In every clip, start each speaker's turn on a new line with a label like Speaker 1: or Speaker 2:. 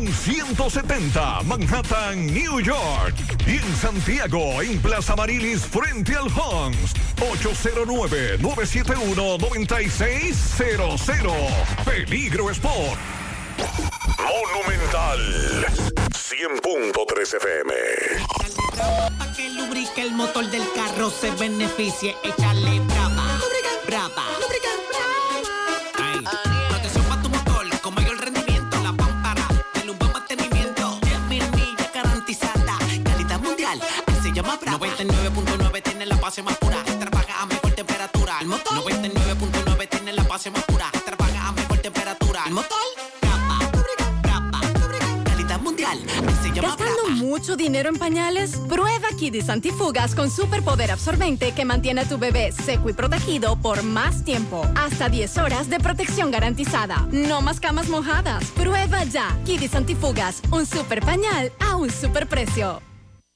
Speaker 1: con 170, Manhattan, New York. Y en Santiago, en Plaza Marilis, frente al Hans, 809-971-9600. Peligro Sport. Monumental 100.3 FM.
Speaker 2: Para que lubrique el motor del carro se beneficie, échale brava. Brava. 99.9 tiene la base más pura. Trabaja a mejor temperatura. El motor 99.9 tiene la base más pura. Trabaja a mejor temperatura. El motor brava. Brava. Calidad mundial, se llama
Speaker 3: ¿Gastando
Speaker 2: brava.
Speaker 3: mucho dinero en pañales? Prueba Kidis Antifugas con superpoder absorbente que mantiene a tu bebé seco y protegido por más tiempo. Hasta 10 horas de protección garantizada. No más camas mojadas. Prueba ya. Kidis Antifugas, un super pañal a un super precio.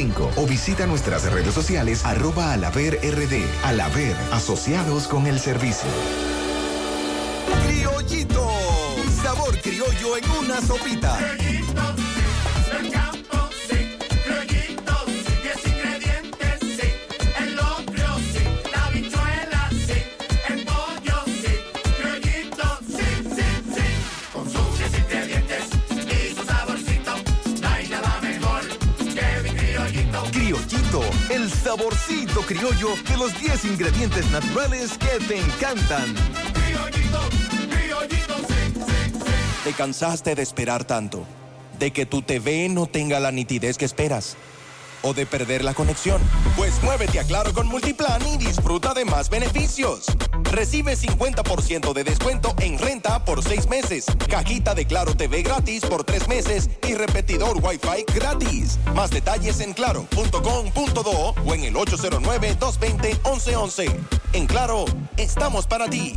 Speaker 4: 809-573-2655 o visita nuestras redes sociales arroba alaver rd. Alaver, asociados con el servicio.
Speaker 5: Criollito, sabor criollo en una sopita. Saborcito criollo de los 10 ingredientes naturales que te encantan.
Speaker 6: ¿Te cansaste de esperar tanto? ¿De que tu TV no tenga la nitidez que esperas? ¿O de perder la conexión? Pues muévete a Claro con Multiplan y disfruta de más beneficios. Recibe 50% de descuento en renta por 6 meses, cajita de Claro TV gratis por 3 meses y repetidor Wi-Fi gratis. Más detalles en claro.com.do o en el 809-220-1111. En Claro, estamos para ti.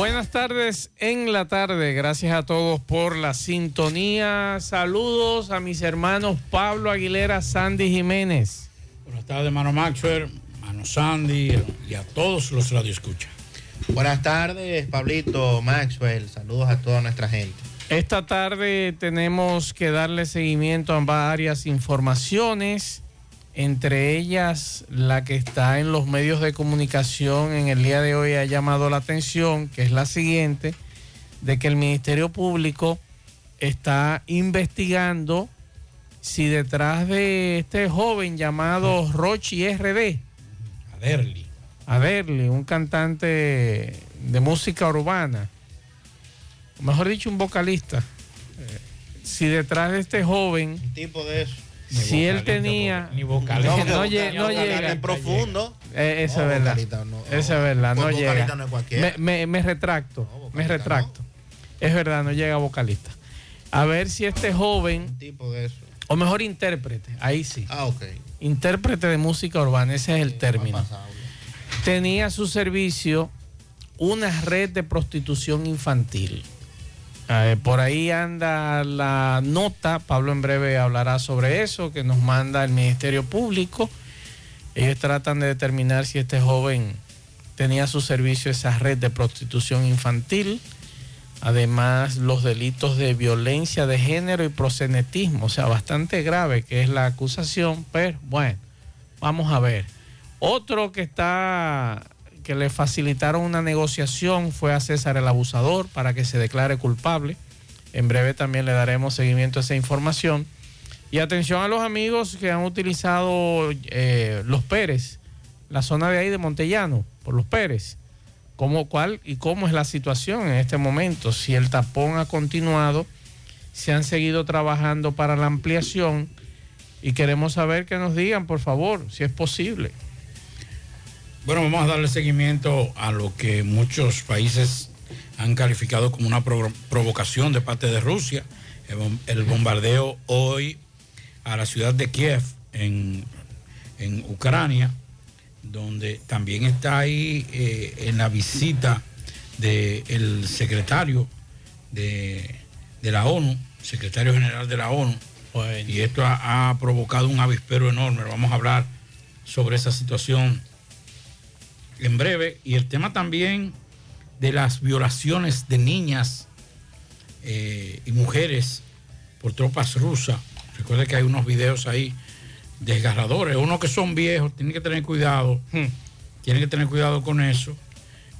Speaker 7: Buenas tardes en la tarde. Gracias a todos por la sintonía. Saludos a mis hermanos Pablo Aguilera, Sandy Jiménez.
Speaker 8: Buenas tardes, mano Maxwell, mano Sandy y a todos los radioescuchas.
Speaker 9: Buenas tardes, Pablito, Maxwell. Saludos a toda nuestra gente.
Speaker 7: Esta tarde tenemos que darle seguimiento a varias informaciones, entre ellas la que está en los medios de comunicación en el día de hoy ha llamado la atención, que es la siguiente, de que el Ministerio Público está investigando si detrás de este joven llamado Rochi RD,
Speaker 8: Aderli,
Speaker 7: Aderli, un cantante de música urbana, o mejor dicho, un vocalista, eh, si detrás de este joven,
Speaker 9: Un tipo de eso.
Speaker 7: Si él tenía...
Speaker 8: Ni
Speaker 7: No,
Speaker 8: vocalista.
Speaker 7: no lle- no llega.
Speaker 9: En profundo.
Speaker 7: Eh, eso
Speaker 9: No,
Speaker 7: es verdad. Eso es verdad, no
Speaker 9: Pues
Speaker 7: llega. me, me- me retracto, me retracto. Es verdad, no llega vocalista. A ver si este joven,
Speaker 9: Un tipo de eso.
Speaker 7: o mejor intérprete, ahí sí.
Speaker 9: Ah, ok.
Speaker 7: Intérprete de música urbana, ese es el término. Tenía a su servicio una red de prostitución infantil. Eh, por ahí anda la nota, Pablo en breve hablará sobre eso, que nos manda el Ministerio Público. Ellos tratan de determinar si este joven tenía a su servicio esa red de prostitución infantil. Además, los delitos de violencia de género y prosenetismo, o sea, bastante grave que es la acusación, pero bueno, vamos a ver. Otro que está que le facilitaron una negociación fue a César el abusador para que se declare culpable. En breve también le daremos seguimiento a esa información. Y atención a los amigos que han utilizado eh, los Pérez, la zona de ahí de Montellano, por los Pérez. ¿Cómo, cuál y cómo es la situación en este momento? Si el tapón ha continuado, si han seguido trabajando para la ampliación y queremos saber que nos digan, por favor, si es posible.
Speaker 8: Bueno, vamos a darle seguimiento a lo que muchos países han calificado como una provocación de parte de Rusia. El, bombardeo hoy a la ciudad de Kiev, en, Ucrania, donde también está ahí eh, en la visita del secretario de, la ONU, secretario general de la ONU. Y esto ha provocado un avispero enorme. Vamos a hablar sobre esa situación en breve. Y el tema también de las violaciones de niñas eh, y mujeres por tropas rusas. Recuerde que hay unos videos ahí desgarradores. Unos que son viejos, tienen que tener cuidado. Hmm. Tienen que tener cuidado con eso.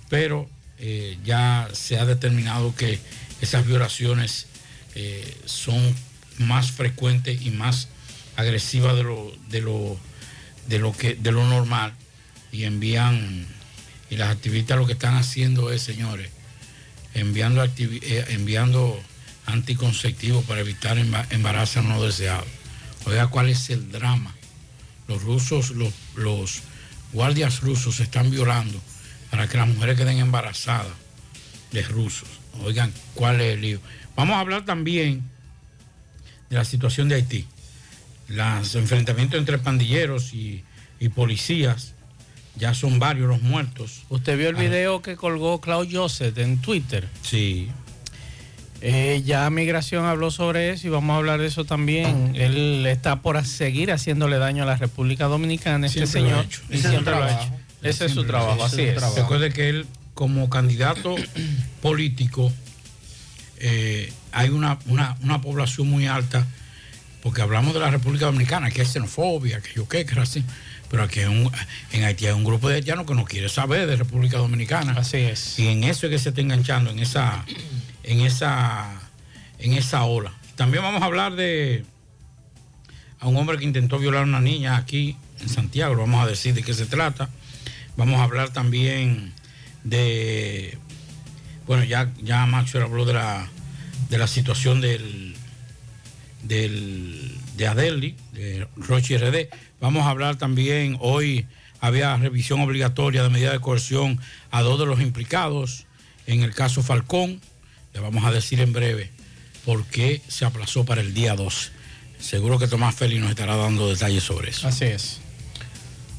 Speaker 8: Pero eh, ya se ha determinado que esas violaciones eh, son más frecuentes y más agresivas de lo, de lo, de lo, que, de lo normal y envían, y las activistas lo que están haciendo es, señores, enviando, eh, enviando anticonceptivos para evitar embarazos no deseados. Oiga, ¿cuál es el drama? Los rusos, los, los guardias rusos se están violando para que las mujeres queden embarazadas de rusos. Oigan, ¿cuál es el lío? Vamos a hablar también de la situación de Haití. Los enfrentamientos entre pandilleros y, y policías ya son varios los muertos.
Speaker 7: ¿Usted vio el ah. video que colgó Claude Joseph en Twitter?
Speaker 8: Sí.
Speaker 7: Eh, ya Migración habló sobre eso y vamos a hablar de eso también. Él está por seguir haciéndole daño a la República Dominicana, este señor.
Speaker 8: Ese
Speaker 7: siempre lo ha hecho. Ese es su trabajo, así es.
Speaker 8: Recuerde que él, como candidato político, eh, hay una, una, población muy alta, porque hablamos de la República Dominicana, que es xenofobia, que yo qué, que así pero aquí en Haití hay un grupo de haitianos que no quiere saber de República Dominicana.
Speaker 7: Así es.
Speaker 8: Y en eso es que se está enganchando, en esa, en esa, en esa ola. También vamos a hablar de a un hombre que intentó violar a una niña aquí en Santiago, vamos a decir de qué se trata. Vamos a hablar también de, bueno, ya, ya Maxwell habló de la, de la situación del, del, de Adeli, de Roche RD. Vamos a hablar también, hoy había revisión obligatoria de medida de coerción a dos de los implicados en el caso Falcón. Le vamos a decir en breve por qué se aplazó para el día 2. Seguro que Tomás Félix nos estará dando detalles sobre eso.
Speaker 7: Así es.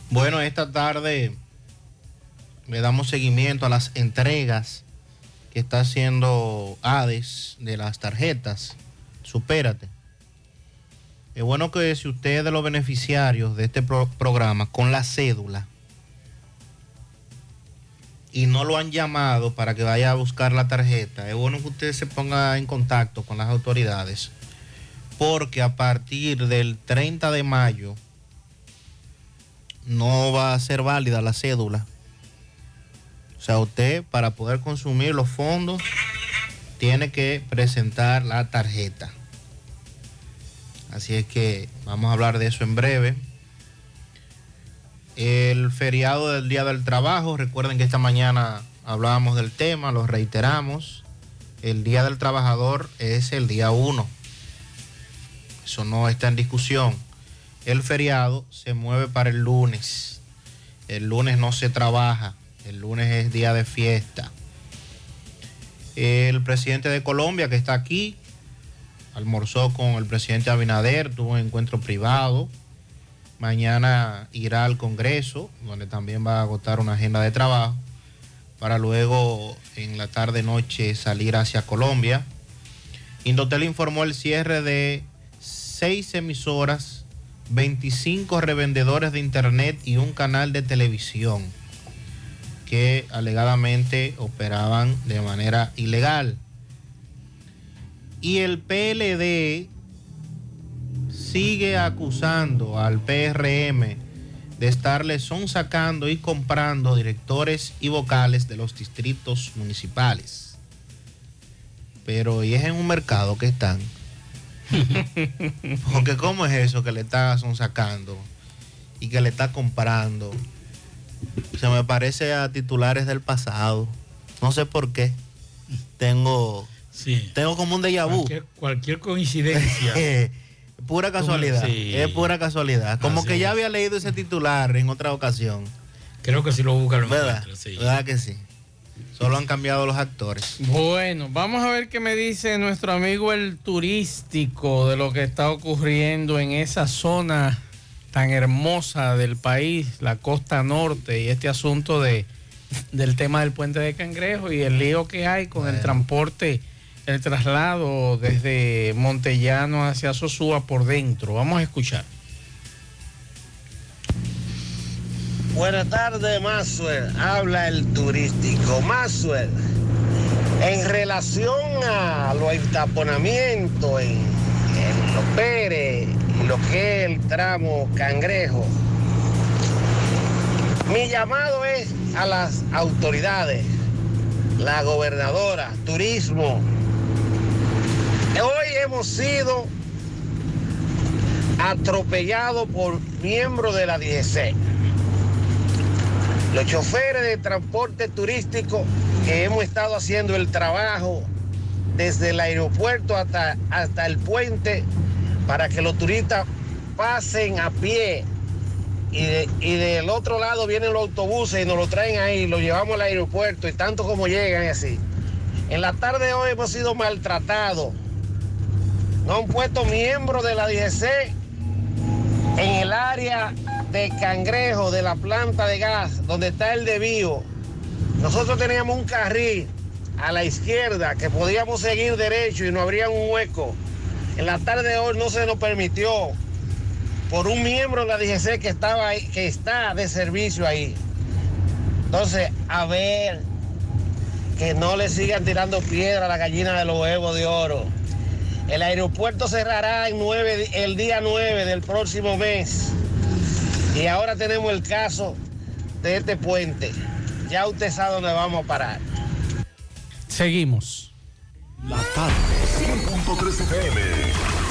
Speaker 9: Bueno, esta tarde le damos seguimiento a las entregas que está haciendo ADES de las tarjetas. Supérate. Es bueno que si usted es de los beneficiarios de este programa con la cédula y no lo han llamado para que vaya a buscar la tarjeta, es bueno que usted se ponga en contacto con las autoridades porque a partir del 30 de mayo no va a ser válida la cédula. O sea, usted para poder consumir los fondos tiene que presentar la tarjeta. Así es que vamos a hablar de eso en breve. El feriado del Día del Trabajo, recuerden que esta mañana hablábamos del tema, lo reiteramos. El Día del Trabajador es el día 1. Eso no está en discusión. El feriado se mueve para el lunes. El lunes no se trabaja. El lunes es día de fiesta. El presidente de Colombia que está aquí almorzó con el presidente Abinader, tuvo un encuentro privado, Mañana irá al Congreso, donde también va a agotar una agenda de trabajo, para luego en la tarde-noche salir hacia Colombia. Indotel informó el cierre de seis emisoras, 25 revendedores de Internet y un canal de televisión que alegadamente operaban de manera ilegal. Y el PLD sigue acusando al PRM de estarle son sacando y comprando directores y vocales de los distritos municipales. Pero y es en un mercado que están. Porque ¿cómo es eso que le está son sacando y que le está comprando? Se me parece a titulares del pasado. No sé por qué. Tengo, tengo como un déjà vu.
Speaker 8: Cualquier, cualquier coincidencia.
Speaker 9: pura casualidad. Es pura casualidad. Como que ya había leído ese titular en otra ocasión.
Speaker 8: Creo que sí lo buscan.
Speaker 9: ¿Verdad? ¿Verdad que sí? Solo han cambiado los actores.
Speaker 7: Bueno, vamos a ver qué me dice nuestro amigo el turístico de lo que está ocurriendo en esa zona tan hermosa del país, la costa norte, y este asunto de, del tema del puente de Cangrejo y el lío que hay con el transporte el traslado desde Montellano hacia Sosúa por dentro. Vamos a escuchar.
Speaker 10: Buenas tardes, Maxwell. Habla el turístico. Maxwell, en relación a los entaponamientos en, en Los Pérez y lo que es el tramo Cangrejo, mi llamado es a las autoridades, la gobernadora, turismo, Hoy hemos sido atropellados por miembros de la DGC. Los choferes de transporte turístico que hemos estado haciendo el trabajo desde el aeropuerto hasta, hasta el puente para que los turistas pasen a pie. Y, y del otro lado vienen los autobuses y nos lo traen ahí, lo llevamos al aeropuerto y tanto como llegan y así. En la tarde de hoy hemos sido maltratados no han puesto miembros de la DGC en el área de Cangrejo, de la planta de gas, donde está el desvío. Nosotros teníamos un carril a la izquierda que podíamos seguir derecho y no habría un hueco. En la tarde de hoy no se nos permitió por un miembro de la DGC que estaba ahí, que está de servicio ahí. Entonces, a ver, que no le sigan tirando piedra a la gallina de los huevos de oro. El aeropuerto cerrará en el día 9 del próximo mes. Y ahora tenemos el caso de este puente. Ya usted sabe dónde vamos a parar.
Speaker 7: Seguimos.
Speaker 1: La tarde, 100.3 FM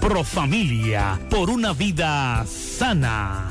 Speaker 11: Pro Familia, por una vida sana.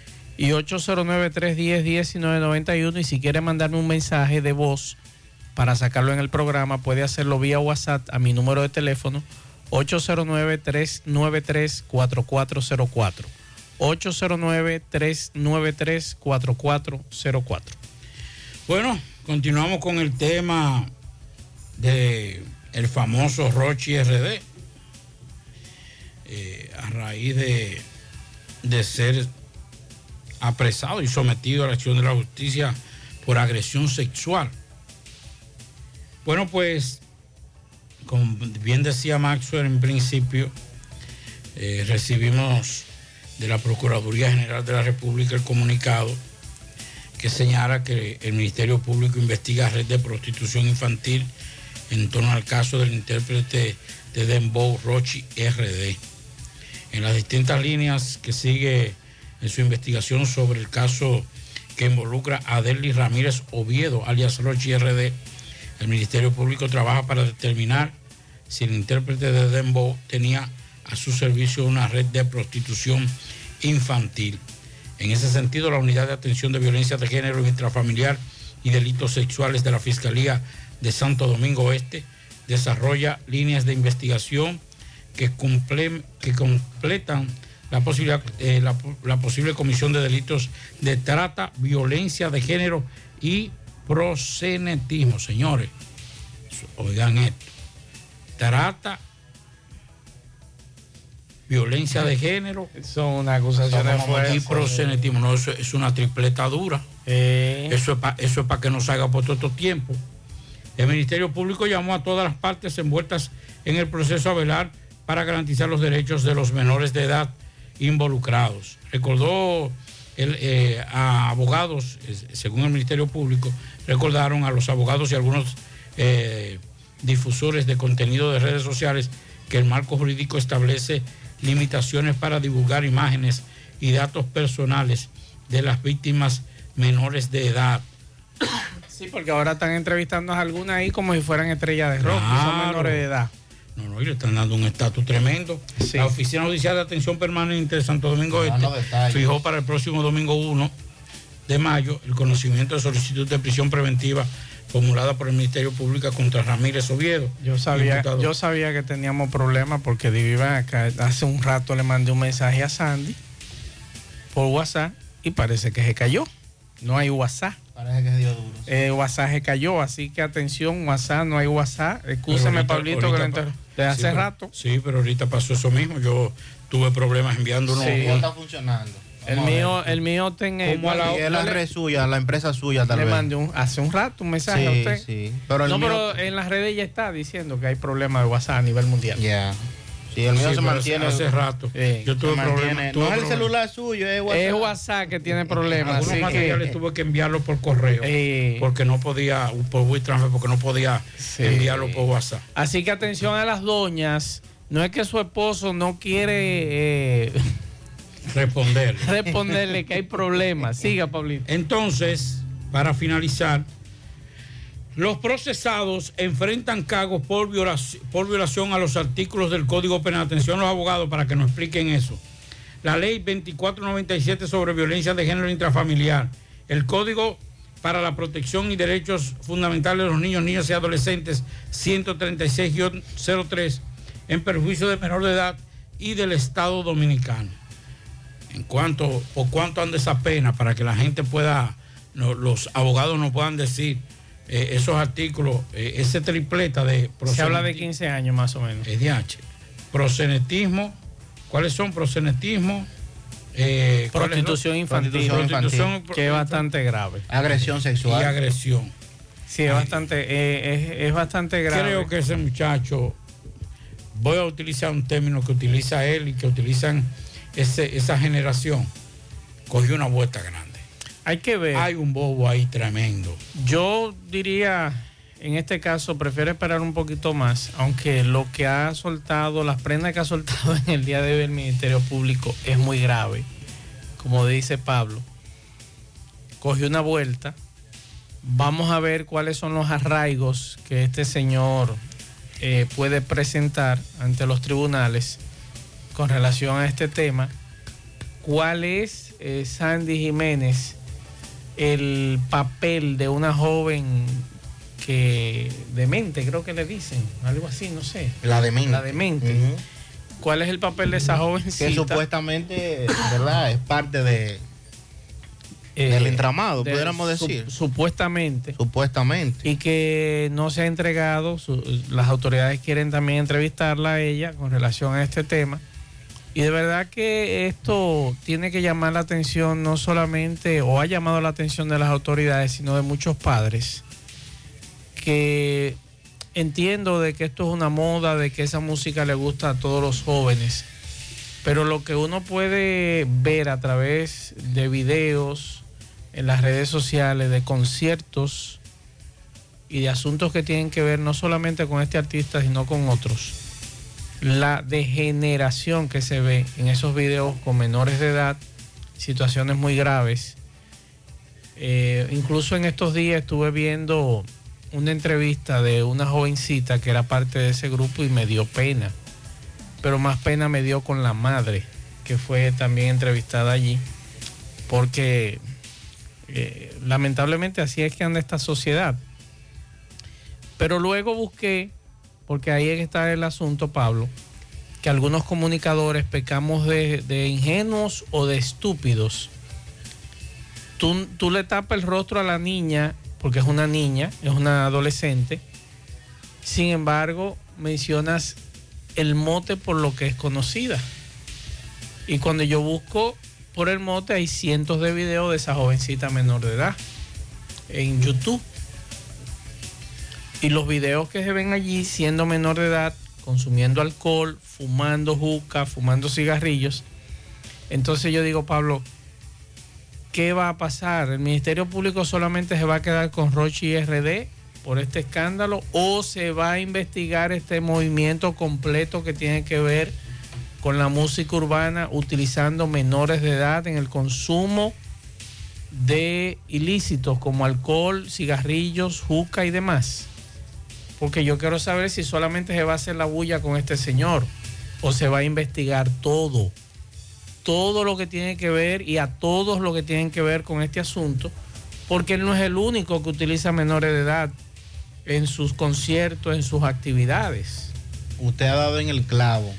Speaker 7: y 809-310-1991 y si quiere mandarme un mensaje de voz para sacarlo en el programa puede hacerlo vía WhatsApp a mi número de teléfono 809-393-4404. 809-393-4404.
Speaker 8: Bueno, continuamos con el tema de el famoso Rochi RD. Eh, a raíz de, de ser apresado y sometido a la acción de la justicia por agresión sexual. Bueno, pues, como bien decía Maxwell en principio, eh, recibimos de la Procuraduría General de la República el comunicado que señala que el Ministerio Público investiga red de prostitución infantil en torno al caso del intérprete de Dembow Rochi RD. En las distintas líneas que sigue en su investigación sobre el caso que involucra a Adeli Ramírez Oviedo, alias Rochi RD, el Ministerio Público trabaja para determinar si el intérprete de Dembo tenía a su servicio una red de prostitución infantil. En ese sentido, la Unidad de Atención de Violencia de Género Intrafamiliar y Delitos Sexuales de la Fiscalía de Santo Domingo Oeste desarrolla líneas de investigación que, cumple- que completan la, posibilidad, eh, la, la posible comisión de delitos de trata, violencia de género y prosenetismo. Señores, oigan esto. Trata, violencia de género.
Speaker 7: Son una acusación de fuerza.
Speaker 8: Y prosenetismo. No, eso es una tripleta dura.
Speaker 7: Eh.
Speaker 8: Eso es para eso es pa que no salga por todo este tiempo. El Ministerio Público llamó a todas las partes envueltas en el proceso a velar para garantizar los derechos de los menores de edad involucrados. Recordó el, eh, a abogados, según el Ministerio Público, recordaron a los abogados y algunos eh, difusores de contenido de redes sociales que el marco jurídico establece limitaciones para divulgar imágenes y datos personales de las víctimas menores de edad.
Speaker 7: Sí, porque ahora están entrevistando a algunas ahí como si fueran estrellas de rock, y son menores de edad.
Speaker 8: No, no, y le están dando un estatus tremendo. La Oficina Judicial de Atención Permanente de Santo Domingo Este
Speaker 9: detalles.
Speaker 8: fijó para el próximo domingo 1 de mayo el conocimiento de solicitud de prisión preventiva formulada por el Ministerio Público contra Ramírez Oviedo.
Speaker 7: Yo sabía,
Speaker 8: imputado-
Speaker 7: yo sabía que teníamos problemas porque vivían acá. Hace un rato le mandé un mensaje a Sandy por WhatsApp y parece que se cayó. No hay WhatsApp.
Speaker 9: Parece que se dio duro.
Speaker 7: Eh, WhatsApp se cayó, así que atención, WhatsApp, no hay WhatsApp.
Speaker 8: Ahorita-
Speaker 7: Pablito, que
Speaker 8: ahorita
Speaker 7: inter- de hace
Speaker 8: Sí, pero-
Speaker 7: rato.
Speaker 8: Sí, pero ahorita pasó eso mismo. Yo tuve problemas enviando unos.
Speaker 7: Sí.
Speaker 9: No está funcionando.
Speaker 7: El mío, el mío tiene.
Speaker 9: ¿Cómo a la, es la red suya, la empresa suya tal
Speaker 7: le
Speaker 9: vez.
Speaker 7: mandé un- hace un rato un mensaje a usted.
Speaker 9: sí. Pero el
Speaker 7: no,
Speaker 9: mío-
Speaker 7: pero en las redes ya está diciendo que hay problemas de WhatsApp a nivel mundial.
Speaker 9: Ya. Sí, el mío
Speaker 8: Sí,
Speaker 9: se mantiene.
Speaker 8: hace rato.
Speaker 7: Sí.
Speaker 8: Yo tuve problemas. tuve
Speaker 9: No es el celular suyo, es WhatsApp.
Speaker 7: Es WhatsApp que tiene problemas.
Speaker 8: Algunos
Speaker 7: así
Speaker 8: materiales
Speaker 7: que,
Speaker 8: tuve que enviarlo por correo
Speaker 7: Eh.
Speaker 8: porque no podía, por WeTransfer, porque no podía
Speaker 7: Sí.
Speaker 8: enviarlo por WhatsApp.
Speaker 7: así que atención a las doñas. No es que su esposo no quiere eh,
Speaker 8: Responder.
Speaker 7: responderle que hay problemas. Siga, Pablito.
Speaker 8: Entonces, para finalizar, los procesados enfrentan cargos por violación, a los artículos del Código Penal. Atención los abogados para que nos expliquen eso. La ley 2497 sobre violencia de género intrafamiliar. El Código para la Protección y Derechos Fundamentales de los Niños, Niñas y Adolescentes 136-03 en perjuicio de menor de edad y del Estado Dominicano en cuanto por cuánto anda esa pena para que la gente pueda los abogados nos puedan decir eh, esos artículos eh, ese tripleta de
Speaker 7: Se habla de
Speaker 8: prosenetismo-
Speaker 7: 15 años más o menos.
Speaker 8: eh, DH, prosenetismo cuáles son prosenetismo eh.
Speaker 7: Prostitución infantil,
Speaker 9: Prostitución
Speaker 7: que es bastante grave.
Speaker 9: Agresión
Speaker 8: y
Speaker 9: sexual.
Speaker 8: agresión
Speaker 7: Sí, es bastante, eh, es, es bastante grave.
Speaker 8: creo que ese muchacho voy a utilizar un término que utiliza él y que utilizan ese, esa generación cogió una vuelta grande
Speaker 7: Hay que ver.
Speaker 8: hay un bobo ahí tremendo
Speaker 7: Yo diría, en este caso, prefiero esperar un poquito más, aunque lo que ha soltado, las prendas que ha soltado en el día de hoy el Ministerio Público es muy grave. Como dice Pablo, cogió una vuelta. Vamos a ver cuáles son los arraigos que este señor eh, puede presentar ante los tribunales con relación a este tema. ¿Cuál es, eh, Sandy Jiménez, el papel de una joven que demente, creo que le dicen, algo así, no sé.
Speaker 9: La demente.
Speaker 7: La demente. ¿Cuál es el papel de esa jovencita?
Speaker 9: Que supuestamente, ¿verdad? Es parte de,
Speaker 7: Eh,
Speaker 9: del entramado,
Speaker 7: de-
Speaker 9: pudiéramos
Speaker 7: su-
Speaker 9: decir.
Speaker 7: supuestamente.
Speaker 9: Supuestamente.
Speaker 7: Y que no se ha entregado, su- las autoridades quieren también entrevistarla a ella con relación a este tema. Y de verdad que esto tiene que llamar la atención no solamente, o ha llamado la atención de las autoridades, sino de muchos padres, que entiendo de que esto es una moda, de que esa música le gusta a todos los jóvenes, pero lo que uno puede ver a través de videos en las redes sociales, de conciertos y de asuntos que tienen que ver no solamente con este artista, sino con otros, la degeneración que se ve en esos videos con menores de edad, situaciones muy graves. Eh, incluso en estos días estuve viendo una entrevista de una jovencita que era parte de ese grupo y me dio pena. Pero más pena me dio con la madre que fue también entrevistada allí, porque eh, lamentablemente así es que anda esta sociedad. Pero luego busqué, porque ahí está el asunto, Pablo, que algunos comunicadores pecamos de, de ingenuos o de estúpidos. Tú, tú le tapas el rostro a la niña, porque es una niña, es una adolescente. Sin embargo, mencionas el mote por lo que es conocida. Y cuando yo busco por el mote, hay cientos de videos de esa jovencita menor de edad en YouTube. Y los videos que se ven allí siendo menor de edad, consumiendo alcohol, fumando juca, fumando cigarrillos. Entonces yo digo, Pablo, ¿qué va a pasar? ¿El Ministerio Público solamente se va a quedar con Rochi RD por este escándalo o se va a investigar este movimiento completo que tiene que ver con la música urbana utilizando menores de edad en el consumo de ilícitos como alcohol, cigarrillos, juca y demás? Porque yo quiero saber si solamente se va a hacer la bulla con este señor o se va a investigar todo, todo lo que tiene que ver y a todos lo que tienen que ver con este asunto, porque él no es el único que utiliza menores de edad en sus conciertos, en sus actividades.
Speaker 9: Usted ha dado en el clavo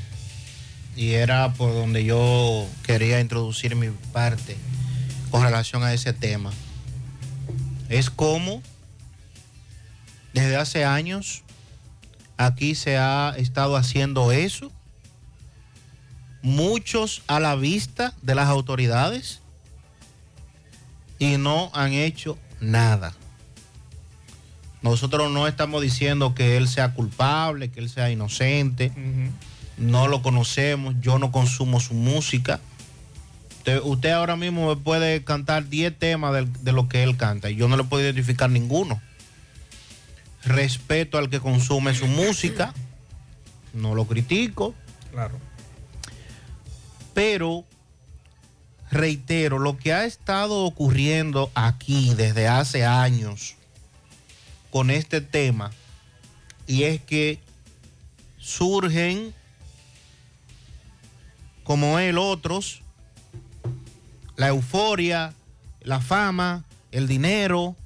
Speaker 9: y era por donde yo quería introducir mi parte con relación a ese tema. Es como desde hace años aquí se ha estado haciendo eso, muchos a la vista de las autoridades y no han hecho nada. Nosotros no estamos diciendo que él sea culpable, que él sea inocente. No lo conocemos, yo no consumo su música. Usted, usted ahora mismo me puede cantar 10 temas de, de lo que él canta y yo no le puedo identificar ninguno. Respeto al que consume su música, no lo critico.
Speaker 7: Claro.
Speaker 9: Pero reitero, lo que ha estado ocurriendo aquí desde hace años con este tema, y es que surgen como él otros, la euforia, la fama, el dinero,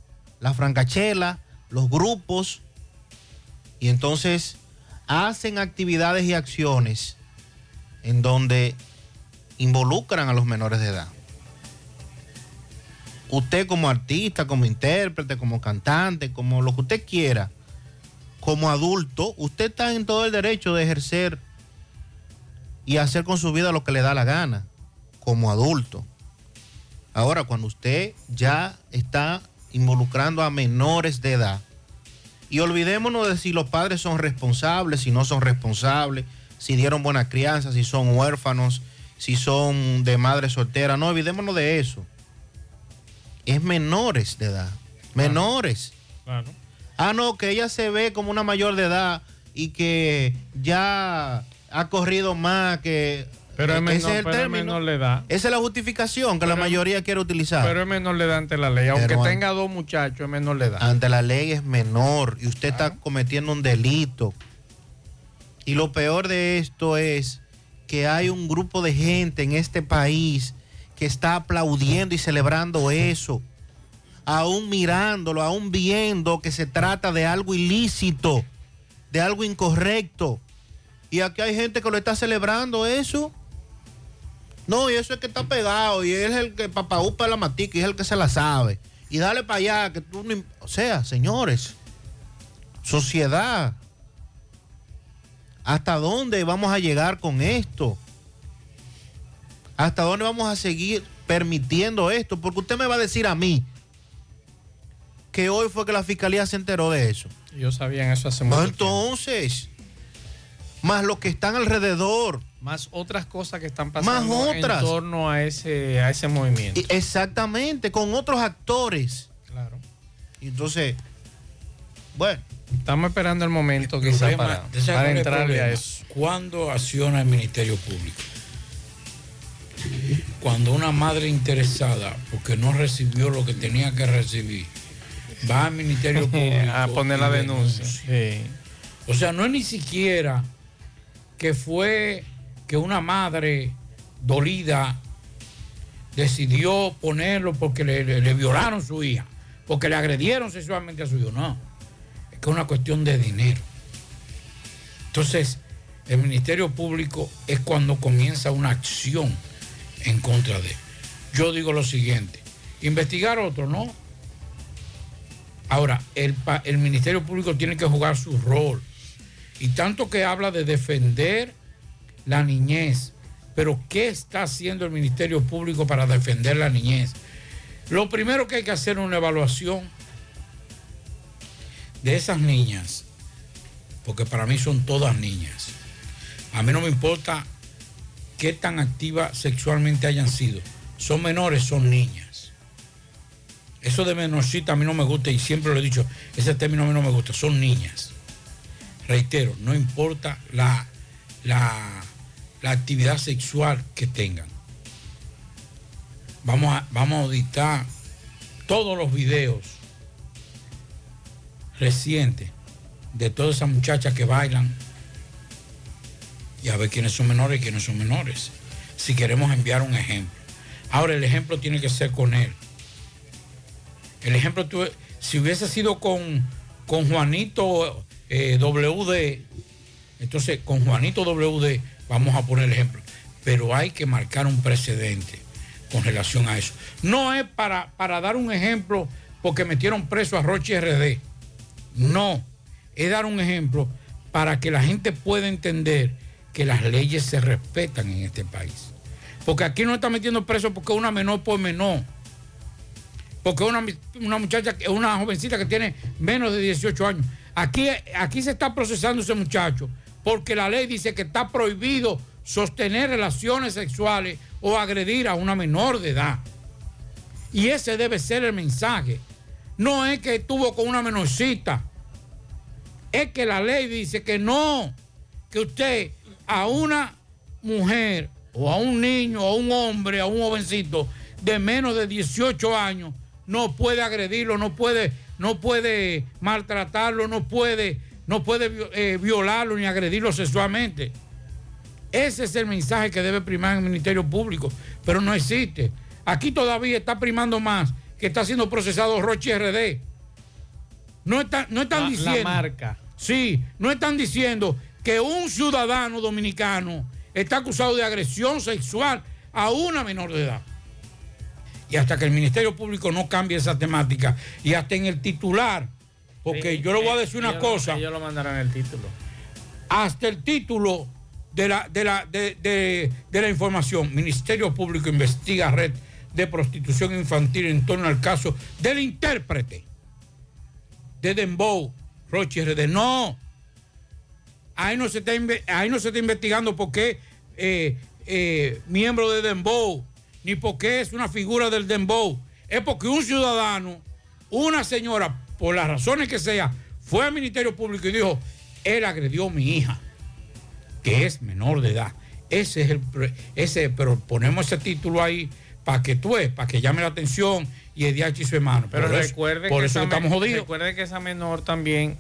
Speaker 9: la francachela, los grupos, y entonces hacen actividades y acciones en donde involucran a los menores de edad. Usted como artista, como intérprete, como cantante, como lo que usted quiera, como adulto, usted está en todo el derecho de ejercer y hacer con su vida lo que le da la gana, como adulto. Ahora, cuando usted ya está involucrando a menores de edad, y olvidémonos de si los padres son responsables, si no son responsables, si dieron buena crianza, si son huérfanos, si son de madre soltera, no, olvidémonos de eso. Es menores de edad, menores.
Speaker 7: Claro.
Speaker 9: Ah, no, que ella se ve como una mayor de edad y que ya ha corrido más que...
Speaker 7: Pero es
Speaker 9: ese
Speaker 7: menor,
Speaker 9: es el
Speaker 7: pero
Speaker 9: término.
Speaker 7: menor de edad.
Speaker 9: Esa es la justificación que la mayoría quiere utilizar.
Speaker 7: Pero es menor de edad ante la ley. Aunque
Speaker 9: Pero-
Speaker 7: tenga dos muchachos, es menor de edad.
Speaker 9: Ante la ley es menor y usted está cometiendo un delito. Y lo peor de esto es que hay un grupo de gente en este país que está aplaudiendo y celebrando eso, aún mirándolo, aún viendo que se trata de algo ilícito, de algo incorrecto. Y aquí hay gente que lo está celebrando eso. No, y eso es que está pegado y él es el que papaupa la matica y es el que se la sabe. Y dale para allá, que tú no O sea, señores, sociedad, ¿hasta dónde vamos a llegar con esto? ¿Hasta dónde vamos a seguir permitiendo esto? Porque usted me va a decir a mí que hoy fue que la fiscalía se enteró de eso.
Speaker 7: Yo sabía eso hace mucho tiempo.
Speaker 9: entonces, más los que están alrededor.
Speaker 7: Más otras cosas que están pasando
Speaker 9: Más otras.
Speaker 7: en torno a ese, a ese movimiento.
Speaker 9: Y- Exactamente, con otros actores.
Speaker 7: Claro.
Speaker 9: Y entonces, bueno.
Speaker 7: Estamos esperando el momento
Speaker 8: El
Speaker 7: quizá
Speaker 8: problema-
Speaker 7: para,
Speaker 8: ¿usted sabe
Speaker 7: para entrarle a eso.
Speaker 8: ¿Cuándo acciona el Ministerio Público? Cuando una madre interesada, porque no recibió lo que tenía que recibir, va al Ministerio Público
Speaker 7: a poner la denuncia. Sí.
Speaker 8: O sea, no es ni siquiera que fue que una madre dolida, decidió ponerlo porque le, violaron su hija, porque le agredieron sexualmente a su hijo. No, es que es una cuestión de dinero. Entonces, el Ministerio Público es cuando comienza una acción en contra de él. Yo digo lo siguiente, investigar otro, ¿no? Ahora, el, el Ministerio Público tiene que jugar su rol. Y tanto que habla de defender la niñez, pero ¿qué está haciendo el Ministerio Público para defender la niñez? Lo primero que hay que hacer es una evaluación de esas niñas, porque para mí son todas niñas. A mí no me importa qué tan activas sexualmente hayan sido. Son menores, son niñas. Eso de menorcita a mí no me gusta y siempre lo he dicho, ese término a mí no me gusta, son niñas. Reitero, no importa la, la, la actividad sexual que tengan. Vamos a, vamos a auditar todos los videos recientes de todas esas muchachas que bailan y a ver quiénes son menores y quiénes son menores. Si queremos enviar un ejemplo. Ahora el ejemplo tiene que ser con él. El ejemplo, si hubiese sido con, con Juanito eh, WD, entonces con Juanito WD vamos a poner el ejemplo. Pero hay que marcar un precedente con relación a eso. No es para, para dar un ejemplo porque metieron preso a Roche RD. No, es dar un ejemplo para que la gente pueda entender que las leyes se respetan en este país. Porque aquí no está metiendo preso porque una menor por menor. Porque una, una muchacha, una jovencita que tiene menos de 18 años. Aquí, aquí se está procesando ese muchacho porque la ley dice que está prohibido sostener relaciones sexuales o agredir a una menor de edad. Y ese debe ser el mensaje. No es que estuvo con una menorcita. Es que la ley dice que no, que usted a una mujer o a un niño o a un hombre, a un jovencito de menos de 18 años, no puede agredirlo, no puede, no puede maltratarlo, no puede, no puede eh, violarlo ni agredirlo sexualmente. Ese es el mensaje que debe primar en el Ministerio Público, pero no existe. Aquí todavía está primando más que está siendo procesado Roche RD. No, está- no están
Speaker 7: La- la
Speaker 8: diciendo.
Speaker 7: marca.
Speaker 8: Sí, no están diciendo que un ciudadano dominicano está acusado de agresión sexual a una menor de edad. Y hasta que el Ministerio Público no cambie esa temática y hasta en el titular, porque
Speaker 7: Sí,
Speaker 8: yo le voy a
Speaker 7: eh,
Speaker 8: decir una
Speaker 7: ellos-
Speaker 8: cosa
Speaker 7: Ellos lo mandarán el título.
Speaker 8: hasta el título de la, de la, de, de- de la información. Ministerio Público investiga red de prostitución infantil en torno al caso del intérprete de Dembow, Roche RD. No, ahí no se está, ahí no se está investigando porque eh, eh, miembro de Dembow, ni porque es una figura del Dembow. Es porque un ciudadano, una señora, por las razones que sea, fue al Ministerio Público y dijo, él agredió a mi hija, que es menor de edad. Ese es el, ese, pero ponemos ese título ahí para que tú es, para que llame la atención y el DH y su hermano.
Speaker 7: Pero
Speaker 8: por eso,
Speaker 7: recuerde
Speaker 8: por
Speaker 7: que
Speaker 8: eso
Speaker 7: esa
Speaker 8: estamos jodidos.
Speaker 7: Recuerde que esa menor también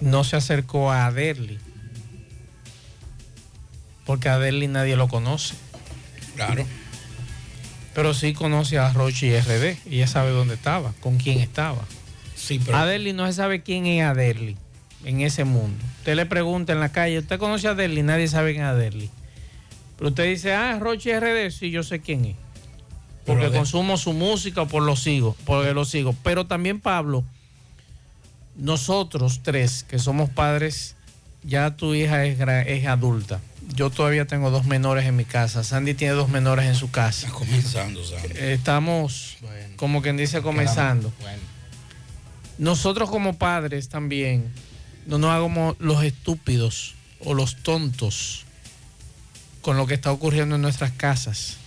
Speaker 7: no se acercó a Aderly. Porque a nadie lo conoce.
Speaker 8: Claro.
Speaker 7: Pero sí conoce a Rochi RD. Y ella sabe dónde estaba, con quién estaba.
Speaker 8: Sí, pero.
Speaker 7: No se sabe quién es Aderly en ese mundo. Usted le pregunta en la calle, ¿usted conoce a Aderly? Nadie sabe quién es Aderly. Pero usted dice, ah, Rochi RD, sí, yo sé quién es. Porque consumo su música o por lo sigo, porque lo sigo. Pero también, Pablo, nosotros tres, que somos padres, ya tu hija es, adulta. Yo todavía tengo dos menores en mi casa. Sandy tiene dos menores en su casa.
Speaker 8: Está comenzando, Sandy.
Speaker 7: Estamos, como quien dice, comenzando. Nosotros como padres también, no nos hagamos los estúpidos o los tontos con lo que está ocurriendo en nuestras casas.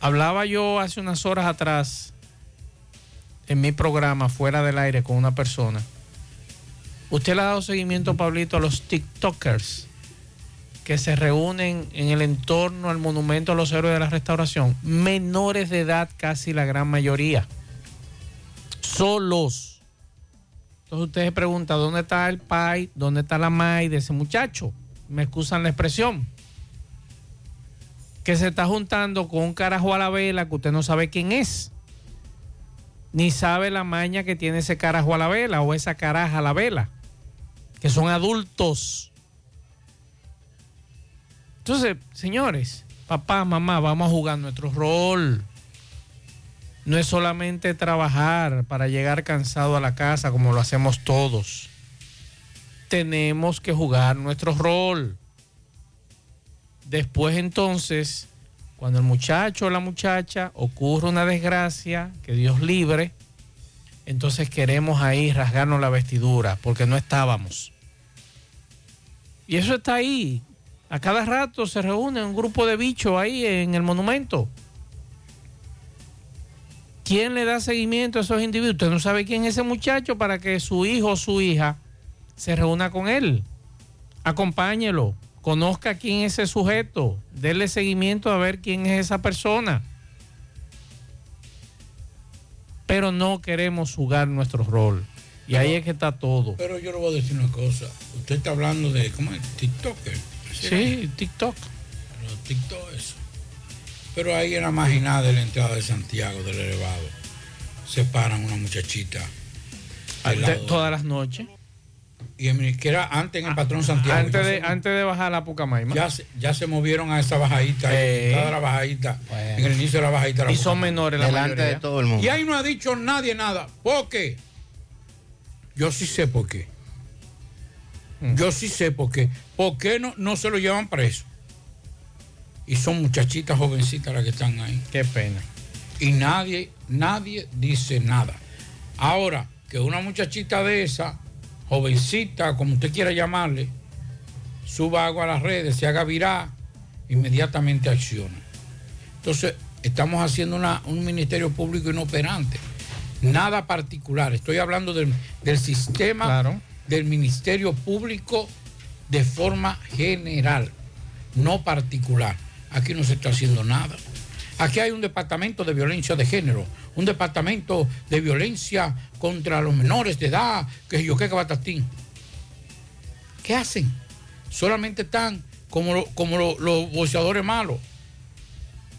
Speaker 7: Hablaba yo hace unas horas atrás en mi programa fuera del aire con una persona. ¿Usted le ha dado seguimiento, Pablito, a los TikTokers que se reúnen en el entorno al monumento a los héroes de la restauración? Menores de edad, casi la gran mayoría. Solos. Entonces usted se pregunta, ¿dónde está el pai? ¿Dónde está la mai de ese muchacho? Me excusan la expresión. que se está juntando con un carajo a la vela que usted no sabe quién es. Ni sabe la maña que tiene ese carajo a la vela o esa caraja a la vela. Que son adultos. Entonces, señores, papá, mamá, vamos a jugar nuestro rol. No es solamente trabajar para llegar cansado a la casa como lo hacemos todos. Tenemos que jugar nuestro rol. Después entonces, cuando el muchacho o la muchacha ocurre una desgracia, que Dios libre, entonces queremos ahí rasgarnos la vestidura porque no estábamos. Y eso está ahí. A cada rato se reúne un grupo de bichos ahí en el monumento. ¿Quién le da seguimiento a esos individuos? Usted no sabe quién es ese muchacho para que su hijo o su hija se reúna con él. Acompáñelo, conozca quién es ese sujeto, déle seguimiento a ver quién es esa persona. Pero no queremos jugar nuestro rol. Y ahí es que está todo.
Speaker 8: Pero yo le voy a decir una cosa. Usted está hablando de, ¿cómo es? TikToker.
Speaker 7: Sí, TikTok.
Speaker 8: Pero TikTok eso. Pero ahí en la marginal de la entrada de Santiago, del elevado, se paran una muchachita.
Speaker 7: todas las noches.
Speaker 8: Y en- que era antes en el patrón Santiago.
Speaker 7: Antes de,
Speaker 8: se-
Speaker 7: antes de bajar la Pucamaima.
Speaker 8: ya, se, ya se movieron a esa bajadita,
Speaker 7: Eh.
Speaker 8: toda la bajadita, en el inicio de la bajadita.
Speaker 7: Y son menores la
Speaker 9: Delante
Speaker 7: mayoría.
Speaker 9: de todo el mundo.
Speaker 8: Y ahí no ha dicho nadie nada. ¿Por qué? Yo sí sé por qué.
Speaker 7: Mm.
Speaker 8: Yo sí sé por qué. ¿Por qué no, no se lo llevan preso? Y son muchachitas jovencitas las que están ahí.
Speaker 7: Qué pena.
Speaker 8: Y nadie, nadie dice nada. Ahora, que una muchachita de esa, jovencita, como usted quiera llamarle, suba algo a las redes, se haga viral, inmediatamente acciona. Entonces, estamos haciendo una- un ministerio público inoperante. Nada particular. Estoy hablando del, del sistema del ministerio público de forma general, no particular. Aquí no se está haciendo nada. Aquí hay un departamento de violencia de género, un departamento de violencia contra los menores de edad, que yo qué que batatín. ¿Qué hacen? Solamente están como, como lo- los boxeadores malos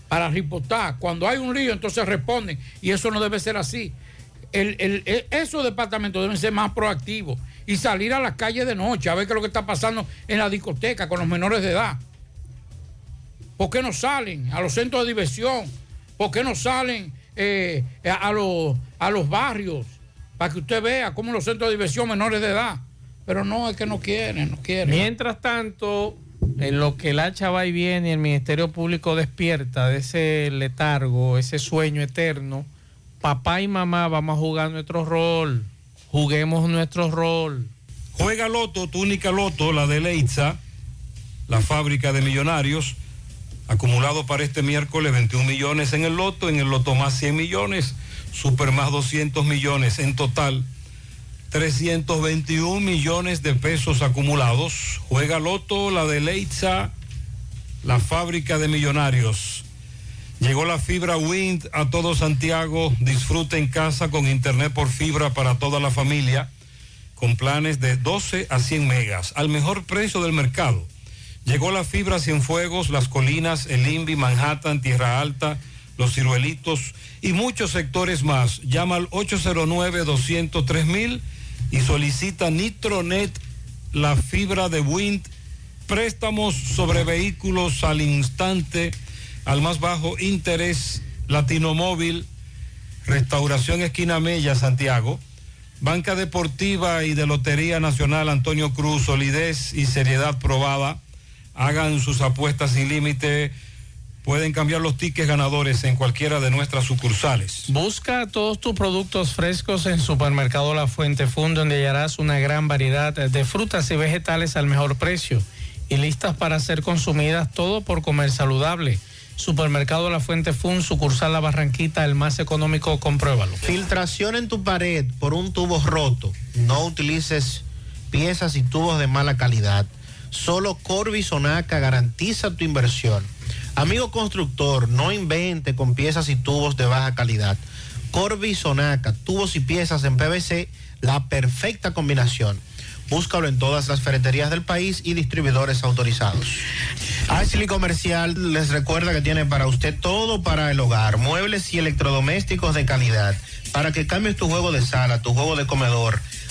Speaker 8: para reportar. Cuando hay un lío, entonces responden. Y eso no debe ser así. El- el- el- esos departamentos deben ser más proactivos y salir a las calles de noche a ver qué es lo que está pasando en la discoteca con los menores de edad. ¿Por qué no salen a los centros de diversión? ¿Por qué no salen eh, a, los, a los barrios? Para que usted vea cómo los centros de diversión menores de edad. Pero no, es que no quieren, no quieren.
Speaker 7: Mientras tanto, en lo que el hacha va y viene y el Ministerio Público despierta de ese letargo, ese sueño eterno, papá y mamá vamos a jugar nuestro rol. Juguemos nuestro rol.
Speaker 12: Juega Loto, tu única Loto, la de Leitza, la fábrica de millonarios. Acumulado para este miércoles 21 millones en el Loto, en el Loto más 100 millones, Super más 200 millones. En total, 321 millones de pesos acumulados. Juega Loto, la de Leitza, la fábrica de millonarios. Llegó la fibra Wind a todo Santiago. Disfruta en casa con internet por fibra para toda la familia con planes de 12 a 100 megas al mejor precio del mercado. Llegó la fibra Cienfuegos, Las Colinas, El Invi, Manhattan, Tierra Alta, Los Ciruelitos y muchos sectores más. Llama al 809-203 y solicita Nitronet, la fibra de Wind, préstamos sobre vehículos al instante, al más bajo interés, Latino Móvil, Restauración Esquina Mella, Santiago. Banca Deportiva y de Lotería Nacional Antonio Cruz, solidez y seriedad probada. Hagan sus apuestas sin límite. Pueden cambiar los tickets ganadores en cualquiera de nuestras sucursales.
Speaker 7: Busca todos tus productos frescos en Supermercado La Fuente Fun, donde hallarás una gran variedad de frutas y vegetales al mejor precio y listas para ser consumidas, todo por comer saludable. Supermercado La Fuente Fun, sucursal La Barranquita, el más económico, compruébalo.
Speaker 9: Filtración en tu pared por un tubo roto. No utilices piezas y tubos de mala calidad. Solo Corby Sonaca garantiza tu inversión. Amigo constructor, no invente con piezas y tubos de baja calidad. Corby Sonaca, tubos y piezas en PVC la perfecta combinación. Búscalo en todas las ferreterías del país y distribuidores autorizados. Ashley Comercial les recuerda que tiene para usted todo para el hogar, muebles y electrodomésticos de calidad, para que cambies tu juego de sala, tu juego de comedor.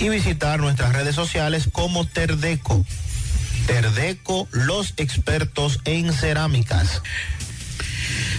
Speaker 9: y visitar nuestras redes sociales como Terdeco. Terdeco, los expertos en cerámicas.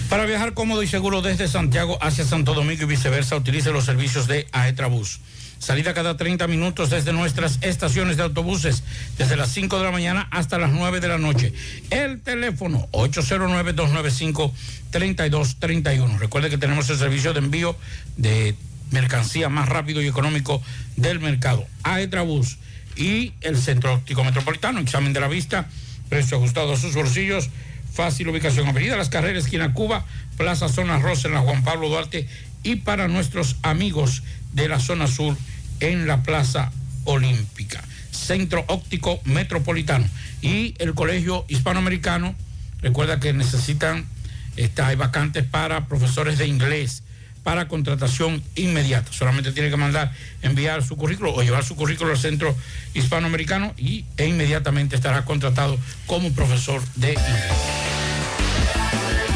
Speaker 8: Para viajar cómodo y seguro desde Santiago hacia Santo Domingo y viceversa, utilice los servicios de Aetrabús. Salida cada 30 minutos desde nuestras estaciones de autobuses, desde las 5 de la mañana hasta las 9 de la noche. El teléfono 809-295-3231. Recuerde que tenemos el servicio de envío de mercancía más rápido y económico del mercado. Aetrabús y el Centro Óptico Metropolitano. Examen de la vista, precio ajustado a sus bolsillos, fácil ubicación. Avenida Las Carreras, esquina Cuba, Plaza Zona Rosa en la Juan Pablo Duarte y para nuestros amigos de la zona sur en la Plaza Olímpica. Centro Óptico Metropolitano y el Colegio Hispanoamericano. Recuerda que necesitan, está, hay vacantes para profesores de inglés para contratación inmediata. Solamente tiene que mandar, enviar su currículo o llevar su currículo al Centro Hispanoamericano y, e inmediatamente estará contratado como profesor de inglés.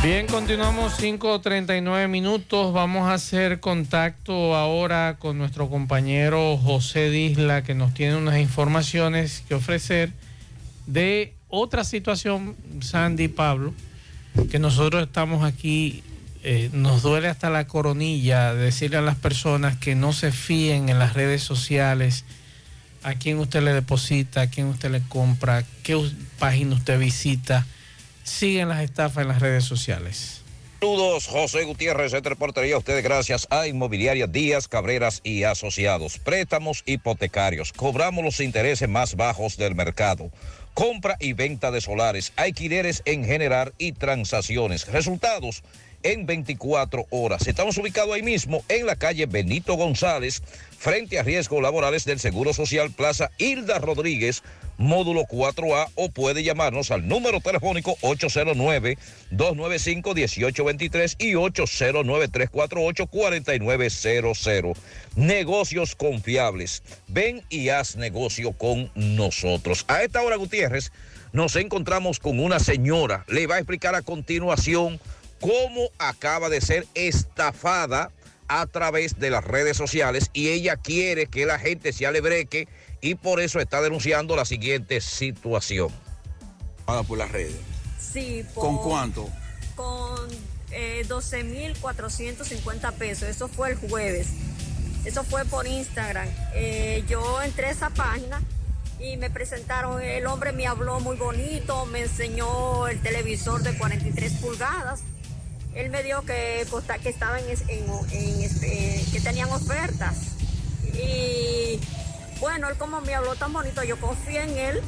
Speaker 7: Bien, continuamos 5.39 minutos. Vamos a hacer contacto ahora con nuestro compañero José Disla, que nos tiene unas informaciones que ofrecer de otra situación, Sandy Pablo, que nosotros estamos aquí, eh, nos duele hasta la coronilla decirle a las personas que no se fíen en las redes sociales, a quién usted le deposita, a quién usted le compra, qué página usted visita siguen las estafas en las redes sociales.
Speaker 13: Saludos, José Gutiérrez, este reportería a ustedes gracias a Inmobiliaria Díaz, Cabreras y Asociados. Préstamos hipotecarios. Cobramos los intereses más bajos del mercado. Compra y venta de solares, alquileres en general y transacciones. Resultados en 24 horas. Estamos ubicados ahí mismo en la calle Benito González, frente a riesgos laborales del Seguro Social Plaza Hilda Rodríguez módulo 4A o puede llamarnos al número telefónico 809-295-1823 y 809-348-4900. Negocios confiables. Ven y haz negocio con nosotros. A esta hora, Gutiérrez, nos encontramos con una señora. Le va a explicar a continuación cómo acaba de ser estafada a través de las redes sociales y ella quiere que la gente se alebreque y por eso está denunciando la siguiente situación.
Speaker 14: Por las redes.
Speaker 15: Sí, por,
Speaker 14: ¿Con cuánto?
Speaker 15: Con eh, 12.450 pesos. Eso fue el jueves. Eso fue por Instagram. Eh, yo entré a esa página y me presentaron, el hombre me habló muy bonito, me enseñó el televisor de 43 pulgadas. Él me dijo que, que estaban en, en, en, que tenían ofertas. Y bueno, él como me habló tan bonito, yo confié en él.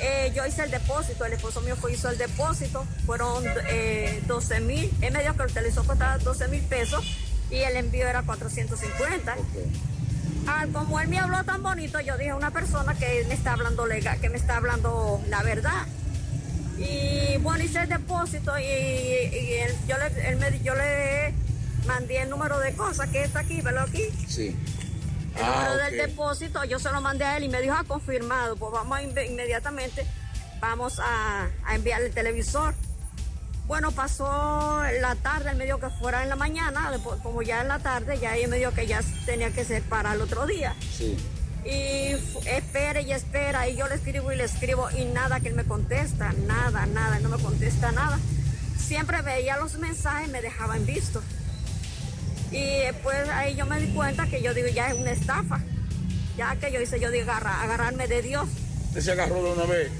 Speaker 15: Eh, yo hice el depósito, el esposo mío fue, hizo el depósito, fueron eh, 12 mil, él me dijo que el televisor costaba 12 mil pesos y el envío era 450. Ah, como él me habló tan bonito, yo dije a una persona que me está hablando legal, que me está hablando la verdad. Y bueno, hice el depósito y, él, yo, le, él me, yo le mandé el número de cosas que está aquí, ¿verdad? Aquí.
Speaker 14: Sí.
Speaker 15: El
Speaker 14: Ah,
Speaker 15: número
Speaker 14: ok.
Speaker 15: del depósito, yo se lo mandé a él y me dijo, ah, confirmado, pues vamos a inmediatamente, vamos a, a enviarle el televisor. Bueno, pasó la tarde, él me dijo que fuera en la mañana, después, como ya en la tarde, ya él me dijo que ya tenía que ser para el otro día.
Speaker 14: Sí.
Speaker 15: Y espere y espera, y yo le escribo y le escribo, y nada que él me contesta, nada, nada, no me contesta nada. Siempre veía los mensajes me dejaba en visto. Y después ahí yo me di cuenta que yo digo, ya es una estafa. Ya que yo hice, yo digo, agarra- agarrarme de Dios.
Speaker 14: Se agarró de una vez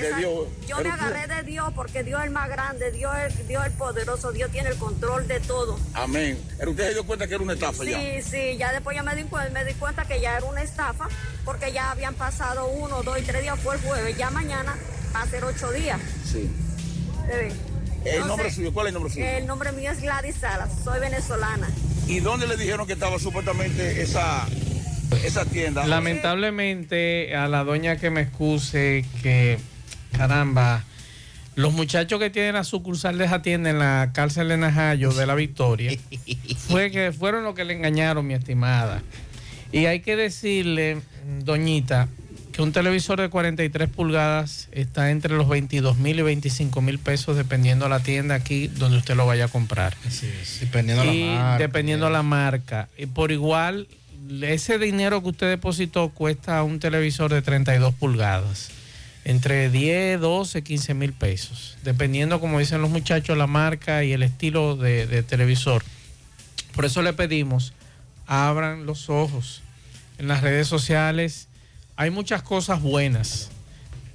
Speaker 14: de Dios.
Speaker 15: Yo me agarré de Dios porque Dios es el más grande, Dios es Dios el poderoso, Dios tiene el control de todo.
Speaker 14: Amén. Pero usted se dio cuenta que era una estafa ya.
Speaker 15: Sí, sí, ya después ya me di, me di cuenta que ya era una estafa porque ya habían pasado uno, dos y tres días, fue el jueves, ya mañana va a ser ocho días.
Speaker 14: Sí. El nombre suyo, ¿cuál es el nombre suyo?
Speaker 15: El nombre mío es Gladys Salas, soy venezolana.
Speaker 14: ¿Y dónde le dijeron que estaba supuestamente esa, esa tienda?
Speaker 7: Lamentablemente, a la doña que me excuse, que caramba, los muchachos que tienen la sucursal de esa tienda en la cárcel de Najayo de la Victoria, fue que fueron los que le engañaron, mi estimada. Y hay que decirle, doñita, que un televisor de 43 pulgadas está entre los 22 mil y 25 mil pesos dependiendo de la tienda aquí donde usted lo vaya a comprar.
Speaker 9: Dependiendo
Speaker 7: y
Speaker 9: la marca.
Speaker 7: dependiendo la marca. Y por igual, ese dinero que usted depositó cuesta un televisor de 32 pulgadas. Entre 10, 12, 15 mil pesos. Dependiendo, como dicen los muchachos, la marca y el estilo de, de televisor. Por eso le pedimos, abran los ojos. En las redes sociales hay muchas cosas buenas,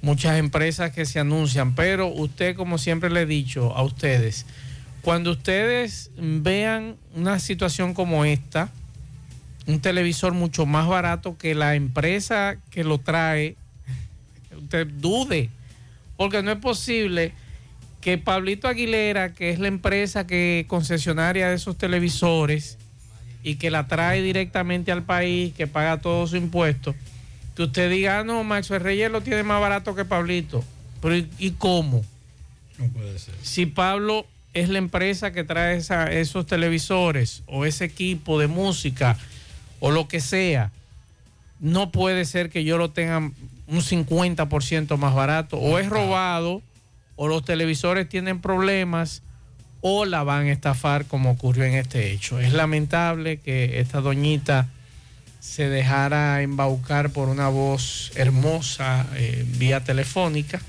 Speaker 7: muchas empresas que se anuncian, pero usted, como siempre le he dicho a ustedes, cuando ustedes vean una situación como esta, un televisor mucho más barato que la empresa que lo trae, usted dude, porque no es posible que Pablito Aguilera, que es la empresa que concesionaria de esos televisores y que la trae directamente al país, que paga todos sus impuestos, que usted diga, ah, no, Maxwell Reyes lo tiene más barato que Pablito. Pero ¿y, cómo?
Speaker 8: No puede ser.
Speaker 7: Si Pablo es la empresa que trae esa- esos televisores o ese equipo de música o lo que sea, no puede ser que yo lo tenga un 50% más barato. O es robado, o los televisores tienen problemas, o la van a estafar como ocurrió en este hecho. Es lamentable que esta doñita se dejara embaucar por una voz hermosa eh, vía telefónica.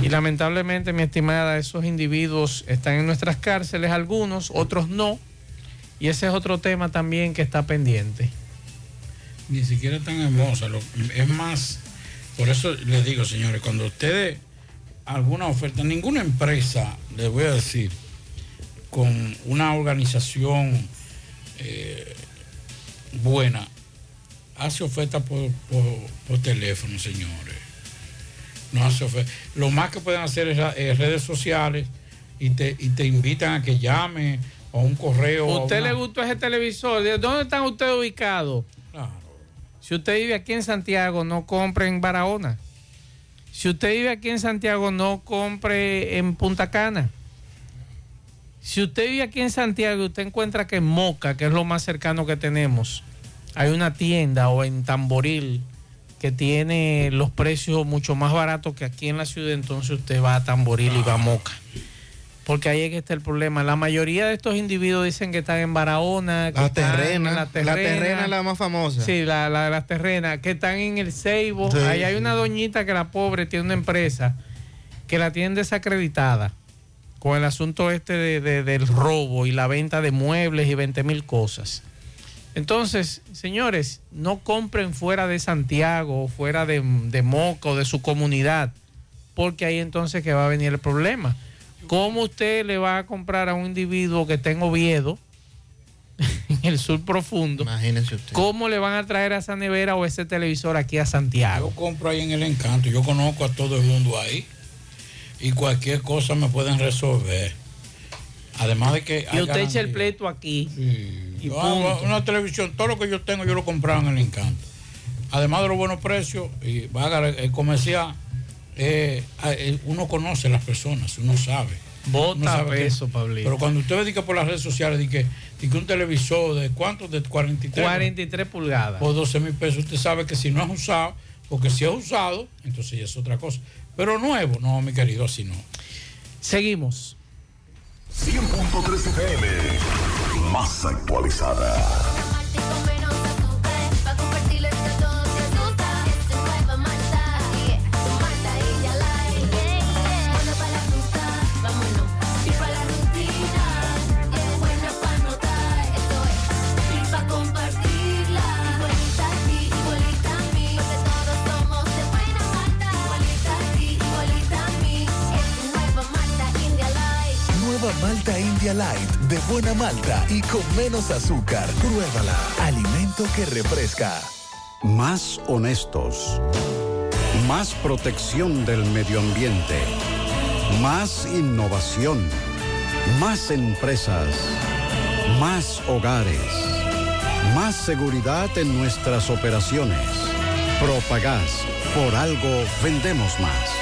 Speaker 7: Y lamentablemente, mi estimada, esos individuos están en nuestras cárceles, algunos, otros no. Y ese es otro tema también que está pendiente.
Speaker 8: Ni siquiera tan hermosa. es más, por eso les digo, señores, cuando ustedes alguna oferta, ninguna empresa, les voy a decir, con una organización eh, buena, hace oferta por, por- por teléfono, señores. No hace oferta. Lo más que pueden hacer es redes sociales y te, y te invitan a que llame o un correo.
Speaker 7: ¿Usted
Speaker 8: una-
Speaker 7: le gustó ese televisor? ¿De ¿Dónde están ustedes ubicados? Si usted vive aquí en Santiago, no compre en Barahona. Si usted vive aquí en Santiago, no compre en Punta Cana. Si usted vive aquí en Santiago y usted encuentra que en Moca, que es lo más cercano que tenemos, hay una tienda o en Tamboril que tiene los precios mucho más baratos que aquí en la ciudad, entonces usted va a Tamboril y va a Moca. Porque ahí es que está el problema. La mayoría de estos individuos dicen que están en Barahona. que
Speaker 9: La
Speaker 7: están en
Speaker 9: terrena,
Speaker 7: La
Speaker 9: terrena es la más famosa.
Speaker 7: Sí, la, la, las terrenas, que están en el Ceibo.
Speaker 9: Sí,
Speaker 7: Ahí hay una doñita que la pobre tiene una empresa que la tienen desacreditada con el asunto este de- de- del robo y la venta de muebles y 20 mil cosas. Entonces, señores, no compren fuera de Santiago fuera de, de Moca o de su comunidad, porque ahí entonces que va a venir el problema. ¿Cómo usted le va a comprar a un individuo que está en Oviedo, en el sur profundo?
Speaker 9: Imagínense usted.
Speaker 7: ¿Cómo le van a traer a esa nevera o ese televisor aquí a Santiago?
Speaker 8: Yo compro ahí en el encanto, yo conozco a todo el mundo ahí y cualquier cosa me pueden resolver. Además de que...
Speaker 7: Y usted echa el
Speaker 8: garantía.
Speaker 7: pleito aquí. Y
Speaker 8: Yo una televisión, todo lo que yo tengo yo lo compraba en el encanto. Además de los buenos precios, y va a el comercial, eh, eh, uno conoce a las personas, uno sabe. Sabe que-
Speaker 7: peso, Pablito.
Speaker 8: Pero cuando usted ve que por las redes sociales, de que, de que un televisor de cuánto, de 43,
Speaker 7: 43 pulgadas.
Speaker 8: por 12 mil pesos, usted sabe que si no es usado, porque si es usado, entonces ya es otra cosa. Pero nuevo, no, mi querido, así no.
Speaker 7: Seguimos.
Speaker 1: 100.3 FM, más actualizada.
Speaker 16: Malta India Light de buena malta y con menos azúcar. Pruébala. Alimento que refresca.
Speaker 17: Más honestos. Más protección del medio ambiente. Más innovación. Más empresas. Más hogares. Más seguridad en nuestras operaciones. Propagás. Por algo vendemos más.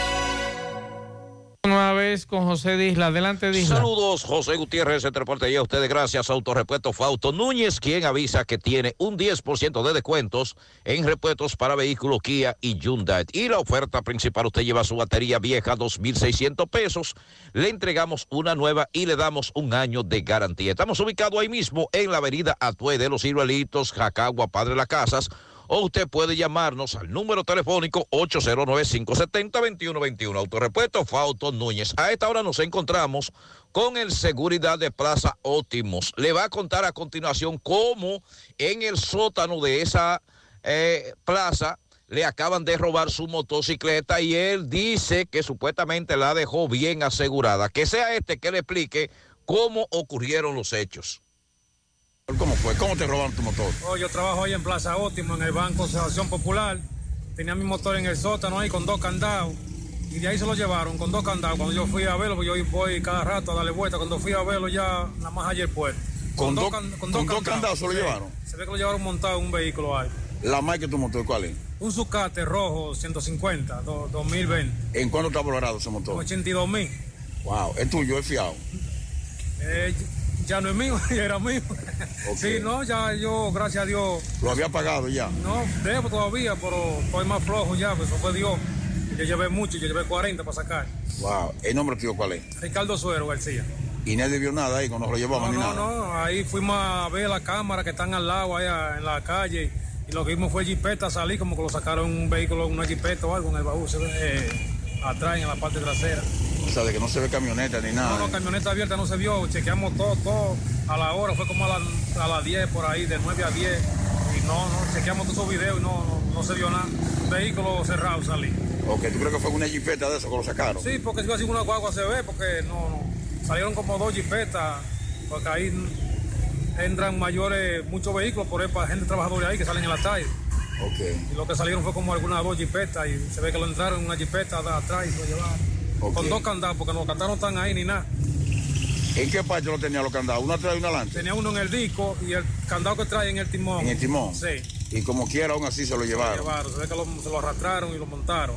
Speaker 7: Una vez con José Disla. Adelante, Disla.
Speaker 13: Saludos, José Gutiérrez, se reporte a ustedes gracias Autorepuesto Fausto Núñez, quien avisa que tiene un 10% de descuentos en repuestos para vehículos Kia y Hyundai. Y la oferta principal, usted lleva su batería vieja, 2.600 pesos, le entregamos una nueva y le damos un año de garantía. Estamos ubicados ahí mismo en la avenida Atue de los Ciruelitos, Jacagua, Padre Las Casas, o usted puede llamarnos al número telefónico 809-570-2121. Autorepuesto Fausto Núñez. A esta hora nos encontramos con el seguridad de Plaza Óptimos. Le va a contar a continuación cómo en el sótano de esa eh, plaza le acaban de robar su motocicleta y él dice que supuestamente la dejó bien asegurada. Que sea este que le explique cómo ocurrieron los hechos.
Speaker 14: ¿Cómo fue? ¿Cómo te robaron tu motor?
Speaker 18: Oh, yo trabajo ahí en Plaza Óptimo, en el Banco Asociación Popular. Tenía mi motor en el sótano ahí con dos candados. Y de ahí se lo llevaron con dos candados. Cuando yo fui a verlo, pues yo voy cada rato a darle vuelta. Cuando fui a verlo ya, nada más ayer puerto.
Speaker 14: ¿Con, dos, can, con dos candados se lo
Speaker 18: Sí.
Speaker 14: llevaron?
Speaker 18: Se ve que lo llevaron montado en un vehículo ahí.
Speaker 14: ¿La marca de tu motor cuál es?
Speaker 18: Un Zucate rojo 150, do- 2020.
Speaker 14: ¿En cuánto está valorado ese motor?
Speaker 18: 82 mil.
Speaker 14: Wow, es tuyo, es fiado.
Speaker 18: Eh, ya no es mío, ya era mío. Sí, no, ya yo, gracias a Dios,
Speaker 14: ¿Lo había pagado ya?
Speaker 18: no, debo todavía, pero estoy más flojo ya, pues eso fue Dios. Yo llevé mucho, yo llevé 40 para sacar.
Speaker 14: Wow, ¿el nombre tuyo cuál es?
Speaker 18: Ricardo Suero García.
Speaker 14: Y nadie vio nada ahí cuando nos lo llevamos
Speaker 18: No,
Speaker 14: ni
Speaker 18: no,
Speaker 14: nada.
Speaker 18: no, ahí fuimos a ver la cámara que están al lado allá en la calle y lo que vimos fue jipeta salir, como que lo sacaron un vehículo, una jipeta o algo en el baúl, eh, atrás en la parte trasera.
Speaker 14: O sea, de que no se ve camioneta ni nada.
Speaker 18: No, no, camioneta abierta no se vio, chequeamos todo, todo a la hora, fue como a, la- a las 10 por ahí, de 9 a 10, y no, no, chequeamos todos esos videos y no, no, no se vio nada. Vehículo cerrado salí.
Speaker 14: Ok, ¿tú crees que fue una jipeta de eso que lo sacaron?
Speaker 18: Sí, porque si va a ser una guagua se ve, porque no, no, salieron como dos jipetas, porque ahí entran mayores, muchos vehículos, por ahí para gente trabajadora ahí que salen en la calle.
Speaker 14: Ok.
Speaker 18: Y lo que salieron fue como algunas dos jipetas y se ve que lo entraron en una jipeta de atrás y se lo llevaron. Con dos candados, porque los candados no están ahí ni nada.
Speaker 14: ¿En qué parte lo tenía los candados? ¿Una atrás y una adelante?
Speaker 18: Tenía uno en el disco y el candado que trae en el timón.
Speaker 14: ¿En el timón?
Speaker 18: Sí.
Speaker 14: Y como quiera, aún así se lo
Speaker 18: Se lo
Speaker 14: llevaron.
Speaker 18: llevaron. Se ve que lo, se lo arrastraron y lo montaron.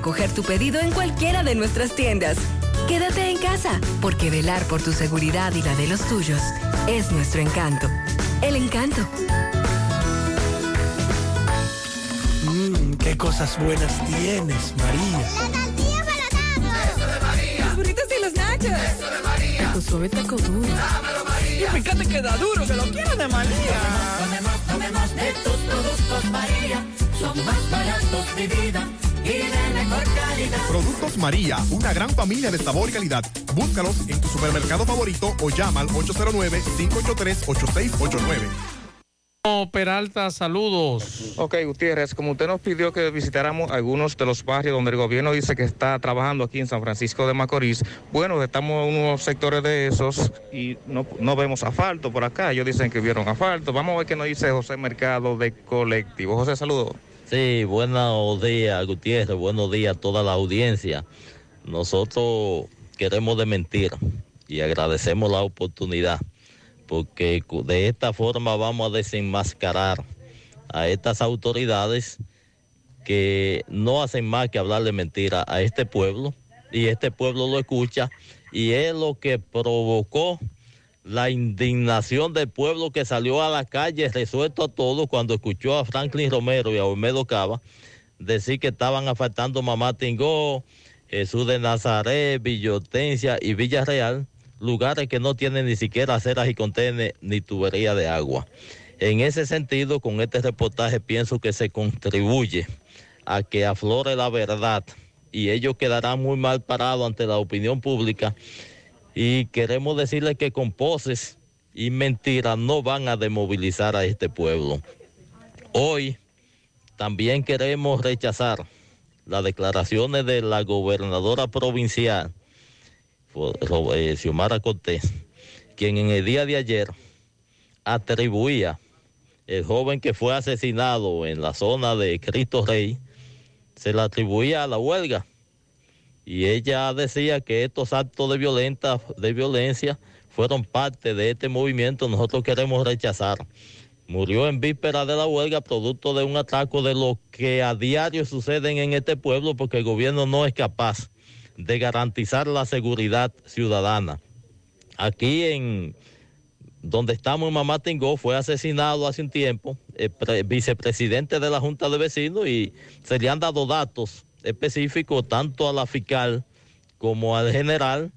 Speaker 19: recoger tu pedido en cualquiera de nuestras tiendas. Quédate en casa, porque velar por tu seguridad y la de los tuyos es nuestro encanto. El encanto.
Speaker 20: Mmm, qué cosas buenas tienes, María.
Speaker 21: Eso de María. Los burritos y los nachos. Eso de María. Tu suave taco duro. Dámelo, María.
Speaker 20: Y fíjate que da duro, que lo quiero de María.
Speaker 21: Tomemos, tomemos de tus productos, María. Son más baratos de vida y de mejor calidad.
Speaker 22: Productos María, una gran familia de sabor y calidad. Búscalos en tu supermercado favorito o llama al 809-583-8689.
Speaker 7: Peralta, saludos.
Speaker 23: Ok, Gutiérrez, como usted nos pidió que visitáramos algunos de los barrios donde el gobierno dice que está trabajando aquí en San Francisco de Macorís, bueno, estamos en unos sectores de esos y no, no vemos asfalto por acá. Ellos dicen que vieron asfalto. Vamos a ver qué nos dice José Mercado de Colectivo. José, saludos.
Speaker 24: Sí, buenos días, Gutiérrez, buenos días a toda la audiencia. Nosotros queremos de mentir y agradecemos la oportunidad, porque de esta forma vamos a desenmascarar a estas autoridades que no hacen más que hablar de mentira a este pueblo, y este pueblo lo escucha, y es lo que provocó la indignación del pueblo que salió a la calle resuelto a todo cuando escuchó a Franklin Romero y a Olmedo Cava decir que estaban afectando Mamá Tingó, Jesús de Nazaret, Villa Hortensia y Villarreal lugares que no tienen ni siquiera aceras y contenes ni tubería de agua. En ese sentido, con este reportaje pienso que se contribuye a que aflore la verdad y ellos quedarán muy mal parados ante la opinión pública y queremos decirles que con poses y mentiras no van a demovilizar a este pueblo. Hoy también queremos rechazar las declaraciones de la gobernadora provincial, eh, Xiomara Cortés, quien en el día de ayer atribuía el joven que fue asesinado en la zona de Cristo Rey, se le atribuía a la huelga. Y ella decía que estos actos de, violenta, de violencia fueron parte de este movimiento, nosotros queremos rechazar. Murió en víspera de la huelga producto de un ataque de lo que a diario suceden en este pueblo porque el gobierno no es capaz de garantizar la seguridad ciudadana. Aquí en donde estamos en Mamá Tingó fue asesinado hace un tiempo el vicepresidente de la Junta de Vecinos y se le han dado datos específicos tanto a la fiscal como al general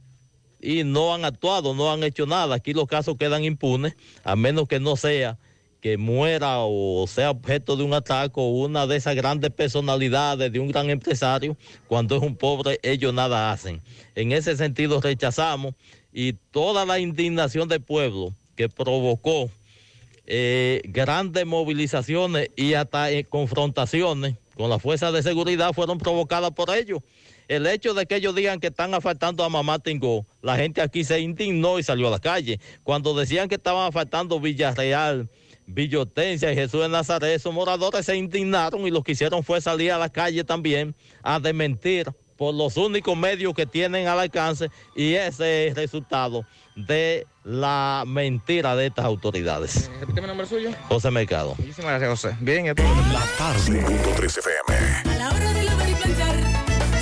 Speaker 24: y no han actuado, no han hecho nada. Aquí los casos quedan impunes, a menos que no sea que muera o sea objeto de un ataque una de esas grandes personalidades de un gran empresario, cuando es un pobre, ellos nada hacen. En ese sentido rechazamos y toda la indignación del pueblo que provocó eh, grandes movilizaciones y hasta eh, confrontaciones con las fuerzas de seguridad fueron provocadas por ellos. El hecho de que ellos digan que están afectando a Mamá Tingó, la gente aquí se indignó y salió a la calle. Cuando decían que estaban afectando Villarreal, Villotencia y Jesús de Nazaret, esos moradores se indignaron y lo que hicieron fue salir a la calle también a desmentir por los únicos medios que tienen al alcance y ese es el resultado de la mentira de estas autoridades.
Speaker 23: Repíteme el nombre suyo.
Speaker 24: José Mercado.
Speaker 23: Muchísimas gracias, José. Bien,
Speaker 1: La tarde. Punto 3 FM.
Speaker 25: A la hora de lavar y planchar,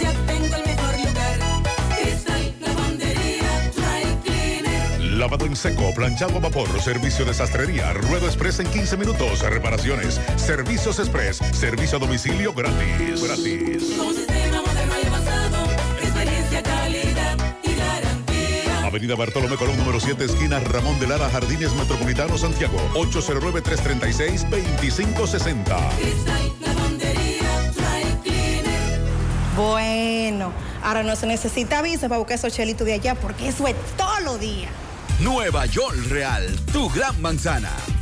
Speaker 25: ya tengo el mejor lugar. Cristal Lavandería Dry Cleaner.
Speaker 1: Lavado en seco, planchado a vapor, servicio de sastrería, ruedo express en 15 minutos, reparaciones, servicios express, servicio a domicilio gratis. Gratis. Avenida Bartolomé Colón, número 7, esquina Ramón de Lara, Jardines Metropolitano, Santiago. 809-336-2560.
Speaker 25: Cristal Lavandería Dry Cleaner.
Speaker 26: Bueno, ahora no se necesita visa para buscar esos chelitos de allá porque eso es todo lo día.
Speaker 6: Nueva York Real, tu gran manzana.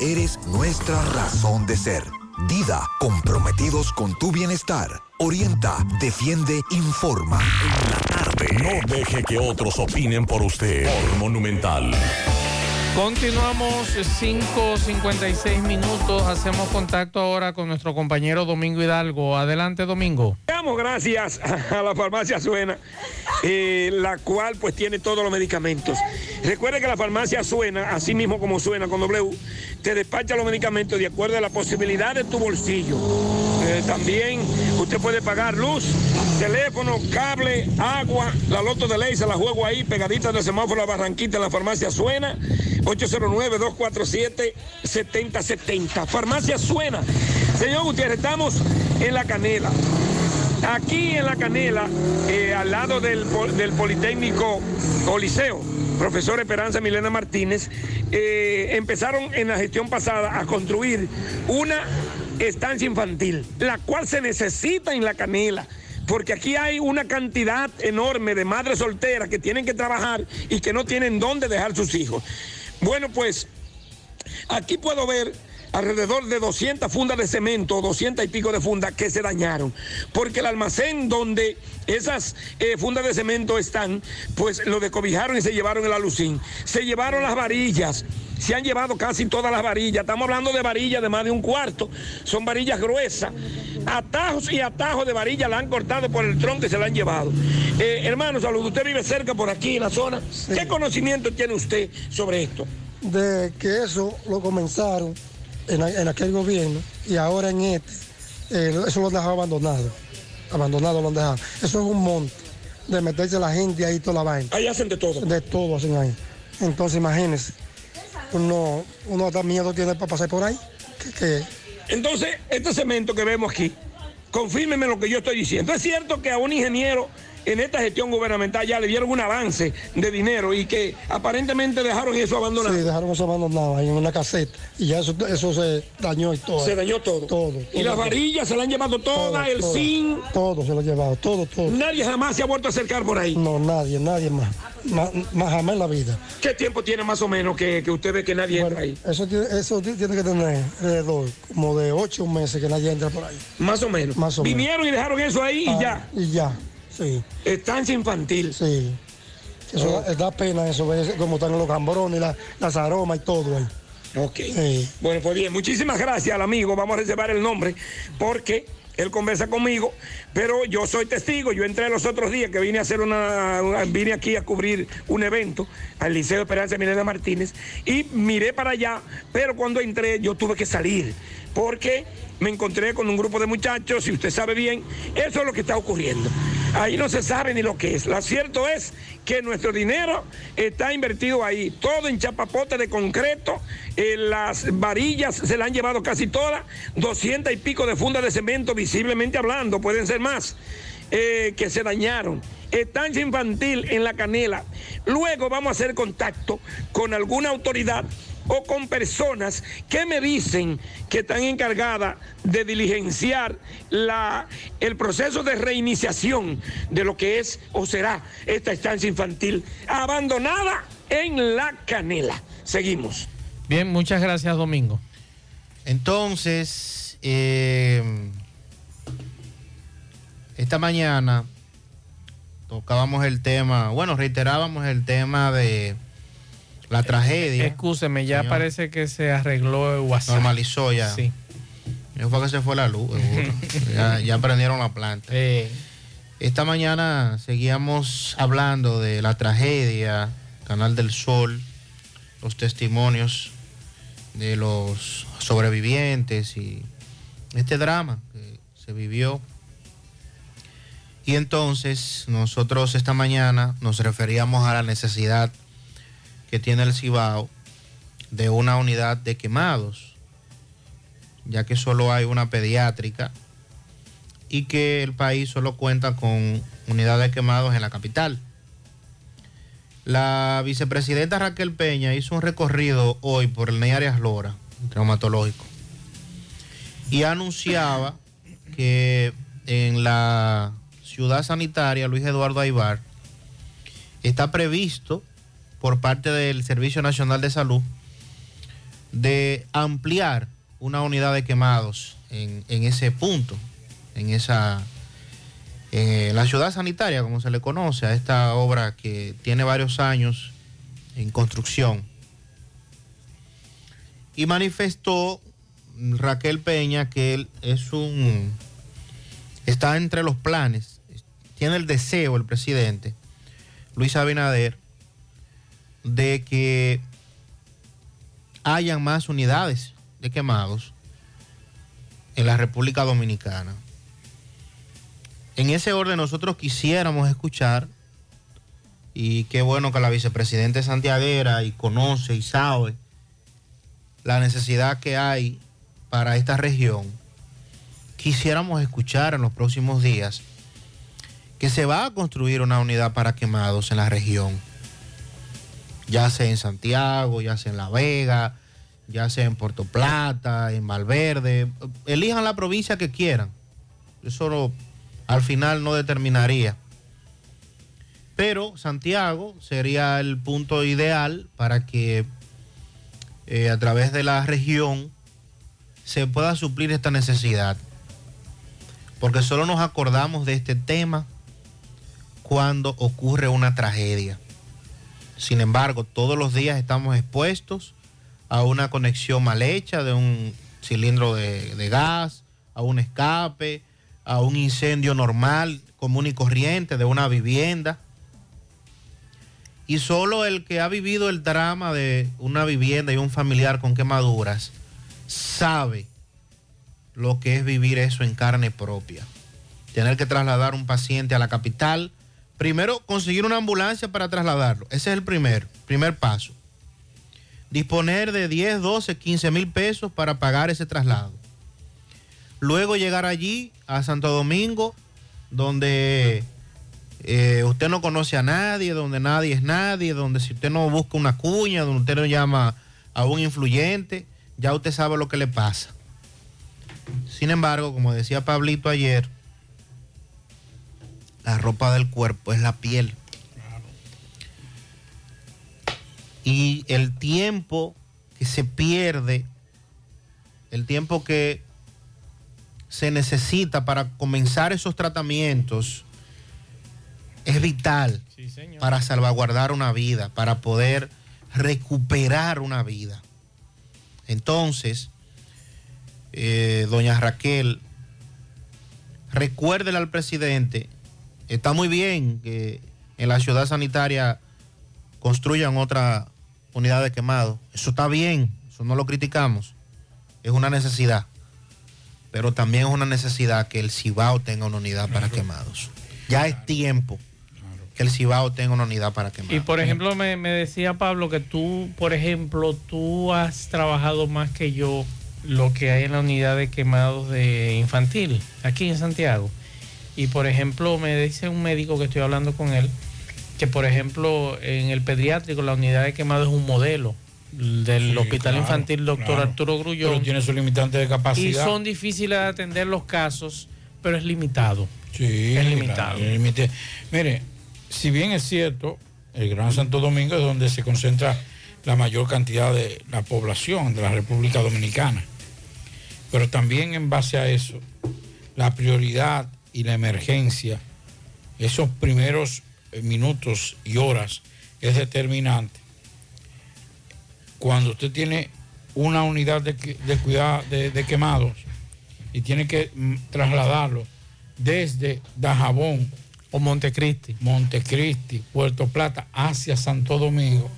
Speaker 27: eres nuestra razón de ser. Dida, comprometidos con tu bienestar. Orienta, defiende, informa.
Speaker 1: No deje que otros opinen por usted. Por Monumental.
Speaker 7: Continuamos 5.56 minutos. Hacemos contacto ahora con nuestro compañero Domingo Hidalgo. Adelante, Domingo.
Speaker 28: Damos gracias a la farmacia Suena, eh, la cual pues tiene todos los medicamentos. Recuerde que la farmacia Suena, así mismo como suena con W, te despacha los medicamentos de acuerdo a la posibilidad de tu bolsillo. Eh, también usted puede pagar luz, teléfono, cable, agua, la loto de ley, se la juego ahí, pegadita del semáforo La Barranquita en la farmacia Suena, 809-247-7070. Farmacia Suena. Señor Gutiérrez, estamos en la canela. Aquí en la Canela, eh, al lado del, del Politécnico Coliseo, profesor Esperanza Milena Martínez, eh, empezaron en la gestión pasada a construir una estancia infantil, la cual se necesita en la Canela porque aquí hay una cantidad enorme de madres solteras que tienen que trabajar y que no tienen dónde dejar sus hijos. Bueno, pues aquí puedo ver alrededor de 200 fundas de cemento, 200 y pico de fundas que se dañaron, porque el almacén donde esas eh, fundas de cemento están, pues lo decobijaron y se llevaron el alucín. Se llevaron las varillas, se han llevado casi todas las varillas. Estamos hablando de varillas de más de un cuarto. Son varillas gruesas. Atajos y atajos de varillas la han cortado por el tronco y se la han llevado. Eh, hermano, saludos. Usted vive cerca por aquí en la zona. ¿Qué conocimiento tiene usted sobre esto?
Speaker 29: de que eso lo comenzaron en, en aquel gobierno y ahora en este, eh, eso lo han dejado abandonado. Abandonado lo han dejado. Eso es un monte de meterse la gente ahí toda la vaina.
Speaker 28: Ahí hacen de todo.
Speaker 29: De todo hacen ahí. Entonces imagínense, uno, uno hasta miedo tiene para pasar por ahí. Que, que-
Speaker 28: Entonces, este cemento que vemos aquí, confírmeme lo que yo estoy diciendo. Es cierto que a un ingeniero en esta gestión gubernamental ya le dieron un avance de dinero y que aparentemente dejaron eso abandonado.
Speaker 29: Sí, dejaron eso abandonado ahí en una caseta y ya eso, eso se dañó y todo.
Speaker 28: Se dañó todo.
Speaker 29: Todo.
Speaker 28: Y las varillas se la han llevado todas, el
Speaker 29: todo,
Speaker 28: zinc.
Speaker 29: Todo se lo ha llevado, todo, todo.
Speaker 28: Nadie jamás se ha vuelto a acercar por ahí.
Speaker 29: No, nadie, nadie más. Más, más jamás en la vida.
Speaker 28: ¿Qué tiempo tiene más o menos que, que usted ve que nadie entra ahí?
Speaker 29: Eso, tiene- eso ti- tiene que tener alrededor como de ocho meses que nadie entra por ahí.
Speaker 28: Más o menos.
Speaker 29: Más o menos.
Speaker 28: Vinieron y dejaron eso ahí y
Speaker 29: Ah,
Speaker 28: ya.
Speaker 29: Y ya, sí.
Speaker 28: Estancia infantil.
Speaker 29: Sí. Eso
Speaker 28: Oh.
Speaker 29: da, da pena eso, ver cómo están los cambrones, la- las aromas y todo ahí.
Speaker 28: Ok. Bueno, pues bien, muchísimas gracias al amigo. Vamos a reservar el nombre porque él conversa conmigo, pero yo soy testigo. Yo entré los otros días que vine a hacer una, una- vine aquí a cubrir un evento al Liceo Esperanza Milena Martínez y miré para allá, pero cuando entré yo tuve que salir porque me encontré con un grupo de muchachos y usted sabe bien, eso es lo que está ocurriendo. Ahí no se sabe ni lo que es. Lo cierto es que nuestro dinero está invertido ahí, todo en chapapote de concreto, las varillas se la han llevado casi todas, 200 y pico de fundas de cemento visiblemente hablando, pueden ser más, eh, que se dañaron. Estancia infantil en la canela. Luego vamos a hacer contacto con alguna autoridad o con personas que me dicen que están encargadas de diligenciar la, el proceso de reiniciación de lo que es o será esta estancia infantil abandonada en la canela. Seguimos.
Speaker 7: Bien, muchas gracias, Domingo.
Speaker 9: Entonces, eh, esta mañana tocábamos el tema, bueno, reiterábamos el tema de la tragedia.
Speaker 7: Excúseme, ya
Speaker 9: Señor.
Speaker 7: parece que se arregló el WhatsApp.
Speaker 9: Normalizó ya.
Speaker 7: Sí.
Speaker 9: Eso fue que se fue la luz, ya, ya prendieron la planta. Esta mañana seguíamos hablando de la tragedia, Canal del Sol, los testimonios de los sobrevivientes y este drama que se vivió. Y entonces nosotros esta mañana nos referíamos a la necesidad que tiene el Cibao de una unidad de quemados, ya que solo hay una pediátrica y que el país solo cuenta con unidad de quemados en la capital. La vicepresidenta Raquel Peña hizo un recorrido hoy por el Ney Arias Lora, traumatológico, y anunciaba que en la ciudad sanitaria Luis Eduardo Aibar está previsto por parte del Servicio Nacional de Salud de ampliar una unidad de quemados en, ese punto, en esa en la ciudad sanitaria, como se le conoce a esta obra que tiene varios años en construcción. Y manifestó Raquel Peña que él es un está entre los planes, tiene el deseo el presidente Luis Abinader de que hayan más unidades de quemados en la República Dominicana. En ese orden nosotros quisiéramos escuchar, y qué bueno que la vicepresidenta es santiaguera y conoce y sabe la necesidad que hay para esta región, quisiéramos escuchar en los próximos días que se va a construir una unidad para quemados en la región, ya sea en Santiago, ya sea en La Vega, ya sea en Puerto Plata, en Valverde, elijan la provincia que quieran. Eso al final no determinaría. Pero Santiago sería el punto ideal para que eh, a través de la región se pueda suplir esta necesidad. Porque solo nos acordamos de este tema cuando ocurre una tragedia. Sin embargo, todos los días estamos expuestos a una conexión mal hecha de un cilindro de, gas, a un escape, a un incendio normal, común y corriente de una vivienda. Y solo el que ha vivido el drama de una vivienda y un familiar con quemaduras sabe lo que es vivir eso en carne propia. Tener que trasladar un paciente a la capital. Primero, conseguir una ambulancia para trasladarlo. Ese es el primer, primer paso. Disponer de 10, 12, 15 mil pesos para pagar ese traslado. Luego llegar allí a Santo Domingo, donde eh, usted no conoce a nadie, donde nadie es nadie, donde si usted no busca una cuña, donde usted no llama a un influyente, ya usted sabe lo que le pasa. Sin embargo, como decía Pablito ayer, la ropa del cuerpo es la piel. Y el tiempo que se pierde, el tiempo que se necesita para comenzar esos tratamientos, es vital para salvaguardar una vida, para poder recuperar una vida. Entonces, eh, doña Raquel, recuérdele al presidente, está muy bien que en la ciudad sanitaria construyan otra unidad de quemado. Eso está bien, eso no lo criticamos. Es una necesidad. Pero también es una necesidad que el Cibao tenga una unidad para quemados. Ya es tiempo que el Cibao tenga una unidad para quemados.
Speaker 7: Y por ejemplo, me, me decía Pablo que tú, por ejemplo, tú has trabajado más que yo lo que hay en la unidad de quemados de infantil, aquí en Santiago. Y por ejemplo, me dice un médico que estoy hablando con él, que por ejemplo, en el pediátrico la unidad de quemados es un modelo del
Speaker 8: Sí,
Speaker 7: Hospital
Speaker 8: claro,
Speaker 7: Infantil Doctor
Speaker 8: claro.
Speaker 7: Arturo Grullón.
Speaker 8: Pero tiene su limitante de capacidad.
Speaker 7: Y son difíciles de atender los casos, pero es limitado.
Speaker 8: Sí,
Speaker 7: es limitado.
Speaker 8: Mire, si bien es cierto, el Gran Santo Domingo es donde se concentra la mayor cantidad de la población de la República Dominicana, pero también en base a eso, la prioridad y la emergencia, esos primeros eh, minutos y horas es determinante. Cuando usted tiene una unidad de, de cuidado de, de quemados y tiene que mm, trasladarlo desde Dajabón
Speaker 7: o Montecristi,
Speaker 8: Montecristi, Puerto Plata hacia Santo Domingo.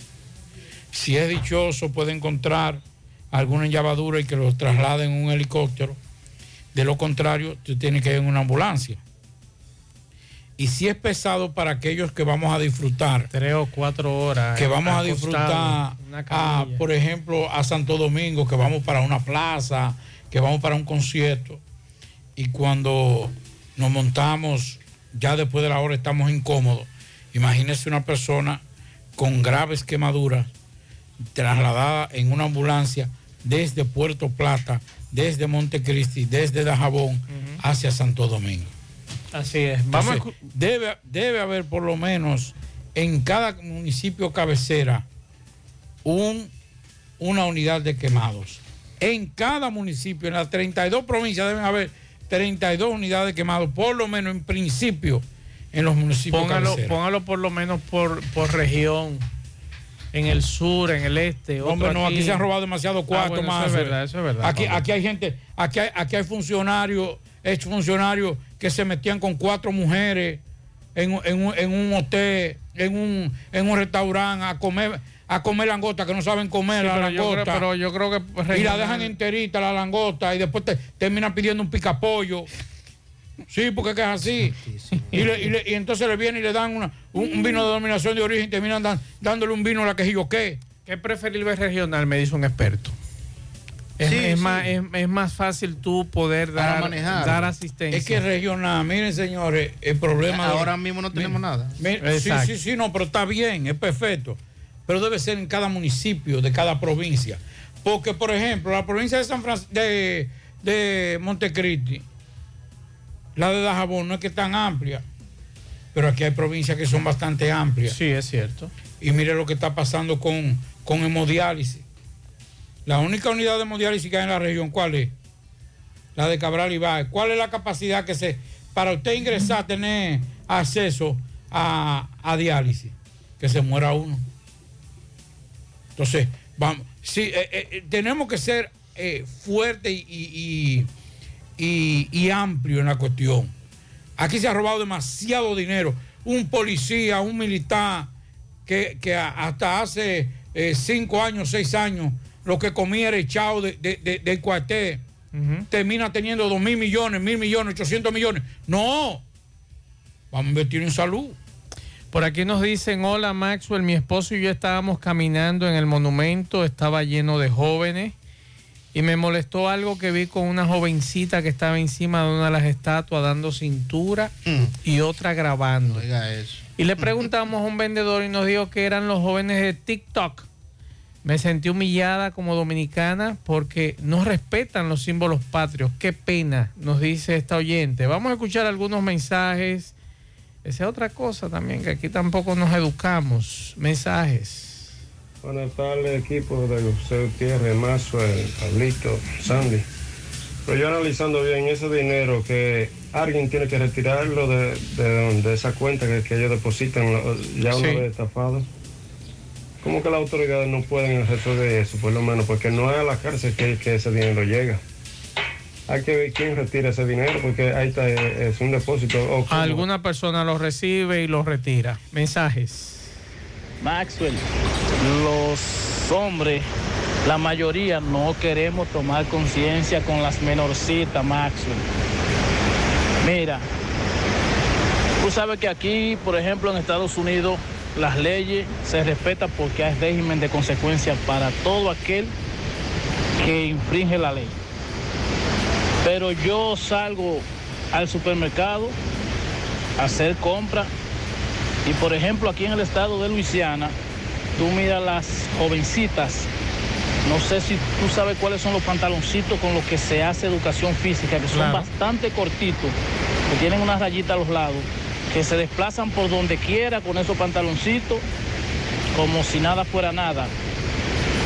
Speaker 8: Si es dichoso puede encontrar alguna llavadura y que lo trasladen en un helicóptero. De lo contrario, usted tiene que ir en una ambulancia. Y si es pesado para aquellos que vamos a disfrutar.
Speaker 7: Tres o cuatro horas.
Speaker 8: Que vamos a disfrutar, a, por ejemplo, a Santo Domingo, que vamos para una plaza, que vamos para un concierto. Y cuando nos montamos, ya después de la hora estamos incómodos. Imagínese una persona con graves quemaduras trasladada en una ambulancia desde Puerto Plata, desde Montecristi, desde Dajabón hacia Santo Domingo.
Speaker 7: Así es. Vamos a
Speaker 8: Entonces, debe, debe haber por lo menos en cada municipio cabecera un, una unidad de quemados. En cada municipio, en las 32 provincias deben haber 32 unidades de quemados, por lo menos en principio en los municipios
Speaker 7: Póngalo, póngalo por lo menos por, por región. En el sur, en el este. otro
Speaker 8: Hombre, no, aquí se han robado demasiado
Speaker 7: Ah,
Speaker 8: cuarto
Speaker 7: bueno,
Speaker 8: más.
Speaker 7: Eso es verdad, eso es verdad.
Speaker 8: Aquí, aquí hay gente, aquí hay, aquí hay funcionarios, ex funcionarios que se metían con cuatro mujeres en, un- en un, en un hotel, en un, en un restaurante a comer a comer langosta que no saben comer
Speaker 7: Sí,
Speaker 8: la
Speaker 7: pero yo
Speaker 8: langosta.
Speaker 7: creo- pero yo creo que
Speaker 8: y la dejan enterita la langosta y después te, terminan pidiendo un picapollo. Sí, porque es que es así. Y, le- y le- y entonces le vienen y le dan una- un, un vino de dominación de origen y terminan dan- dándole un vino a la quejillo qué.
Speaker 7: ¿Qué preferible regional? Me dice un experto. Es,
Speaker 8: Sí,
Speaker 7: es
Speaker 8: sí.
Speaker 7: Más, es, es más fácil tú poder dar,
Speaker 9: manejar.
Speaker 7: dar asistencia.
Speaker 8: Es que regional, miren señores, el problema...
Speaker 9: Ahora
Speaker 8: de-
Speaker 9: mismo no tenemos nada.
Speaker 8: Sí, sí, sí, no, pero está bien, es perfecto. Pero debe ser en cada municipio de cada provincia. Porque, por ejemplo, la provincia de San Francisco, de, de Montecristi, La de Dajabón no es que es tan amplia, pero aquí hay provincias que son bastante amplias.
Speaker 7: Sí, es cierto.
Speaker 8: Y mire lo que está pasando con, con hemodiálisis. La única unidad de hemodiálisis que hay en la región, ¿cuál es? La de Cabral Ibáez. ¿Cuál es la capacidad que se, para usted ingresar, tener acceso a, a diálisis? Que se muera uno. Entonces, vamos, sí, eh, eh, tenemos que ser eh, fuertes y, y- y- y amplio en la cuestión. Aquí se ha robado demasiado dinero. Un policía, un militar, que, que hasta hace eh, cinco años, seis años, lo que comía era echado de, de- de- del cuartel, termina teniendo dos mil millones, mil millones, ochocientos millones. No, vamos a invertir en salud.
Speaker 7: Por aquí nos dicen, hola Maxwell, mi esposo y yo estábamos caminando en el monumento, estaba lleno de jóvenes y me molestó algo que vi con una jovencita que estaba encima de una de las estatuas dando cintura y otra grabando. Y le preguntamos a un vendedor y nos dijo que eran los jóvenes de TikTok. Me sentí humillada como dominicana porque no respetan los símbolos patrios. Qué pena, nos dice esta oyente. Vamos a escuchar algunos mensajes. Esa es otra cosa también, que aquí tampoco nos educamos. Mensajes.
Speaker 30: Buenas tardes, equipo de José Gutiérrez, Mazo, el Pablito, Sandy. Pero yo analizando bien ese dinero que alguien tiene que retirarlo de, de, de esa cuenta que, que ellos depositan ya una
Speaker 7: Sí.
Speaker 30: vez estafados. ¿Cómo que las autoridades no pueden resolver eso, por lo menos? Porque no es a la cárcel que, que ese dinero llega. Hay que ver quién retira ese dinero, porque ahí está, es un depósito. o.
Speaker 7: Alguna persona lo recibe y lo retira. Mensajes.
Speaker 31: Maxwell, los hombres, la mayoría no queremos tomar conciencia con las menorcitas, Maxwell. Mira, tú sabes que aquí, por ejemplo, en Estados Unidos, las leyes se respetan porque hay régimen de consecuencias para todo aquel que infringe la ley. Pero yo salgo al supermercado a hacer compras y por ejemplo, aquí en el estado de Luisiana, tú miras las jovencitas, no sé si tú sabes cuáles son los pantaloncitos con los que se hace educación física, que son
Speaker 7: Claro.
Speaker 31: bastante cortitos, que tienen una rayita a los lados, que se desplazan por donde quiera con esos pantaloncitos, como si nada fuera nada.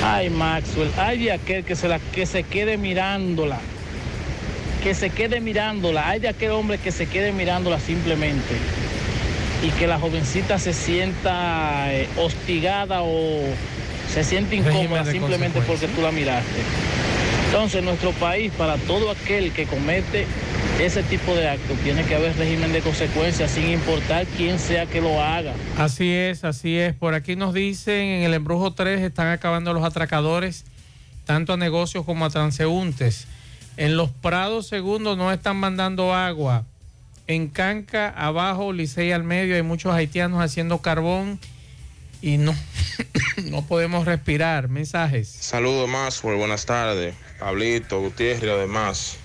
Speaker 31: Ay, Maxwell, hay de aquel que se, la, que se quede mirándola, que se quede mirándola, hay de aquel hombre que se quede mirándola simplemente y que la jovencita se sienta eh, hostigada o se siente incómoda simplemente porque tú la miraste. Entonces, en nuestro país, para todo aquel que comete ese tipo de actos, tiene que haber régimen de consecuencias sin importar quién sea que lo haga.
Speaker 7: Así es, así es. Por aquí nos dicen, en el embrujo 3 están acabando los atracadores, tanto a negocios como a transeúntes. En los prados segundos no están mandando agua. En Canca, abajo, Licey al medio, hay muchos haitianos haciendo carbón y no, no podemos respirar. Mensajes.
Speaker 32: Saludos, Maxwell. Buenas tardes. Pablito, Gutiérrez y los demás.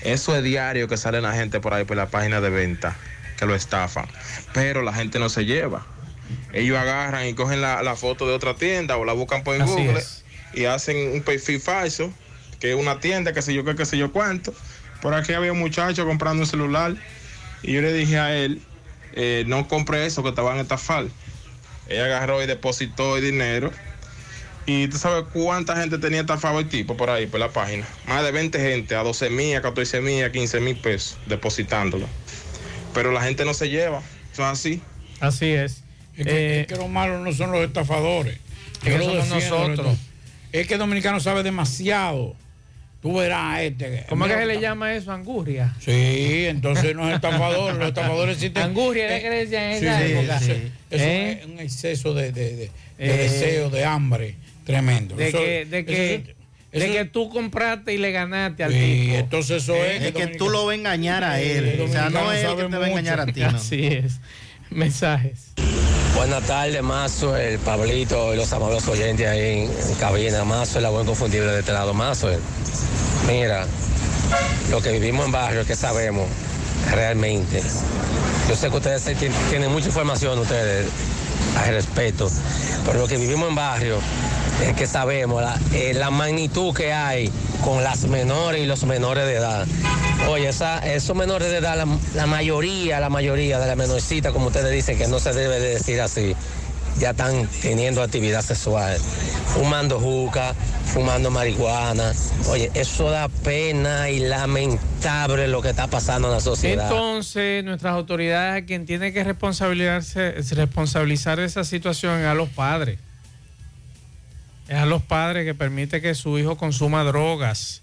Speaker 32: Eso es diario que sale la gente por ahí por la página de venta, que lo estafan. Pero la gente no se lleva. Ellos agarran y cogen la, la foto de otra tienda o la buscan por
Speaker 7: Así
Speaker 32: Google
Speaker 7: es.
Speaker 32: y hacen un perfil falso, que es una tienda, que sé yo qué, que sé yo cuánto. Por aquí había un muchacho comprando un celular y yo le dije a él, eh, no compre eso que te van a estafar. Ella agarró y depositó el dinero. Y tú sabes cuánta gente tenía estafado el tipo por ahí, por la página. Más de 20 gente, a 12 mil, a 14 mil, a 15 mil pesos, depositándolo. Pero la gente no se lleva. Eso es así.
Speaker 7: Así es.
Speaker 8: Es que, es que lo malo no son los estafadores.
Speaker 7: Es que
Speaker 8: lo
Speaker 7: somos
Speaker 8: defiendo,
Speaker 7: nosotros.
Speaker 8: Es que el dominicano sabe demasiado. Tú verás este.
Speaker 7: ¿Cómo es que se le llama eso? Angurria.
Speaker 8: Sí, entonces no es estafador. Los estafadores existen.
Speaker 7: Angurria, ¿era que le decían en
Speaker 8: Sí,
Speaker 7: esa
Speaker 8: sí,
Speaker 7: época?
Speaker 8: sí. Eso
Speaker 7: ¿Eh?
Speaker 8: es un exceso de, de- de- de
Speaker 7: Eh.
Speaker 8: deseo, de hambre tremendo.
Speaker 7: De
Speaker 8: Eso-
Speaker 7: que, de que,
Speaker 8: eso-
Speaker 7: de que tú compraste y le ganaste al
Speaker 8: Sí,
Speaker 7: tipo.
Speaker 8: entonces eso es.
Speaker 9: Es que tú lo vas a engañar a él. O sea, no es él que te va a engañar a ti. ¿no?
Speaker 7: Así es. Mensajes.
Speaker 33: Buenas tardes, Mazo, el Pablito y los amables oyentes ahí en, cabina. Mazo, la buen confundible de este lado. Mazo, mira, lo que vivimos en barrio, que sabemos realmente. Yo sé que ustedes tien- tienen mucha información, ustedes, al respeto. Pero lo que vivimos en barrio es que sabemos la, eh, la magnitud que hay con las menores y los menores de edad. Oye, esa- esos menores de edad, la, mayoría, la mayoría de las menorcitas, como ustedes dicen, que no se debe de decir así, ya están teniendo actividad sexual, fumando juca, fumando marihuana. Oye, eso da pena y lamentable lo que está pasando en la sociedad.
Speaker 7: Entonces, nuestras autoridades, quien tiene que responsabilizarse, responsabilizar esa situación es a los padres. Es a los padres que permite que su hijo consuma drogas,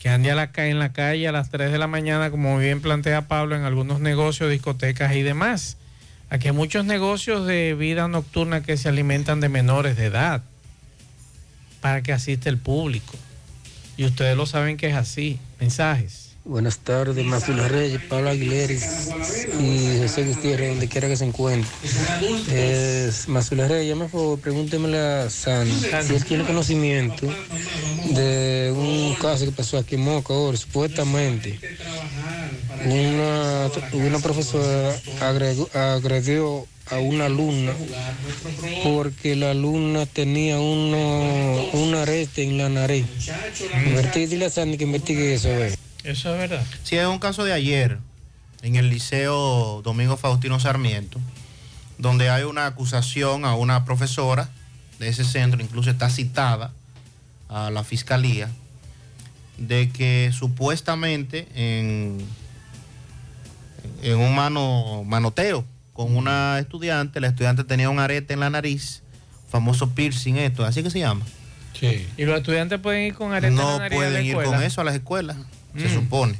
Speaker 7: que ande a la, en la calle a las 3 de la mañana, como bien plantea Pablo, en algunos negocios, discotecas y demás. Aquí hay muchos negocios de vida nocturna que se alimentan de menores de edad para que asiste el público. Y ustedes lo saben que es así. Mensajes.
Speaker 34: Buenas tardes, Mazula Reyes, Pablo Aguilera y José Gutiérrez, donde quiera que se encuentre. Es Reyes, me favor, pregúntemele a Sandy si él tiene conocimiento de un caso que pasó aquí en Moca ahora, supuestamente. Una, una profesora agredió a una alumna porque la alumna tenía uno, un arete en la nariz. Investigue, dile a Sandy que investigue eso, eh.
Speaker 7: Eso es verdad.
Speaker 9: Sí, es un caso de ayer en el Liceo Domingo Faustino Sarmiento, donde hay una acusación a una profesora de ese centro, incluso está citada a la fiscalía, de que supuestamente en, en un mano, manoteo con una estudiante, la estudiante tenía un arete en la nariz, famoso piercing esto, así que se llama.
Speaker 7: Sí. ¿Y los estudiantes pueden ir con arete en la
Speaker 9: No
Speaker 7: nariz a la
Speaker 9: pueden ir con eso a las escuelas, se
Speaker 7: Mm.
Speaker 9: supone.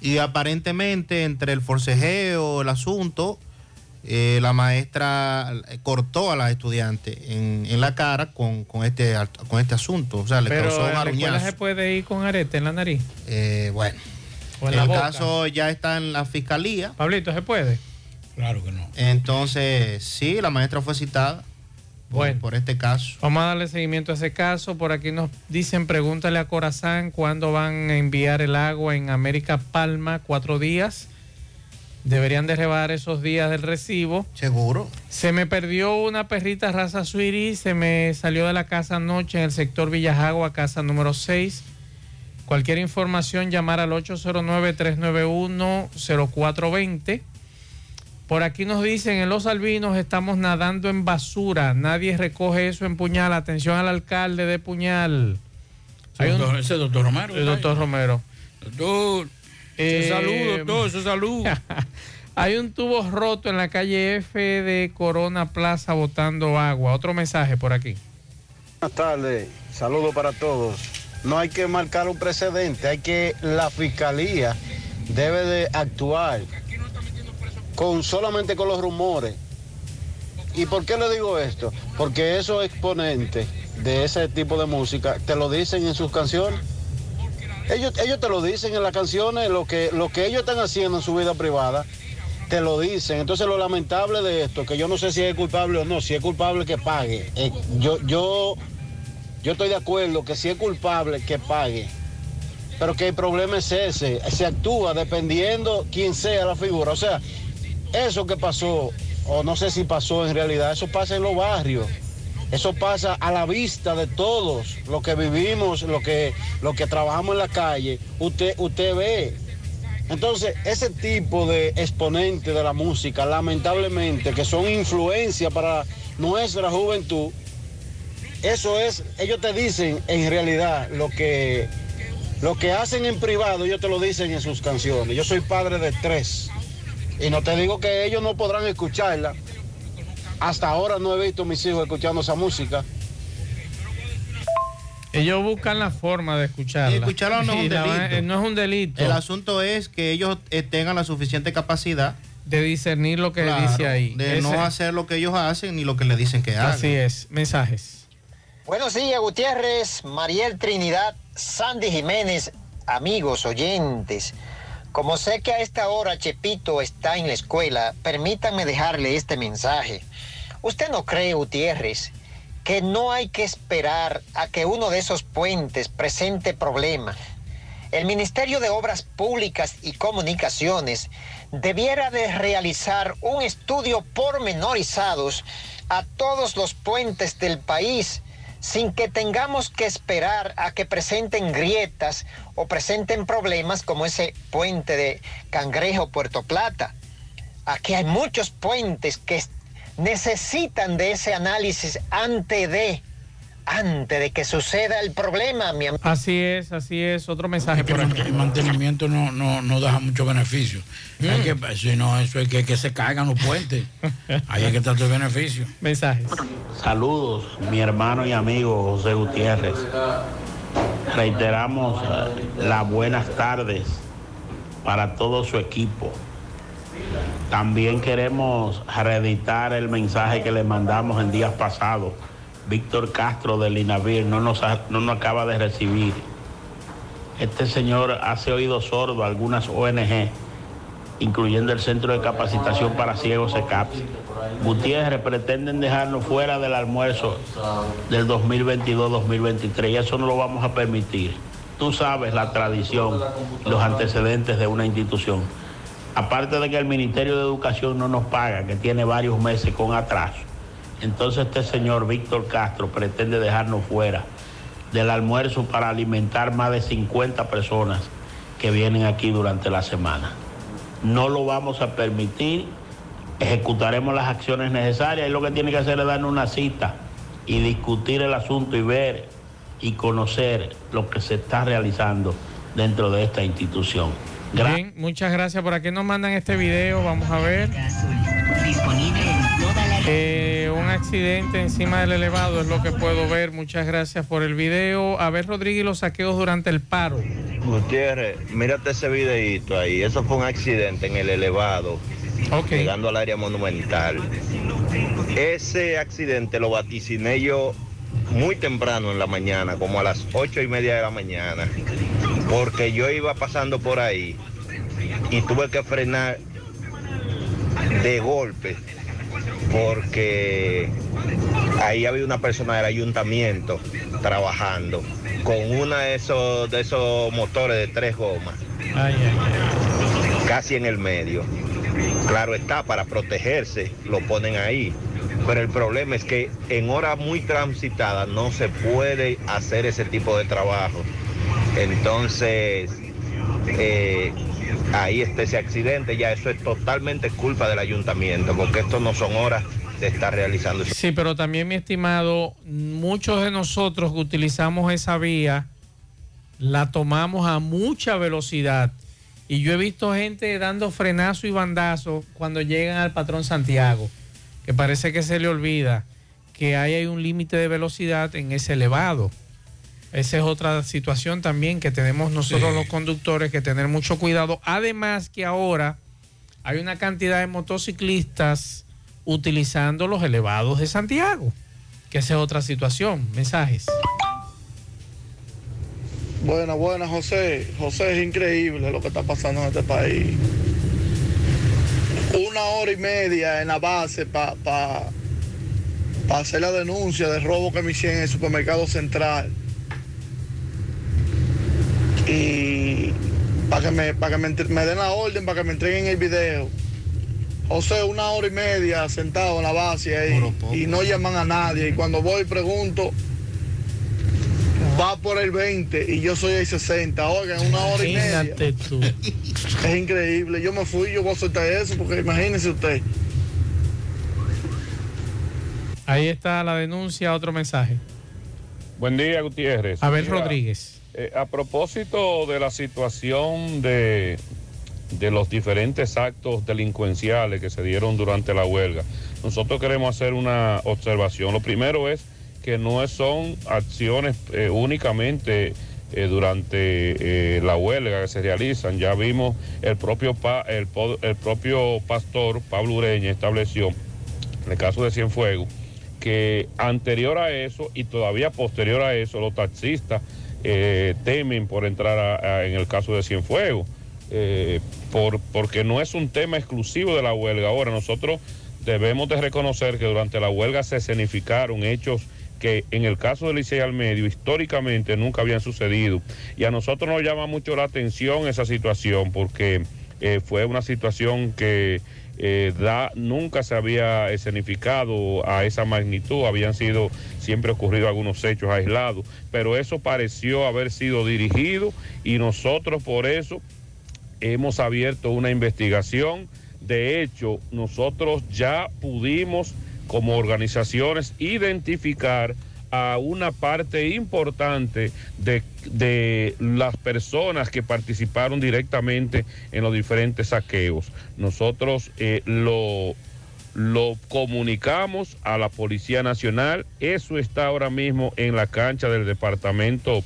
Speaker 9: Y aparentemente entre el forcejeo, el asunto, eh, la maestra cortó a la estudiante en, en la cara con, con este, con este asunto. O sea, le
Speaker 7: Pero
Speaker 9: causó un aruñazo.
Speaker 7: se puede ir con arete en la nariz.
Speaker 9: Eh, bueno,
Speaker 7: O en la
Speaker 9: el
Speaker 7: boca.
Speaker 9: caso ya está en la fiscalía.
Speaker 7: Pablito, ¿se puede?
Speaker 8: Claro que no.
Speaker 9: Entonces, sí, la maestra fue citada
Speaker 7: Bueno.
Speaker 9: por este caso.
Speaker 7: Vamos a darle seguimiento a ese caso. Por aquí nos dicen, pregúntale a Corazán cuándo van a enviar el agua en América Palma, cuatro días. Deberían de rebajar esos días del recibo.
Speaker 9: Seguro.
Speaker 7: Se me perdió una perrita raza Suiri, se me salió de la casa anoche en el sector Villajagua, casa número 6. Cualquier información, llamar al 809-391-0420. Por aquí nos dicen, en Los Albinos estamos nadando en basura, nadie recoge eso en Puñal. Atención al alcalde de Puñal.
Speaker 8: Ese doctor- ese doctor Romero,
Speaker 7: El doctor Romero.
Speaker 8: Doctor,
Speaker 7: Eh,
Speaker 8: salud, doctor, ese salud.
Speaker 7: Hay un tubo roto en la calle F de Corona Plaza botando agua. Otro mensaje por aquí.
Speaker 35: Buenas tardes, saludos para todos. No hay que marcar un precedente, hay que la fiscalía debe de actuar con solamente con los rumores. ¿Y por qué le digo esto? Porque esos exponentes de ese tipo de música te lo dicen en sus canciones. Ellos, ellos te lo dicen en las canciones, lo que, lo que ellos están haciendo en su vida privada, te lo dicen. Entonces lo lamentable de esto, que yo no sé si es culpable o no, si es culpable que pague. Eh, yo, yo, yo estoy de acuerdo que si es culpable que pague. Pero que el problema es ese, se actúa dependiendo quién sea la figura. O sea, eso que pasó, o no sé si pasó en realidad, eso pasa en los barrios. Eso pasa a la vista de todos, lo que vivimos, lo que, que trabajamos en la calle, usted, usted ve. Entonces, ese tipo de exponentes de la música, lamentablemente, que son influencia para nuestra juventud, eso es, ellos te dicen en realidad lo que, lo que hacen en privado, ellos te lo dicen en sus canciones. Yo soy padre de tres. Y no te digo que ellos no podrán escucharla. Hasta ahora no he visto a mis hijos escuchando esa música.
Speaker 7: Ellos buscan la forma de escucharla.
Speaker 9: Y escucharlo no es un delito.
Speaker 7: no es un delito.
Speaker 9: El asunto es que ellos eh, tengan la suficiente capacidad
Speaker 7: de discernir lo que
Speaker 9: Claro,
Speaker 7: dice ahí.
Speaker 9: De
Speaker 7: Ese-
Speaker 9: no hacer lo que ellos hacen ni lo que le dicen que hagan.
Speaker 7: Así es. Mensajes.
Speaker 36: Buenos días, Gutiérrez, Mariel Trinidad, Sandy Jiménez, amigos oyentes. Como sé que a esta hora Chepito está en la escuela, permítanme dejarle este mensaje. ¿Usted no cree, Gutiérrez, que no hay que esperar a que uno de esos puentes presente problemas? El Ministerio de Obras Públicas y Comunicaciones debiera de realizar un estudio pormenorizados a todos los puentes del país sin que tengamos que esperar a que presenten grietas o presenten problemas como ese puente de Cangrejo Puerto Plata. Aquí hay muchos puentes que necesitan de ese análisis antes de antes de que suceda el problema, mi amigo.
Speaker 7: Así es, así es. Otro mensaje por aquí.
Speaker 8: El mantenimiento no, no, no da mucho beneficio. Hay que, si no, eso es que, que se caigan los puentes. Ahí hay que estar el beneficio.
Speaker 7: Mensajes.
Speaker 37: Saludos, mi hermano y amigo José Gutiérrez. Reiteramos eh, las buenas tardes para todo su equipo. También queremos reeditar el mensaje que le mandamos en días pasados. Víctor Castro del INAVIR no nos, no acaba de recibir. Este señor hace oído sordo a algunas ONG, incluyendo el Centro de Capacitación para Ciegos ECAPS. Gutiérrez pretenden dejarnos fuera del almuerzo del 2022-2023 y eso no lo vamos a permitir. Tú sabes la tradición, los antecedentes de una institución. Aparte de que el Ministerio de Educación no nos paga, que tiene varios meses con atraso. Entonces este señor Víctor Castro pretende dejarnos fuera del almuerzo para alimentar más de 50 personas que vienen aquí durante la semana. No lo vamos a permitir, ejecutaremos las acciones necesarias y lo que tiene que hacer es darnos una cita y discutir el asunto y ver y conocer lo que se está realizando dentro de esta institución.
Speaker 7: Bien, muchas gracias. Por aquí nos mandan este video. Vamos a ver. Eh, un accidente encima del elevado es lo que puedo ver. Muchas gracias por el video. A ver, Rodríguez, los saqueos durante el paro.
Speaker 35: Gutiérrez, mírate ese videito ahí. Eso fue un accidente en el elevado, llegando al área monumental. Ese accidente lo vaticiné yo muy temprano en la mañana, como a las ocho y media de la mañana, porque yo iba pasando por ahí y tuve que frenar de golpe, porque ahí había una persona del ayuntamiento trabajando con uno de esos, de esos motores de tres gomas, casi en el medio. Claro está, para protegerse lo ponen ahí. Pero el problema es que en horas muy transitadas no se puede hacer ese tipo de trabajo. Entonces, eh, ahí está ese accidente, ya eso es totalmente culpa del ayuntamiento, porque esto no son horas de estar realizando.
Speaker 7: Sí, pero también, mi estimado, muchos de nosotros que utilizamos esa vía la tomamos a mucha velocidad. Y yo he visto gente dando frenazo y bandazo cuando llegan al patrón Santiago, que parece que se le olvida que ahí hay un límite de velocidad en ese elevado. Esa es otra situación también que tenemos nosotros
Speaker 8: Sí.
Speaker 7: los conductores que tener mucho cuidado. Además que ahora hay una cantidad de motociclistas utilizando los elevados de Santiago, que esa es otra situación. Mensajes.
Speaker 9: Buena, buena, José. José, es increíble lo que está pasando en este país. Una hora y media en la base para hacer la denuncia de robo que me hicieron en el supermercado central. Y para que, me, para que me, den la orden, para que me entreguen el video. José, una hora y media sentado en la base ahí y no llaman a nadie. Y cuando voy y pregunto, va por el 20 y yo soy el 60. Oigan, una hora y media.
Speaker 7: Tú.
Speaker 9: Es increíble. Yo me fui, yo voy a soltar eso porque imagínese usted.
Speaker 7: Ahí está la denuncia, otro mensaje.
Speaker 38: Buen día, Gutiérrez.
Speaker 7: Abel Rodríguez.
Speaker 38: Eh, a propósito de la situación de, de los diferentes actos delincuenciales que se dieron durante la huelga, nosotros queremos hacer una observación. Lo primero es que no son acciones eh, únicamente eh, durante la huelga que se realizan. Ya vimos el propio, el, el propio pastor Pablo Ureña estableció, en el caso de Cienfuegos, que anterior a eso y todavía posterior a eso, los taxistas eh, temen por entrar a- en el caso de Cienfuegos, eh, por, porque no es un tema exclusivo de la huelga. Ahora, nosotros debemos de reconocer que durante la huelga se escenificaron hechos que en el caso del Licey al medio históricamente nunca habían sucedido. Y a nosotros nos llama mucho la atención esa situación porque eh, fue una situación que eh, da, nunca se había escenificado a esa magnitud, habían sido siempre ocurrido algunos hechos aislados, pero eso pareció haber sido dirigido y nosotros por eso hemos abierto una investigación. De hecho, nosotros ya pudimos como organizaciones identificar a una parte importante de, de, las personas que participaron directamente en los diferentes saqueos. Nosotros eh, lo, lo comunicamos a la Policía Nacional, eso está ahora mismo en la cancha del Departamento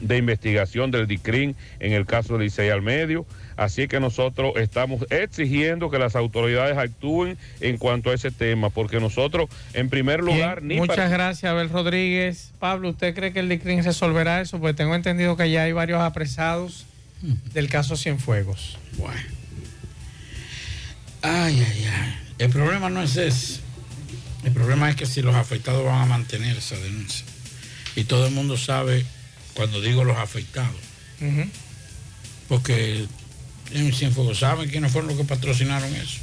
Speaker 38: de Investigación del DICRIN en el caso de Licey al Medio. Así que nosotros estamos exigiendo que las autoridades actúen en cuanto a ese tema, porque nosotros, en primer lugar,
Speaker 7: Bien, Muchas gracias, Abel Rodríguez. Pablo, ¿usted cree que el DICRIN resolverá eso? Porque tengo entendido que ya hay varios apresados del caso Cienfuegos.
Speaker 8: Bueno. Ay, ay, ay. El problema no es ese. El problema es que si los afectados van a mantener esa denuncia. Y todo el mundo sabe cuando digo los afectados. Uh -huh. Porque en Cienfuegos saben quiénes fueron los que patrocinaron eso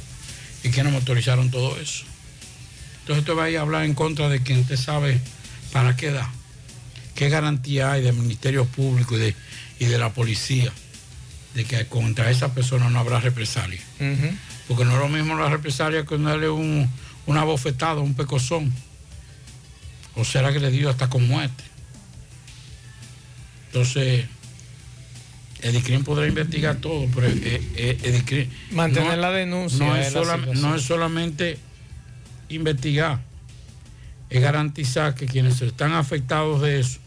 Speaker 8: y quiénes motorizaron todo eso. Entonces usted va a ir a hablar en contra de quien usted sabe para qué da. ¿Qué garantía hay del Ministerio Público y de, y de la policía de que contra esa persona no habrá represalia? Uh -huh. Porque no es lo mismo la represalia que darle un, una bofetada, un pecozón. O le dio hasta con muerte. Entonces, Edicrim podrá investigar todo, pero Edicrim,
Speaker 7: mantener no, la denuncia.
Speaker 8: No es, sola, no es, solamente investigar, es garantizar que quienes están afectados de eso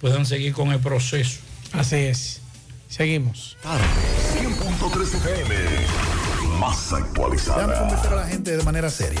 Speaker 8: puedan seguir con el proceso.
Speaker 7: Así es. Seguimos.
Speaker 1: 100.3 FM más actualizada.
Speaker 39: Déjame convencer a la gente de manera seria.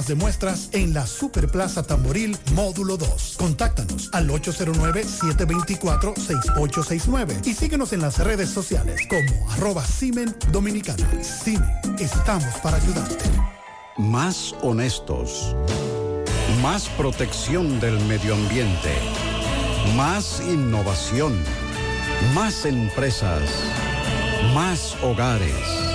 Speaker 39: tomas de muestras en la Superplaza Tamboril Módulo 2. Contáctanos al 809-724-6869 y síguenos en las redes sociales como arroba Simen Dominicana. Simen, estamos para ayudarte.
Speaker 17: Más honestos. Más protección del medio ambiente. Más innovación. Más empresas. Más hogares.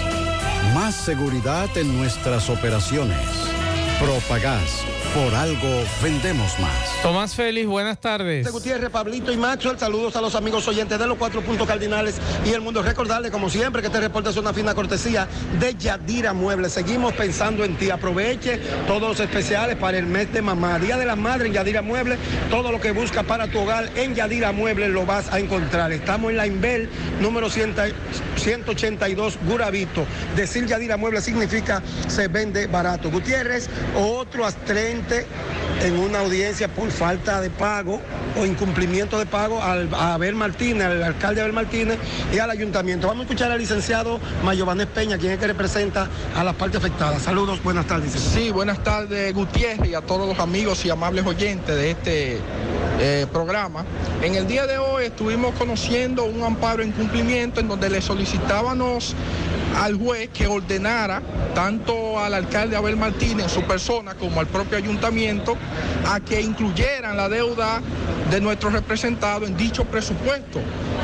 Speaker 17: Más seguridad en nuestras operaciones. Propagás. Por algo vendemos más.
Speaker 7: Tomás Félix, buenas tardes.
Speaker 40: Gutiérrez, Pablito y Maxwell, saludos a los amigos oyentes de los cuatro puntos cardinales y el mundo. Recordarle, como siempre, que este reporte es una fina cortesía de Yadira Muebles. Seguimos pensando en ti. Aproveche todos los especiales para el mes de mamá. Día de la Madre en Yadira Muebles. Todo lo que busca para tu hogar en Yadira Muebles lo vas a encontrar. Estamos en la Inbel, número 100, 182, Guravito. Decir Yadira Muebles significa se vende barato. Gutiérrez, otro en una audiencia por falta de pago o incumplimiento de pago al, a Abel Martínez, al alcalde Abel Martínez y al ayuntamiento. Vamos a escuchar al licenciado Mayobanés Peña, quien es que representa a las partes afectadas. Saludos, buenas tardes.
Speaker 41: Sí, buenas tardes Gutiérrez y a todos los amigos y amables oyentes de este eh, programa. En el día de hoy estuvimos conociendo un amparo en cumplimiento en donde le solicitábamos al juez que ordenara tanto al alcalde Abel Martínez, su persona, como al propio ayuntamiento, a que incluyeran la deuda de nuestro representado en dicho presupuesto,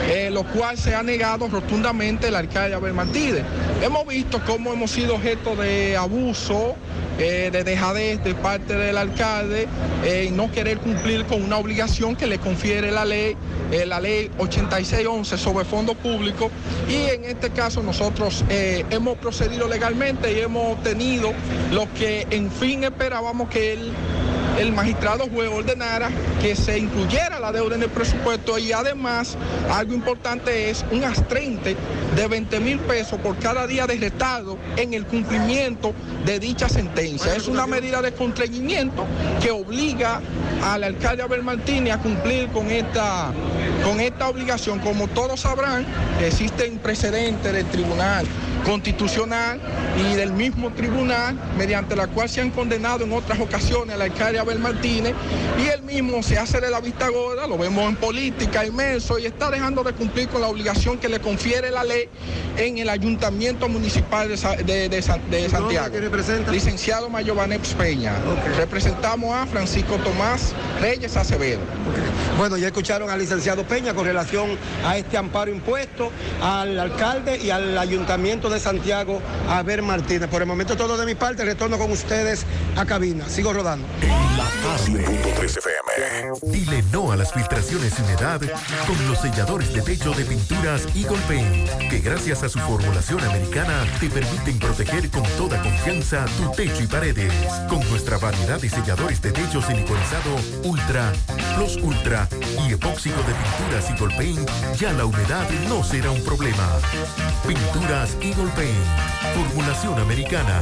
Speaker 41: eh, lo cual se ha negado rotundamente el alcalde Abel Martínez. Hemos visto cómo hemos sido objeto de abuso, eh, de dejadez de parte del alcalde eh, y no querer cumplir con una obligación que le confiere la ley, eh, la ley 8611 sobre fondos públicos y en este caso nosotros hemos procedido legalmente y hemos obtenido lo que en fin esperábamos que él el magistrado juez ordenara que se incluyera la deuda en el presupuesto y además algo importante es un astrente de 20 mil pesos por cada día de retardo en el cumplimiento de dicha sentencia. Es una medida de contrañimiento que obliga al alcalde Abel Martínez a cumplir con esta, con esta obligación. Como todos sabrán, existen precedentes del tribunal constitucional y del mismo tribunal, mediante la cual se han condenado en otras ocasiones al alcalde Abel Martínez, y él mismo se hace de la vista gorda, lo vemos en política, inmenso, y está dejando de cumplir con la obligación que le confiere la ley en el ayuntamiento municipal de, Santiago. Licenciado Mayor Vanex Peña. Representamos a Francisco Tomás Reyes Acevedo.
Speaker 40: Bueno, ya escucharon al licenciado Peña con relación a este amparo impuesto al alcalde y al ayuntamiento de Santiago, a ver Martínez. Por el momento todo de mi parte, retorno con ustedes a cabina. Sigo rodando.
Speaker 16: En la tarde. FM. Dile no a las filtraciones y humedad con los selladores de techo de pinturas Eagle Paint, que gracias a su formulación americana te permiten proteger con toda confianza tu techo y paredes. Con nuestra variedad de selladores de techo siliconizado Ultra, Plus Ultra y epóxico de pinturas Eagle Paint, ya la humedad no será un problema. Pinturas Eagle Formulación americana.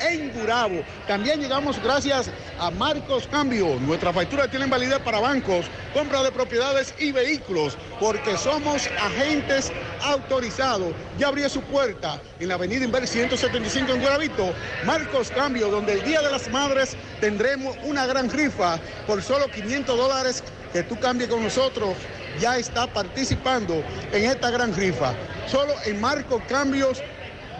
Speaker 35: en Gurabo. También llegamos gracias a Marcos Cambio. Nuestra factura tiene validez para bancos, compra de propiedades y vehículos, porque somos agentes autorizados. Ya abrió su puerta en la avenida Inver 175 en Guravito. Marcos Cambio, donde el Día de las Madres tendremos una gran rifa por solo 500 dólares que tú cambies con nosotros ya está participando en esta gran rifa. Solo en Marcos Cambios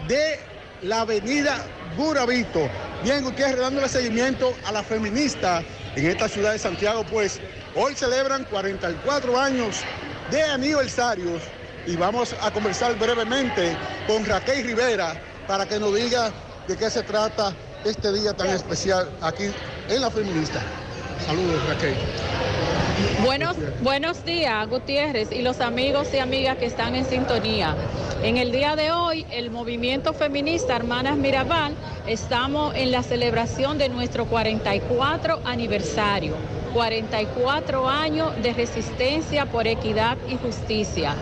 Speaker 35: de la avenida Guravito. Bien, Gutiérrez, dándole seguimiento a la feminista en esta ciudad de Santiago, pues hoy celebran 44 años de aniversarios y vamos a conversar brevemente con Raquel Rivera para que nos diga de qué se trata este día tan especial aquí en la feminista. Saludos, Raquel.
Speaker 42: Buenos, buenos días, Gutiérrez, y los amigos y amigas que están en sintonía. En el día de hoy, el movimiento feminista Hermanas Mirabal, estamos en la celebración de nuestro 44 aniversario. 44 años de resistencia por equidad y justicia.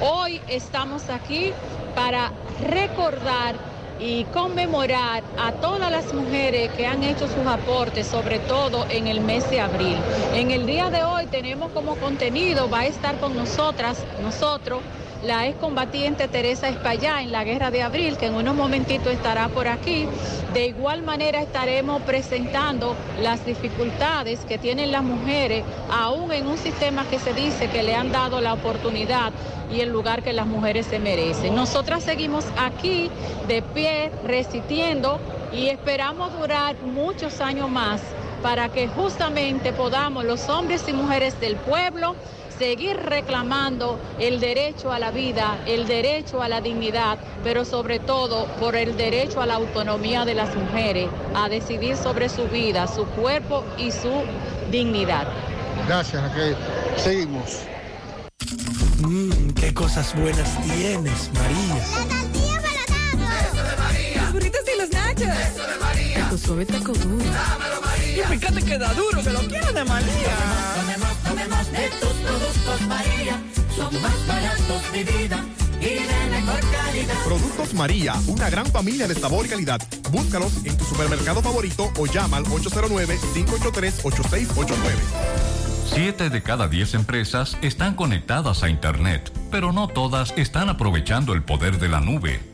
Speaker 42: Hoy estamos aquí para recordar y conmemorar a todas las mujeres que han hecho sus aportes, sobre todo en el mes de abril. En el día de hoy tenemos como contenido, va a estar con nosotras, nosotros, la excombatiente Teresa Espallá en la guerra de abril, que en unos momentitos estará por aquí. De igual manera estaremos presentando las dificultades que tienen las mujeres, aún en un sistema que se dice que le han dado la oportunidad y el lugar que las mujeres se merecen. Nosotras seguimos aquí de pie, resistiendo y esperamos durar muchos años más para que justamente podamos los hombres y mujeres del pueblo seguir reclamando el derecho a la vida, el derecho a la dignidad, pero sobre todo por el derecho a la autonomía de las mujeres, a decidir sobre su vida, su cuerpo y su dignidad.
Speaker 35: Gracias, Raquel. Seguimos.
Speaker 43: Mmm, qué cosas buenas tienes, María.
Speaker 44: La tortilla para Eso de María.
Speaker 43: Los burritos y los nachos.
Speaker 44: Eso de María.
Speaker 43: Suave taco duro.
Speaker 44: Dámelo, María.
Speaker 43: Y fíjate que da duro, que lo quiero de María.
Speaker 44: Tomemos, tomemos, de tus productos, María. Son más baratos, de vida. Y de mejor calidad.
Speaker 45: Productos María, una gran familia de sabor y calidad. Búscalos en tu supermercado favorito o llama al 809-583-8689. Siete de cada diez empresas están conectadas a Internet, pero no todas están aprovechando el poder de la nube.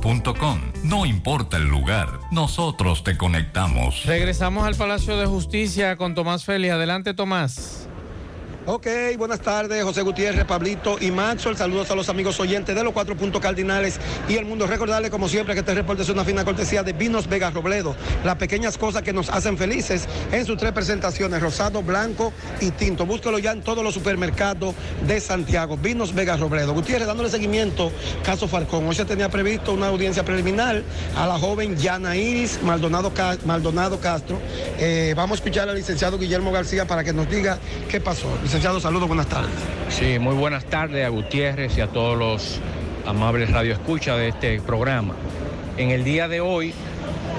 Speaker 45: No importa el lugar, nosotros te conectamos.
Speaker 7: Regresamos al Palacio de Justicia con Tomás Feli. Adelante, Tomás.
Speaker 40: Ok, buenas tardes, José Gutiérrez, Pablito y Maxwell. Saludos a los amigos oyentes de los cuatro puntos cardinales y el mundo. Recordarle, como siempre, que este reporte es una fina cortesía de Vinos Vega Robledo. Las pequeñas cosas que nos hacen felices en sus tres presentaciones, rosado, blanco y tinto. Búsquelo ya en todos los supermercados de Santiago. Vinos Vega Robledo. Gutiérrez, dándole seguimiento, caso Falcón. Hoy se tenía previsto una audiencia preliminar a la joven Yana Iris Maldonado, Maldonado Castro. Eh, vamos a escuchar al licenciado Guillermo García para que nos diga qué pasó. Licenciado, saludos, buenas tardes.
Speaker 46: Sí, muy buenas tardes a Gutiérrez y a todos los amables radioescuchas de este programa. En el día de hoy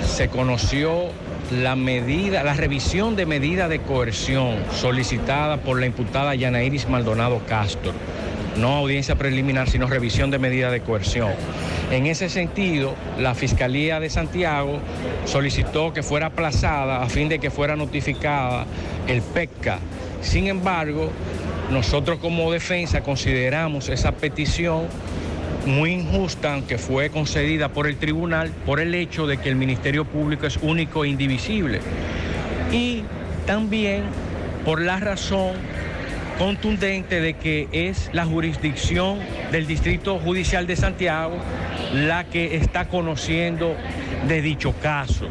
Speaker 46: se conoció la medida, la revisión de medida de coerción solicitada por la imputada Yanairis Maldonado Castro. No audiencia preliminar, sino revisión de medida de coerción. En ese sentido, la Fiscalía de Santiago solicitó que fuera aplazada a fin de que fuera notificada el PECA sin embargo, nosotros como defensa consideramos esa petición muy injusta, aunque fue concedida por el tribunal, por el hecho de que el Ministerio Público es único e indivisible. Y también por la razón contundente de que es la jurisdicción del Distrito Judicial de Santiago la que está conociendo de dicho caso.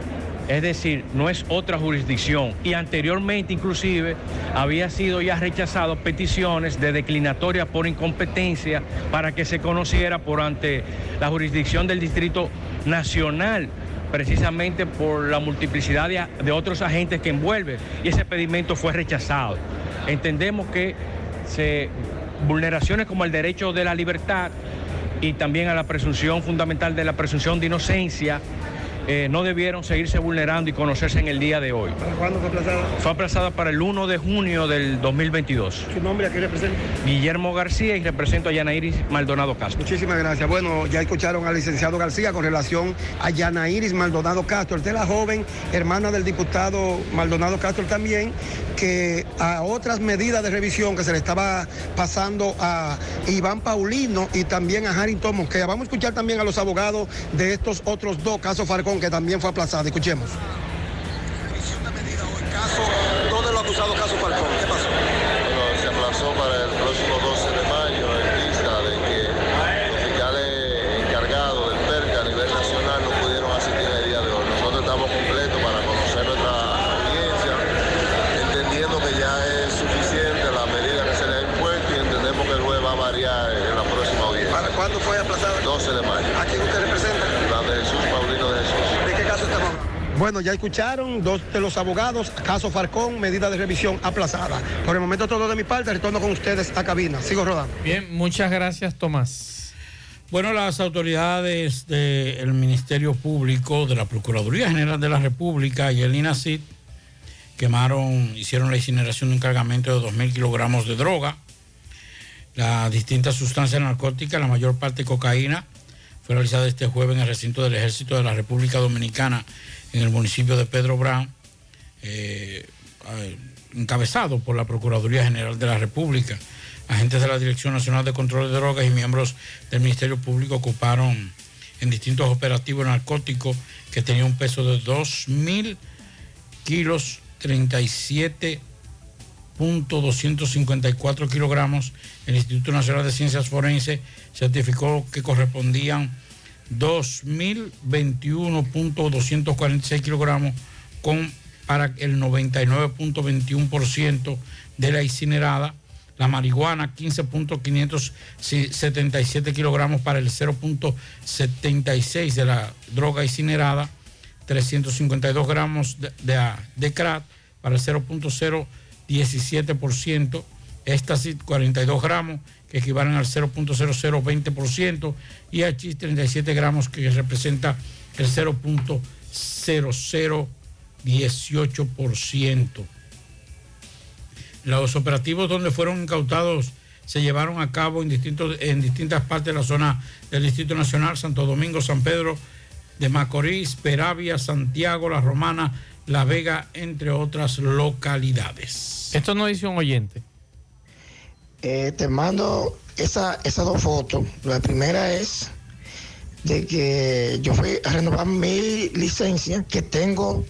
Speaker 46: Es decir, no es otra jurisdicción. Y anteriormente inclusive había sido ya rechazado peticiones de declinatoria por incompetencia para que se conociera por ante la jurisdicción del Distrito Nacional precisamente por la multiplicidad de, otros agentes que envuelve y ese pedimento fue rechazado. Entendemos que se, vulneraciones como el derecho de la libertad y también a la presunción fundamental de la presunción de inocencia eh, no debieron seguirse vulnerando y conocerse en el día de hoy.
Speaker 40: ¿Para cuándo fue aplazada?
Speaker 46: Fue aplazada para el 1 de junio del 2022.
Speaker 40: ¿Su nombre a qué representa?
Speaker 46: Guillermo García y represento a Yana Iris Maldonado Castro.
Speaker 40: Muchísimas gracias. Bueno, ya escucharon al licenciado García con relación a Yana Iris Maldonado Castro. Esta es la joven hermana del diputado Maldonado Castro también, que a otras medidas de revisión que se le estaba pasando a Iván Paulino y también a Harrington Mosquea. Vamos a escuchar también a los abogados de estos otros dos casos Farcón que también fue aplazado. Escuchemos.
Speaker 47: ¿Dónde lo acusado caso Falcón? ¿Qué pasó? Bueno, se aplazó para el próximo 12 de mayo en vista de que los fiscales encargados del PERCA a nivel nacional no pudieron asistir el día de hoy. Nosotros estamos completos para conocer nuestra audiencia, entendiendo que ya es suficiente la medida que se le ha impuesto y entendemos que el juez va a variar en la próxima audiencia.
Speaker 40: ¿Para cuándo fue aplazado?
Speaker 47: 12 de mayo.
Speaker 40: ¿A quién usted representa?
Speaker 47: La de Jesús Paulino de Jesús.
Speaker 40: ¿De qué caso estamos bueno, ya escucharon dos de los abogados, caso Farcón, medida de revisión aplazada. Por el momento todo de mi parte, retorno con ustedes a cabina. Sigo rodando.
Speaker 7: Bien, muchas gracias Tomás.
Speaker 8: Bueno, las autoridades del Ministerio Público, de la Procuraduría General de la República y el INACID quemaron, hicieron la incineración de un cargamento de 2.000 kilogramos de droga, las distintas sustancias narcóticas, la mayor parte cocaína, fue realizada este jueves en el recinto del Ejército de la República Dominicana en el municipio de Pedro Brown, eh, encabezado por la Procuraduría General de la República. Agentes de la Dirección Nacional de Control de Drogas y miembros del Ministerio Público ocuparon en distintos operativos narcóticos que tenían un peso de 2.000 kilos 37.254 kilogramos. El Instituto Nacional de Ciencias Forenses certificó que correspondían 2.021.246 kilogramos con para el 99.21% de la incinerada, la marihuana 15.577 kilogramos para el 0.76 de la droga incinerada, 352 gramos de, de, de crack para el 0.017%, Éxtasis 42 gramos, que equivalen al 0.0020%, y Hachís 37 gramos, que representa el 0.0018%. Los operativos donde fueron incautados se llevaron a cabo en, distintos, en distintas partes de la zona del Distrito Nacional, Santo Domingo, San Pedro de Macorís, Peravia, Santiago, La Romana, La Vega, entre otras localidades.
Speaker 7: Esto no dice un oyente.
Speaker 48: Eh, te mando esa, esas dos fotos. La primera es de que yo fui a renovar mi licencia, que tengo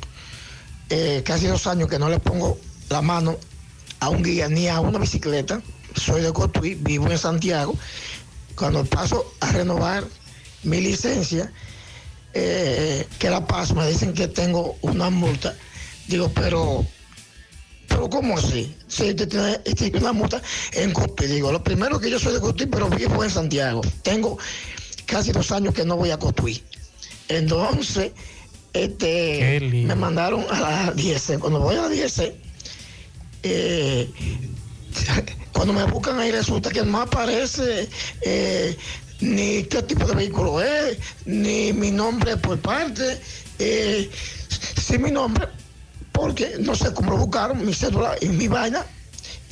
Speaker 48: eh, casi dos años que no le pongo la mano a un guía ni a una bicicleta. Soy de Cotuí, vivo en Santiago. Cuando paso a renovar mi licencia, eh, que la paso, me dicen que tengo una multa. Digo, pero, pero ¿cómo así? Si te tiene una multa en Cotuí. Digo, lo primero que yo soy de Cotuí, pero vivo en Santiago. Tengo casi dos años que no voy a Cotuí. Entonces, este, me mandaron a la 10. Cuando voy a la 10, eh, cuando me buscan ahí resulta que no aparece eh, ni qué tipo de vehículo es, ni mi nombre por parte, eh, sí mi nombre, porque no sé cómo lo buscaron, mi cédula y mi vaina,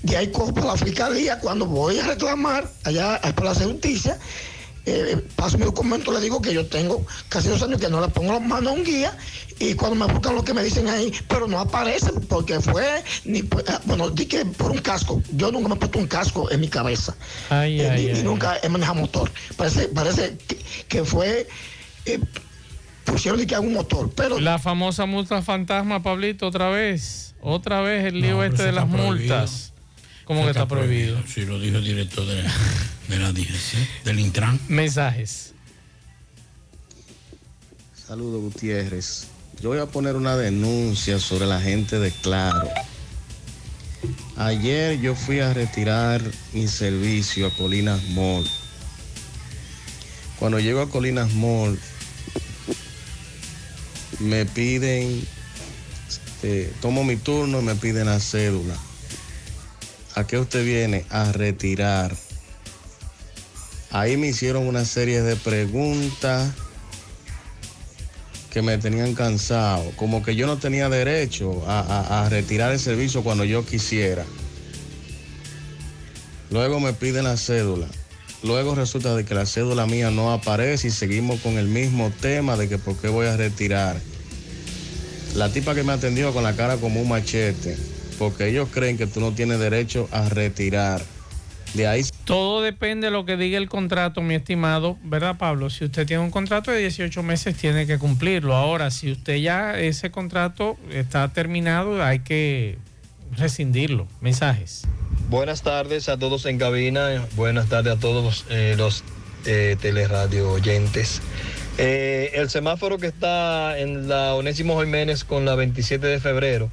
Speaker 48: de ahí cojo para la fiscalía, cuando voy a reclamar allá al Palacio de Justicia, eh, paso mi documento, le digo que yo tengo casi dos años que no le pongo las manos a un guía y cuando me buscan lo que me dicen ahí, pero no aparece porque fue, ni, ah, bueno, di que por un casco. Yo nunca me he puesto un casco en mi cabeza.
Speaker 7: Ay,
Speaker 48: Eh,
Speaker 7: ay,
Speaker 48: ni,
Speaker 7: ay.
Speaker 48: nunca he manejado motor. Parece, parece que, que fue, eh, pusieron de que a un motor, pero
Speaker 7: La famosa multa fantasma, Pablito, otra vez. Otra vez el lío
Speaker 8: No,
Speaker 7: este de las
Speaker 8: prohibido.
Speaker 7: multas. ¿Cómo que está prohibido?
Speaker 8: Sí, lo dijo el director de, de la DGC, del Intran.
Speaker 7: Mensajes.
Speaker 49: Saludos, Gutiérrez. Yo voy a poner una denuncia sobre la gente de Claro. Ayer yo fui a retirar mi servicio a Colinas Mall. Cuando llego a Colinas Mall, me piden, este, tomo mi turno y me piden la cédula. ¿A qué usted viene? A retirar. Ahí me hicieron una serie de preguntas que me tenían cansado, como que yo no tenía derecho a, retirar el servicio cuando yo quisiera. Luego me piden la cédula. Luego resulta de que la cédula mía no aparece y seguimos con el mismo tema de que por qué voy a retirar. La tipa que me atendió con la cara como un machete, porque ellos creen que tú no tienes derecho a retirar. De ahí
Speaker 7: Todo depende de lo que diga el contrato, mi estimado, ¿verdad, Pablo? Si usted tiene un contrato de 18 meses, tiene que cumplirlo. Ahora, si usted ya ese contrato está terminado, hay que rescindirlo. Mensajes.
Speaker 50: Buenas tardes a todos en cabina, buenas tardes a todos eh, los eh, teleradio oyentes. Eh, el semáforo que está en la Onésimo Jiménez con la 27 de febrero,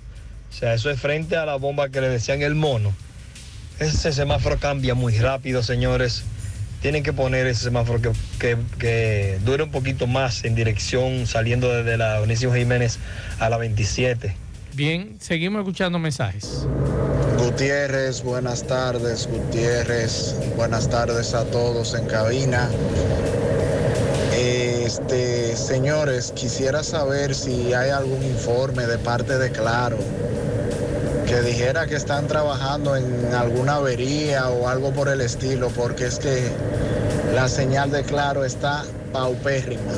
Speaker 50: o sea, eso es frente a la bomba que le decían el mono. Ese semáforo cambia muy rápido, señores. Tienen que poner ese semáforo que, que, que dure un poquito más en dirección saliendo desde la Onésimo Jiménez a la 27.
Speaker 7: Bien, seguimos escuchando mensajes.
Speaker 51: Gutiérrez, buenas tardes, Gutiérrez, buenas tardes a todos en cabina. Este, señores, quisiera saber si hay algún informe de parte de Claro que dijera que están trabajando en alguna avería o algo por el estilo, porque es que la señal de Claro está paupérrima.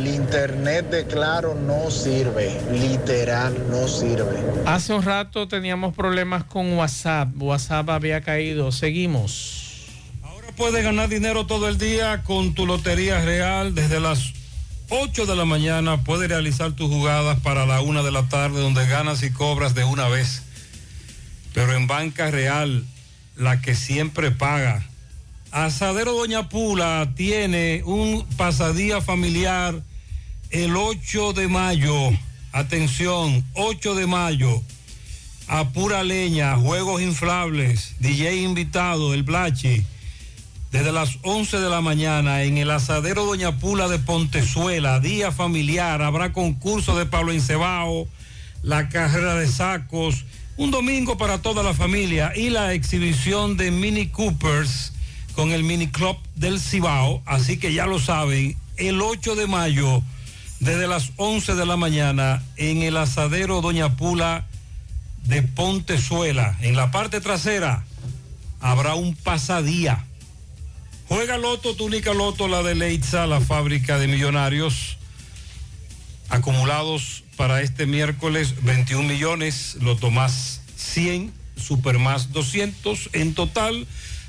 Speaker 51: El internet de Claro no sirve, literal no sirve.
Speaker 7: Hace un rato teníamos problemas con WhatsApp. WhatsApp había caído. Seguimos.
Speaker 12: Puedes ganar dinero todo el día con tu Lotería Real desde las 8 de la mañana. Puedes realizar tus jugadas para la 1 de la tarde donde ganas y cobras de una vez. Pero en Banca Real, la que siempre paga. Asadero Doña Pula tiene un pasadía familiar el 8 de mayo. Atención, 8 de mayo. A pura leña, juegos inflables, DJ invitado, el Blachi desde las 11 de la mañana en el asadero Doña Pula de Pontezuela, día familiar, habrá concurso de Pablo Encebao, la carrera de sacos, un domingo para toda la familia y la exhibición de Mini Coopers con el Mini Club del Cibao. Así que ya lo saben, el 8 de mayo, desde las 11 de la mañana, en el asadero Doña Pula de Pontezuela, en la parte trasera, habrá un pasadía. Juega Loto, túnica Loto, la de Leitza, la fábrica de millonarios. Acumulados para este miércoles 21 millones, Loto más 100, Super más 200, en total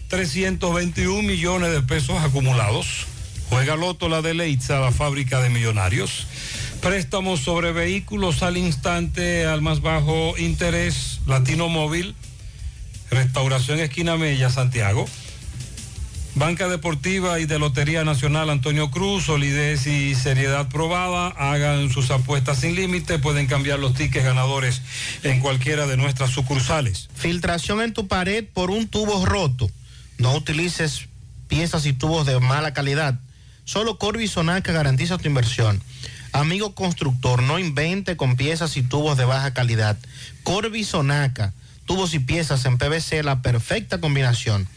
Speaker 12: 321 millones de pesos acumulados. Juega Loto, la de Leitza, la fábrica de millonarios. Préstamos sobre vehículos al instante, al más bajo interés, Latino Móvil, Restauración Esquina Mella, Santiago. Banca Deportiva y de Lotería Nacional Antonio Cruz, solidez y seriedad probada. Hagan sus apuestas sin límite. Pueden cambiar los tickets ganadores en cualquiera de nuestras sucursales.
Speaker 9: Filtración en tu pared por un tubo roto. No utilices piezas y tubos de mala calidad. Solo Corby Sonaca garantiza tu inversión. Amigo constructor, no invente con piezas y tubos de baja calidad. Corby Sonaca, tubos y piezas en PVC, la perfecta combinación.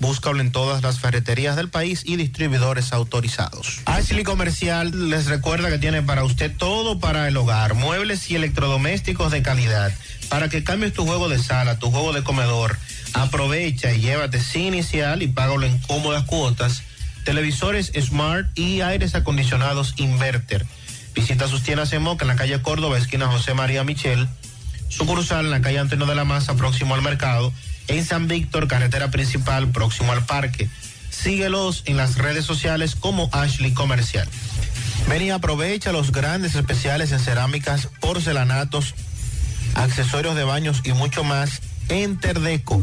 Speaker 9: Búscalo en todas las ferreterías del país y distribuidores autorizados. Ashley Comercial les recuerda que tiene para usted todo para el hogar, muebles y electrodomésticos de calidad. Para que cambies tu juego de sala, tu juego de comedor, aprovecha y llévate sin inicial y págalo en cómodas cuotas. Televisores Smart y aires acondicionados Inverter. Visita sus tiendas en Moca en la calle Córdoba, esquina José María Michel. Sucursal en la calle Antonio de la Maza, próximo al mercado en San Víctor, carretera principal, próximo al parque. Síguelos en las redes sociales como Ashley Comercial. Ven y aprovecha los grandes especiales en cerámicas, porcelanatos, accesorios de baños y mucho más en Terdeco.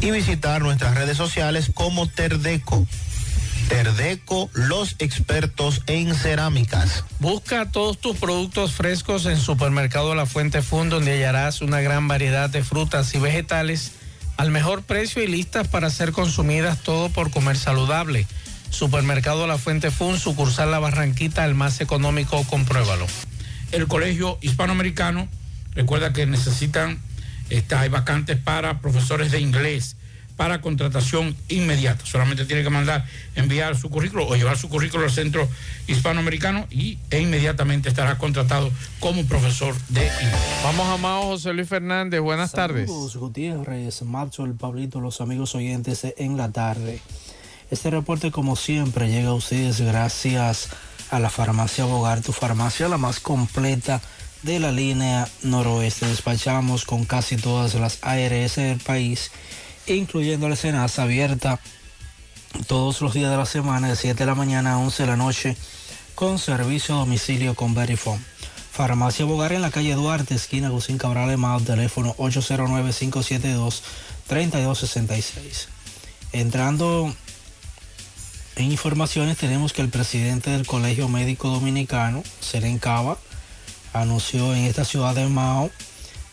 Speaker 9: y visitar nuestras redes sociales como Terdeco. Terdeco, los expertos en cerámicas.
Speaker 7: Busca todos tus productos frescos en Supermercado La Fuente Fund, donde hallarás una gran variedad de frutas y vegetales al mejor precio y listas para ser consumidas todo por comer saludable. Supermercado La Fuente Fun, sucursal La Barranquita, el más económico, compruébalo.
Speaker 8: El Colegio Hispanoamericano, recuerda que necesitan, está, hay vacantes para profesores de inglés para contratación inmediata. Solamente tiene que mandar, enviar su currículo o llevar su currículo al Centro Hispanoamericano y, e inmediatamente estará contratado como profesor de inglés.
Speaker 7: Vamos a Mao José Luis Fernández. Buenas tardes.
Speaker 52: Saludos, Gutiérrez, Macho, el Pablito, los amigos oyentes en la tarde. Este reporte, como siempre, llega a ustedes gracias a la farmacia Bogar, tu farmacia la más completa de la línea noroeste. Despachamos con casi todas las ARS del país incluyendo la escenaza abierta todos los días de la semana de 7 de la mañana a 11 de la noche con servicio a domicilio con Verifone. Farmacia Bogar en la calle Duarte, esquina Gusín Cabral de Mao, teléfono 809-572-3266. Entrando en informaciones, tenemos que el presidente del Colegio Médico Dominicano, Seren Cava, anunció en esta ciudad de Mao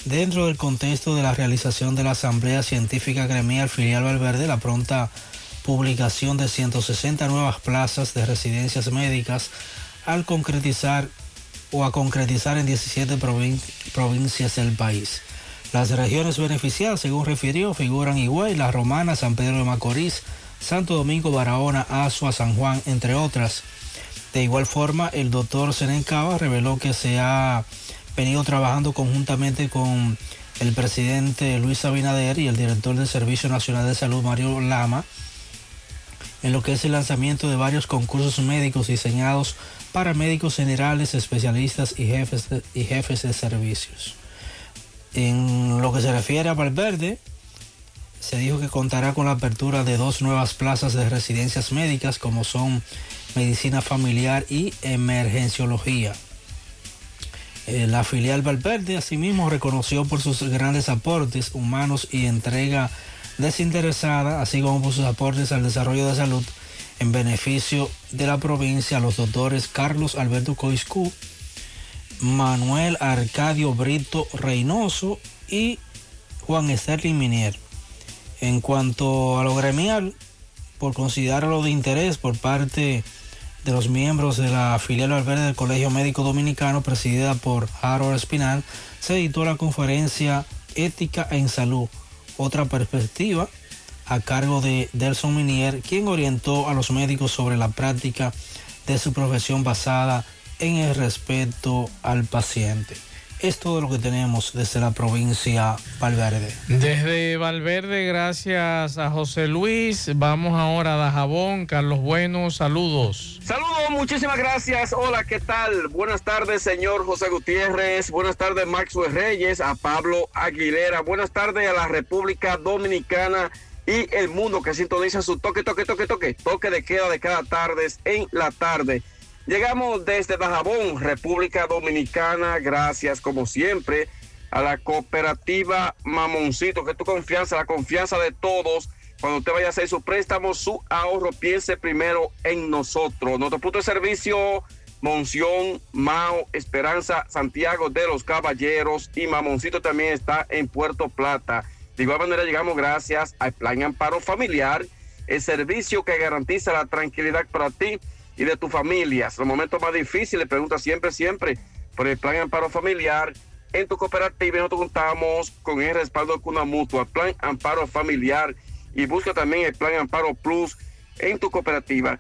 Speaker 52: Dentro del contexto de la realización de la Asamblea Científica Gremial Filial Valverde, la pronta publicación de 160 nuevas plazas de residencias médicas al concretizar o a concretizar en 17 provincias del país. Las regiones beneficiadas, según refirió, figuran Higüey, La Romana, San Pedro de Macorís, Santo Domingo, Barahona, Azua, San Juan, entre otras. De igual forma, el doctor Senencaba reveló que se ha venido trabajando conjuntamente con el presidente Luis Abinader y el director del Servicio Nacional de Salud Mario Lama en lo que es el lanzamiento de varios concursos médicos diseñados para médicos generales, especialistas y jefes de, y jefes de servicios. En lo que se refiere a Valverde, se dijo que contará con la apertura de dos nuevas plazas de residencias médicas como son medicina familiar y emergenciología. Eh, la filial Valverde asimismo reconoció por sus grandes aportes humanos y entrega desinteresada, así como por sus aportes al desarrollo de salud en beneficio de la provincia, los doctores Carlos Alberto Coiscú, Manuel Arcadio Brito Reynoso y Juan Sterling Minier. En cuanto a lo gremial, por considerarlo de interés por parte de los miembros de la filial Valverde del Colegio Médico Dominicano, presidida por Harold Espinal, se editó la conferencia Ética en Salud, otra perspectiva, a cargo de Delson Minier, quien orientó a los médicos sobre la práctica de su profesión basada en el respeto al paciente. Es todo lo que tenemos desde la provincia Valverde.
Speaker 7: Desde Valverde, gracias a José Luis. Vamos ahora a Dajabón. Carlos Bueno, saludos.
Speaker 53: Saludos, muchísimas gracias. Hola, ¿qué tal? Buenas tardes, señor José Gutiérrez. Buenas tardes, Maxwell Reyes, a Pablo Aguilera. Buenas tardes a la República Dominicana y el mundo que sintoniza su toque, toque, toque, toque, toque de queda de cada tarde en la tarde. Llegamos desde Dajabón, República Dominicana, gracias como siempre a la cooperativa Mamoncito, que tu confianza, la confianza de todos. Cuando usted vaya a hacer su préstamo, su ahorro, piense primero en nosotros. Nuestro punto de servicio, Monción, Mao, Esperanza, Santiago de los Caballeros y Mamoncito también está en Puerto Plata. De igual manera llegamos gracias al Plan Amparo Familiar, el servicio que garantiza la tranquilidad para ti y de tu familia. Los momentos más difíciles, pregunta siempre, siempre por el Plan Amparo Familiar. En tu cooperativa nosotros contamos con el respaldo de Cuna Mutua, Plan Amparo Familiar y busca también el Plan Amparo Plus en tu cooperativa.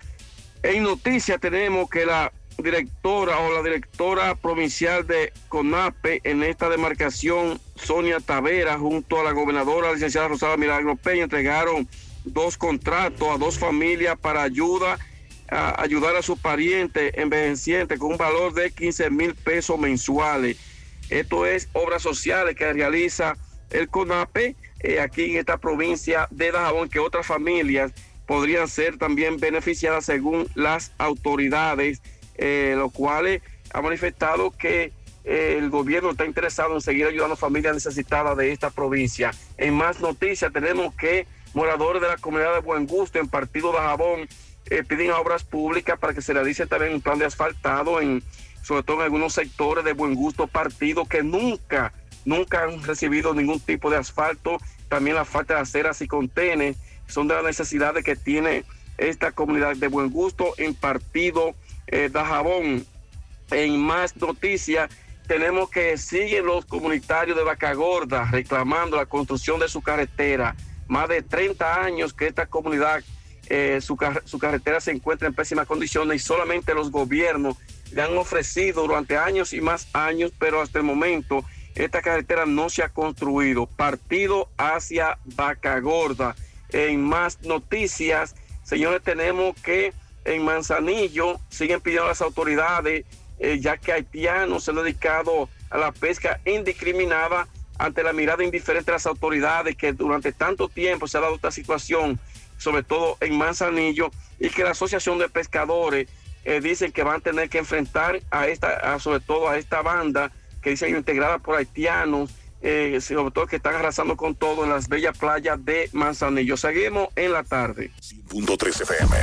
Speaker 53: En noticias tenemos que la directora o la directora provincial de CONAPE en esta demarcación, Sonia Tavera, junto a la gobernadora licenciada Rosada Milagro Peña, entregaron dos contratos a dos familias para ayuda ayudar a sus parientes envejecientes con un valor de 15 mil pesos mensuales. Esto es obras sociales que realiza el CONAPE eh, aquí en esta provincia de Dajabón, que otras familias podrían ser también beneficiadas según las autoridades, eh, los cuales ha manifestado que eh, el gobierno está interesado en seguir ayudando a familias necesitadas de esta provincia. En más noticias tenemos que moradores de la comunidad de Buen Gusto en Partido Dajabón eh, piden obras públicas para que se realice también un plan de asfaltado en sobre todo en algunos sectores de buen gusto partido que nunca, nunca han recibido ningún tipo de asfalto. También la falta de aceras y contenes son de las necesidades que tiene esta comunidad de buen gusto en partido eh, Dajabón. En más noticias, tenemos que siguen los comunitarios de Vaca Gorda reclamando la construcción de su carretera. Más de 30 años que esta comunidad, eh, su, su carretera se encuentra en pésimas condiciones y solamente los gobiernos le han ofrecido durante años y más años, pero hasta el momento esta carretera no se ha construido. Partido hacia Vaca Gorda. En más noticias, señores, tenemos que en Manzanillo siguen pidiendo a las autoridades, eh, ya que haitianos se han dedicado a la pesca indiscriminada ante la mirada indiferente de las autoridades que durante tanto tiempo se ha dado esta situación, sobre todo en Manzanillo, y que la Asociación de Pescadores eh, dicen que van a tener que enfrentar a esta, a- sobre todo a esta banda que dicen integrada por haitianos, eh, sobre todo que están arrasando con todo en las bellas playas de Manzanillo. Seguimos en la tarde.
Speaker 1: Punto 3 FM.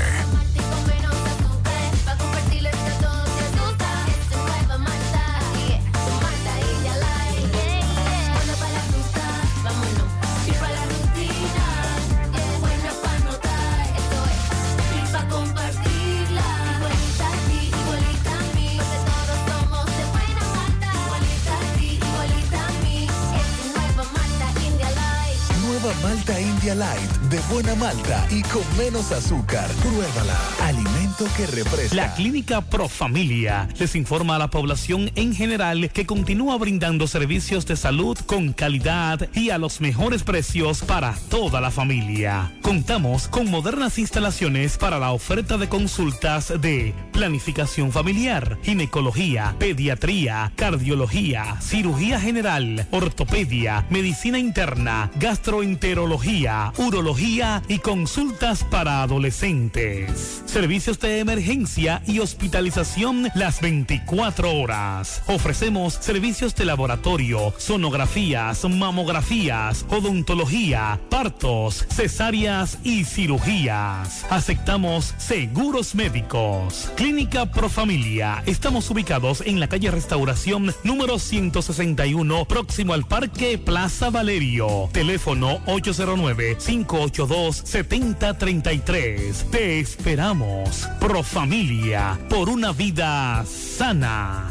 Speaker 16: Malta India Light de buena malta y con menos azúcar. Pruébala. Alimento que refresca.
Speaker 54: La Clínica Profamilia les informa a la población en general que continúa brindando servicios de salud con calidad y a los mejores precios para toda la familia. Contamos con modernas instalaciones para la oferta de consultas de planificación familiar, ginecología, pediatría, cardiología, cirugía general, ortopedia, medicina interna, gastroenterología, urología y consultas para adolescentes. Servicios
Speaker 11: de emergencia y hospitalización las 24 horas. Ofrecemos servicios de laboratorio, sonografías, mamografías, odontología, partos, cesáreas y cirugías. Aceptamos seguros médicos. Clínica Profamilia. Estamos ubicados en la calle Restauración número 161, próximo al Parque Plaza Valerio. Teléfono 809-582-7033. Te esperamos. Profamilia, por una vida sana.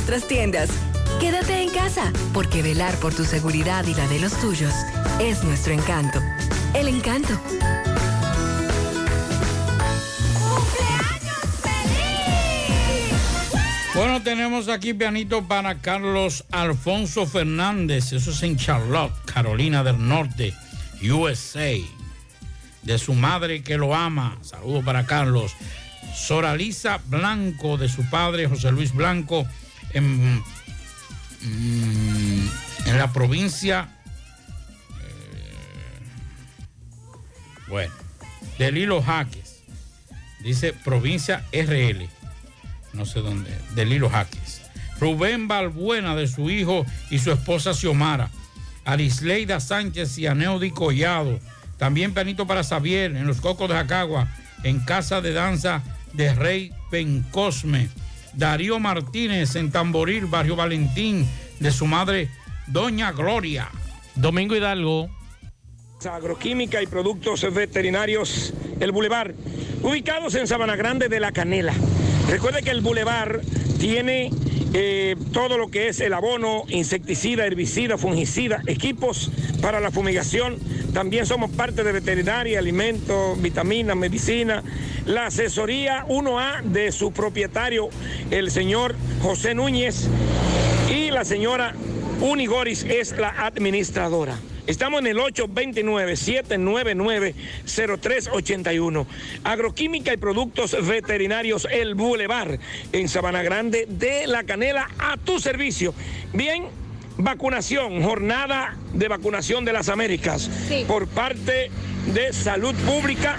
Speaker 19: nuestras tiendas. Quédate en casa, porque velar por tu seguridad y la de los tuyos es nuestro encanto. El encanto.
Speaker 8: Bueno, tenemos aquí pianito para Carlos Alfonso Fernández, eso es en Charlotte, Carolina del Norte, USA. De su madre que lo ama. Saludo para Carlos. Soralisa Blanco, de su padre José Luis Blanco, en, mm, en la provincia, eh, bueno, de Lilo Jaques. Dice provincia RL, no sé dónde, de Lilo Jaques. Rubén Balbuena, de su hijo y su esposa Xiomara. Arisleida Sánchez y Aneudi Collado. También pianito para Xavier en los Cocos de Jacagua, en Casa de Danza de Rey Pencosme. Darío Martínez en Tamboril, Barrio Valentín, de su madre Doña Gloria.
Speaker 7: Domingo Hidalgo.
Speaker 28: Agroquímica y productos veterinarios El Boulevard, ubicados en Sabana Grande de la Canela. Recuerde que el Boulevard tiene eh, todo lo que es el abono, insecticida, herbicida, fungicida, equipos para la fumigación. También somos parte de veterinaria, alimentos, vitaminas, medicina. La asesoría 1A de su propietario, el señor José Núñez, y la señora Unigoris es la administradora. Estamos en el 829-799-0381. Agroquímica y productos veterinarios El Boulevard en Sabana Grande de La Canela a tu servicio. Bien, vacunación, jornada de vacunación de las Américas por parte de Salud Pública.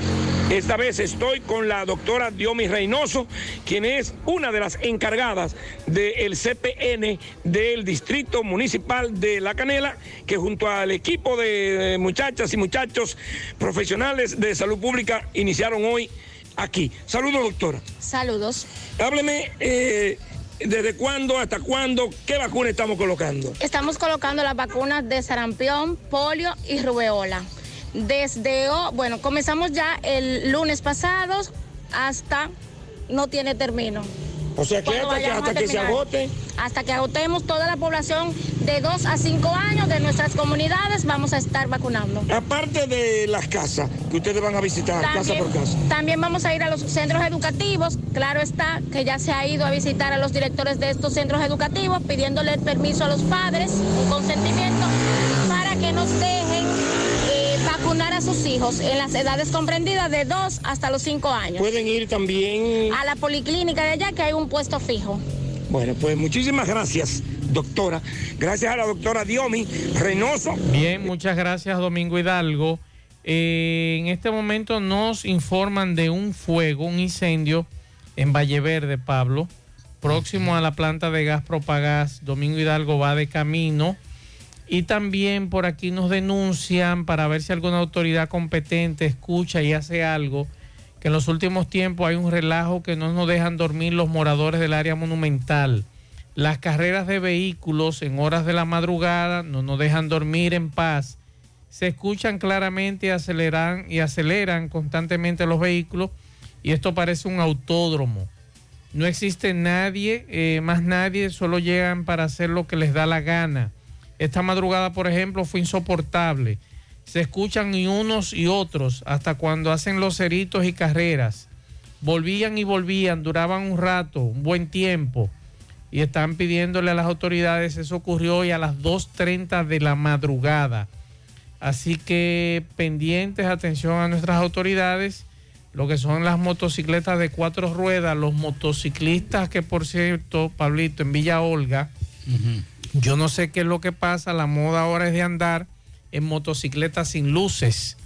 Speaker 28: Esta vez estoy con la doctora Diomi Reynoso, quien es una de las encargadas del CPN del Distrito Municipal de La Canela, que junto al equipo de muchachas y muchachos profesionales de salud pública iniciaron hoy aquí. Saludos, doctora.
Speaker 55: Saludos.
Speaker 28: Hábleme. eh, ¿Desde cuándo hasta cuándo? ¿Qué vacuna estamos colocando?
Speaker 55: Estamos colocando las vacunas de sarampión, polio y rubeola. Desde, bueno, comenzamos ya el lunes pasado hasta no tiene término.
Speaker 28: O sea que hasta que, hasta se agote.
Speaker 55: Hasta que agotemos toda la población de 2 a 5 años de nuestras comunidades, vamos a estar vacunando.
Speaker 28: Aparte de las casas que ustedes van a visitar, casa por casa.
Speaker 55: también vamos a ir a los centros educativos. Claro está que ya se ha ido a visitar a los directores de estos centros educativos pidiéndole permiso a los padres, un consentimiento, para que nos dejen vacunar a sus hijos en las edades comprendidas de 2 hasta los 5 años.
Speaker 28: Pueden ir también.
Speaker 55: A la policlínica de allá que hay un puesto fijo.
Speaker 28: Bueno, pues muchísimas gracias, doctora. Gracias a la doctora Diomi Reynoso.
Speaker 7: Bien, muchas gracias Domingo Hidalgo. Eh, en este momento nos informan de un fuego, un incendio en Valle Verde, Pablo, próximo a la planta de gas Propagás. Domingo Hidalgo va de camino. Y también por aquí nos denuncian para ver si alguna autoridad competente escucha y hace algo, que en los últimos tiempos hay un relajo que no nos dejan dormir los moradores del área monumental. Las carreras de vehículos en horas de la madrugada no nos dejan dormir en paz. Se escuchan claramente y aceleran, y aceleran constantemente los vehículos y esto parece un autódromo. No existe nadie, eh, más nadie, solo llegan para hacer lo que les da la gana. Esta madrugada, por ejemplo, fue insoportable. se escuchan y unos y otros hasta cuando hacen los ceritos y carreras. Volvían y volvían, duraban un rato, un buen tiempo. Y están pidiéndole a las autoridades, eso ocurrió hoy a las 2.30 de la madrugada. Así que pendientes, atención a nuestras autoridades, lo que son las motocicletas de cuatro ruedas, los motociclistas que por cierto, Pablito, en Villa Olga, yo no sé qué es lo que pasa, la moda ahora es de andar en motocicletas sin luces.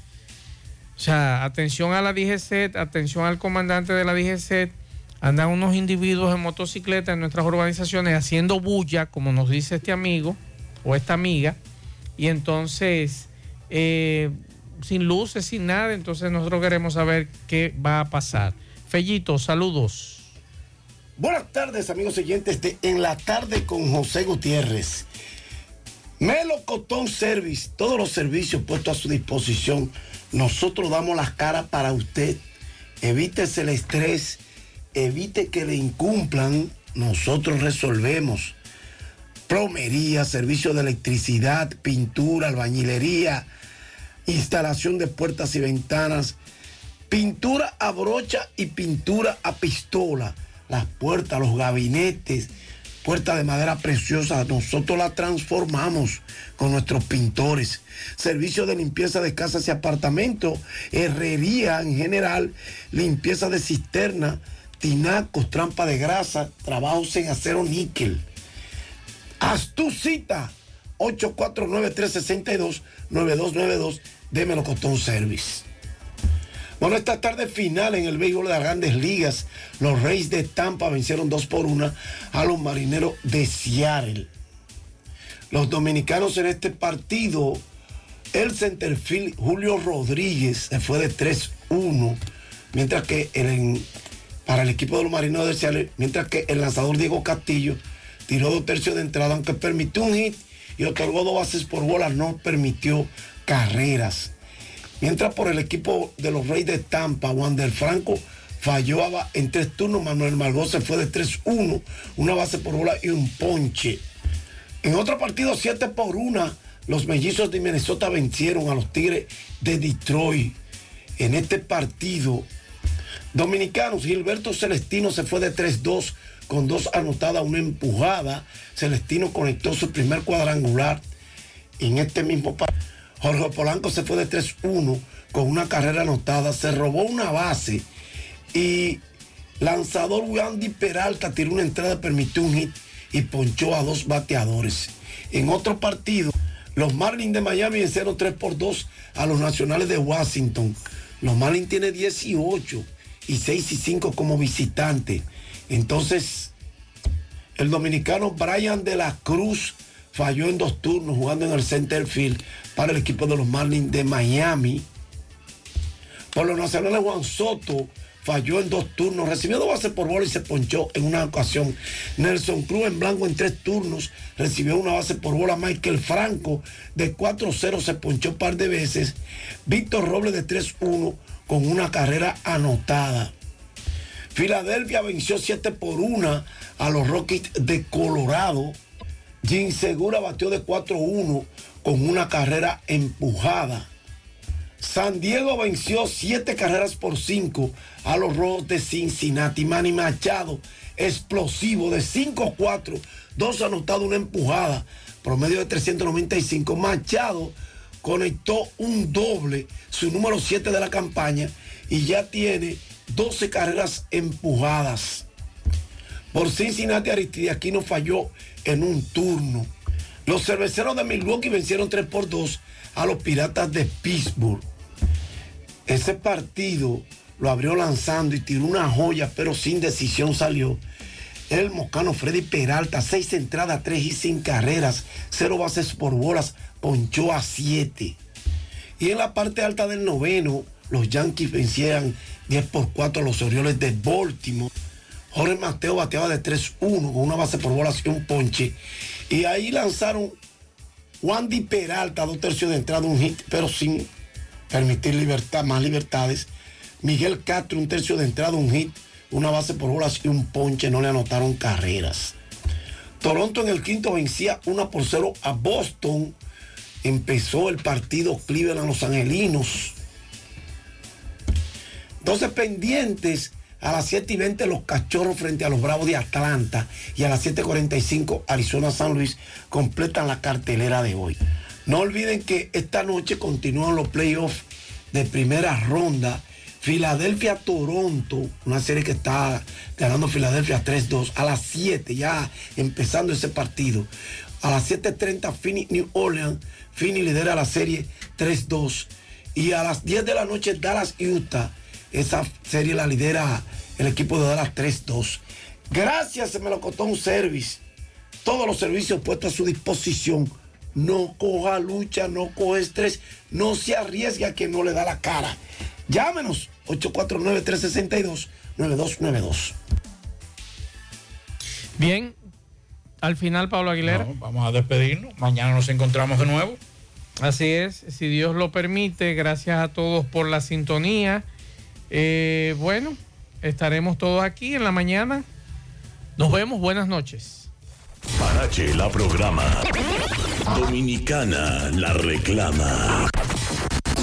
Speaker 7: O sea, atención a la DGCET, atención al comandante de la DGCET, andan unos individuos en motocicleta en nuestras urbanizaciones haciendo bulla, como nos dice este amigo o esta amiga, y entonces eh, sin luces, sin nada, entonces nosotros queremos saber qué va a pasar. Fellito, saludos.
Speaker 40: Buenas tardes, amigos oyentes de En la Tarde con José Gutiérrez. Melo Cotón Service, todos los servicios puestos a su disposición. Nosotros damos las caras para usted. Evítese el estrés, evite que le incumplan. Nosotros resolvemos. Plomería, servicio de electricidad, pintura, albañilería, instalación de puertas y ventanas, pintura a brocha y pintura a pistola. Las puertas, los gabinetes, puertas de madera preciosa, nosotros la transformamos con nuestros pintores. Servicio de limpieza de casas y apartamentos, herrería en general, limpieza de cisterna, tinacos, trampa de grasa, trabajos en acero níquel. Haz tu cita 849-362-9292 de Melocotón Service. Bueno, esta tarde final en el béisbol de las grandes ligas, los Reyes de Tampa vencieron 2 por 1 a los marineros de Seattle. Los dominicanos en este partido, el centerfield Julio Rodríguez se fue de 3-1, mientras que el, para el equipo de los marineros de Seattle, mientras que el lanzador Diego Castillo tiró dos tercios de entrada, aunque permitió un hit y otorgó dos bases por bola, no permitió carreras. Mientras por el equipo de los Reyes de Tampa, Wander Franco falló en tres turnos, Manuel Margot se fue de 3-1, una base por bola y un ponche. En otro partido, 7 por 1, los mellizos de Minnesota vencieron a los Tigres de Detroit. En este partido, dominicanos, Gilberto Celestino se fue de 3-2 con dos anotadas, una empujada. Celestino conectó su primer cuadrangular en este mismo partido. Jorge Polanco se fue de 3-1 con una carrera anotada, se robó una base y lanzador Wandy Peralta tiró una entrada, permitió un hit y ponchó a dos bateadores. En otro partido, los Marlins de Miami vencieron 3 por 2 a los Nacionales de Washington. Los Marlins tienen 18 y 6 y 5 como visitante. Entonces, el dominicano Brian de la Cruz falló en dos turnos jugando en el center field para el equipo de los Marlins de Miami. Por los nacionales, Juan Soto falló en dos turnos, recibió dos bases por bola y se ponchó en una ocasión. Nelson Cruz en blanco en tres turnos, recibió una base por bola. Michael Franco de 4-0 se ponchó un par de veces. Víctor Robles de 3-1 con una carrera anotada. Filadelfia venció 7 por 1 a los Rockies de Colorado. Jim Segura batió de 4-1 con una carrera empujada. San Diego venció 7 carreras por 5 a los Rojos de Cincinnati. Manny Machado, explosivo de 5-4, dos anotados, una empujada, promedio de 395. Machado conectó un doble, su número 7 de la campaña, y ya tiene 12 carreras empujadas. Por Cincinnati, Aristideaquino falló en un turno. Los cerveceros de Milwaukee vencieron 3 por 2 a los Piratas de Pittsburgh. Ese partido lo abrió lanzando y tiró una joya, pero sin decisión salió. El moscano Freddy Peralta, 6 entradas, 3 y sin carreras, 0 bases por bolas, ponchó a 7. Y en la parte alta del noveno, los Yankees vencieron 10 por 4 a los Orioles de Baltimore. Jorge Mateo bateaba de 3-1 con una base por bolas y un ponche. Y ahí lanzaron Wandy Peralta, dos tercios de entrada, un hit, pero sin permitir libertad, más libertades. Miguel Castro, un tercio de entrada, un hit, una base por bolas y un ponche, no le anotaron carreras. Toronto en el quinto vencía 1 por 0 a Boston empezó el partido Cleveland Los Angelinos. Entonces pendientes a las 7 y 20 los cachorros frente a los Bravos de Atlanta y a las 7.45 Arizona San Luis completan la cartelera de hoy. No olviden que esta noche continúan los playoffs de primera ronda. Filadelfia-Toronto, una serie que está ganando Filadelfia 3-2 a las 7, ya empezando ese partido. A las 7.30 Phoenix New Orleans, Phoenix lidera la serie 3-2. Y a las 10 de la noche Dallas Utah, esa serie la lidera el equipo de Dallas 3-2. Gracias, se me lo costó un service. Todos los servicios puestos a su disposición. No coja lucha, no coja estrés, no se arriesgue a quien no le da la cara. Llámenos 849-362-9292.
Speaker 7: Bien, al final Pablo Aguilera.
Speaker 8: No, vamos a despedirnos. Mañana nos encontramos de nuevo.
Speaker 7: Así es, si Dios lo permite, gracias a todos por la sintonía. Eh, bueno, estaremos todos aquí en la mañana. Nos vemos, buenas noches.
Speaker 1: Parache la programa. Dominicana la reclama.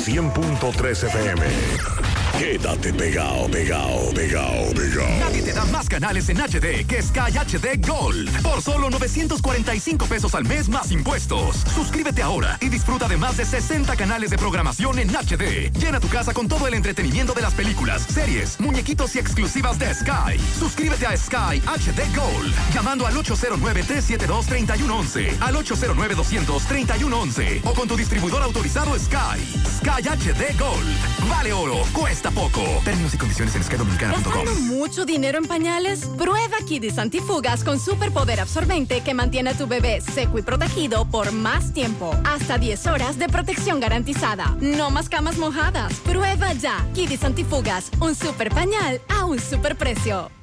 Speaker 1: 100.3 FM. Quédate pegado, pegado, pegado, pegado.
Speaker 6: Nadie te da más canales en HD que Sky HD Gold. Por solo 945 pesos al mes más impuestos. Suscríbete ahora y disfruta de más de 60 canales de programación en HD. Llena tu casa con todo el entretenimiento de las películas, series, muñequitos y exclusivas de Sky. Suscríbete a Sky HD Gold llamando al 809-372-3111, al 809-200-3111 o con tu distribuidor autorizado Sky. Sky HD Gold. Vale oro, cuesta poco. Términos y condiciones en skydominicana.com.
Speaker 3: ¿Gastando mucho dinero en pañales? Prueba Kidis Antifugas con superpoder absorbente que mantiene a tu bebé seco y protegido por más tiempo. Hasta 10 horas de protección garantizada. No más camas mojadas. Prueba ya. Kidis Antifugas, un super pañal a un super precio.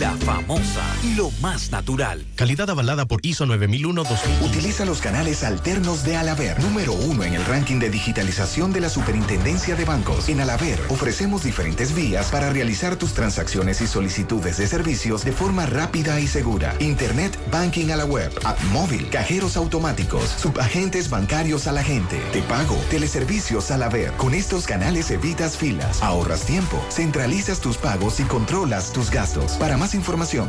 Speaker 56: La famosa, lo más natural.
Speaker 57: Calidad avalada por ISO 9001-2000.
Speaker 4: Utiliza los canales alternos de Alaber, número uno en el ranking de digitalización de la Superintendencia de Bancos. En Alaber ofrecemos diferentes vías para realizar tus transacciones y solicitudes de servicios de forma rápida y segura. Internet Banking a la web, app móvil, cajeros automáticos, subagentes bancarios a la gente, te pago, teleservicios Alaber. Con estos canales evitas filas, ahorras tiempo, centralizas tus pagos y controlas tus gastos. Para información,